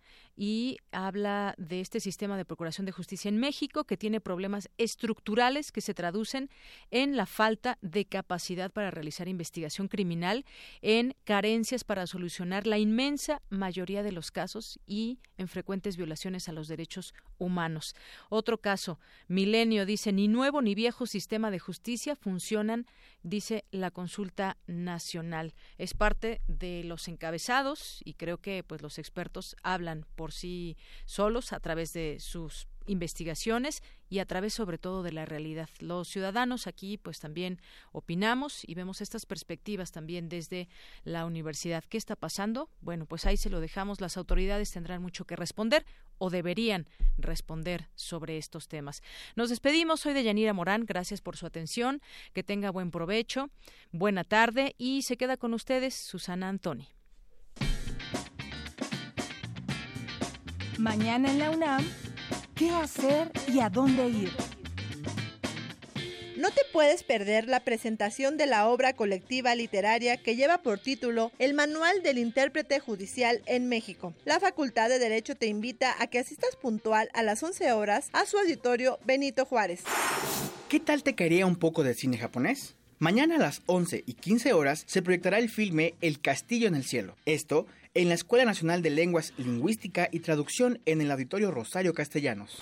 y habla de este sistema de Procuración de Justicia en México que tiene problemas estructurales que se traducen en la falta de capacidad para realizar investigación criminal, en carencias para solucionar la inmensa mayoría de los casos y en frecuentes violaciones a los derechos humanos. Otro caso, Milenio dice ni nuevo ni viejo sistema de justicia funcionan, dice la consulta nacional. Es parte de los encabezados y creo que pues los expertos hablan sí solos a través de sus investigaciones y a través sobre todo de la realidad. Los ciudadanos aquí pues también opinamos y vemos estas perspectivas también desde la universidad. ¿Qué está pasando? Bueno, pues ahí se lo dejamos. Las autoridades tendrán mucho que responder o deberían responder sobre estos temas. Nos despedimos. Soy de Yanira Morán. Gracias por su atención. Que tenga buen provecho. Buena tarde y se queda con ustedes Susana Antoni. Mañana en la UNAM, ¿qué hacer y a dónde ir? No te puedes perder la presentación de la obra colectiva literaria que lleva por título El Manual del Intérprete Judicial en México. La Facultad de Derecho te invita a que asistas puntual a las 11 horas a su auditorio Benito Juárez. ¿Qué tal te caería un poco de cine japonés? Mañana a las 11 y 15 horas se proyectará el filme El Castillo en el Cielo. Esto en la Escuela Nacional de Lenguas, Lingüística y Traducción en el Auditorio Rosario Castellanos.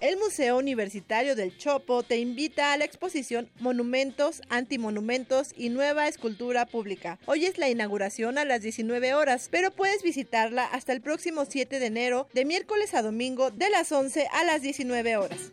El Museo Universitario del Chopo te invita a la exposición Monumentos, Antimonumentos y Nueva Escultura Pública. Hoy es la inauguración a las 19 horas, pero puedes visitarla hasta el próximo 7 de enero, de miércoles a domingo, de las 11 a las 19 horas.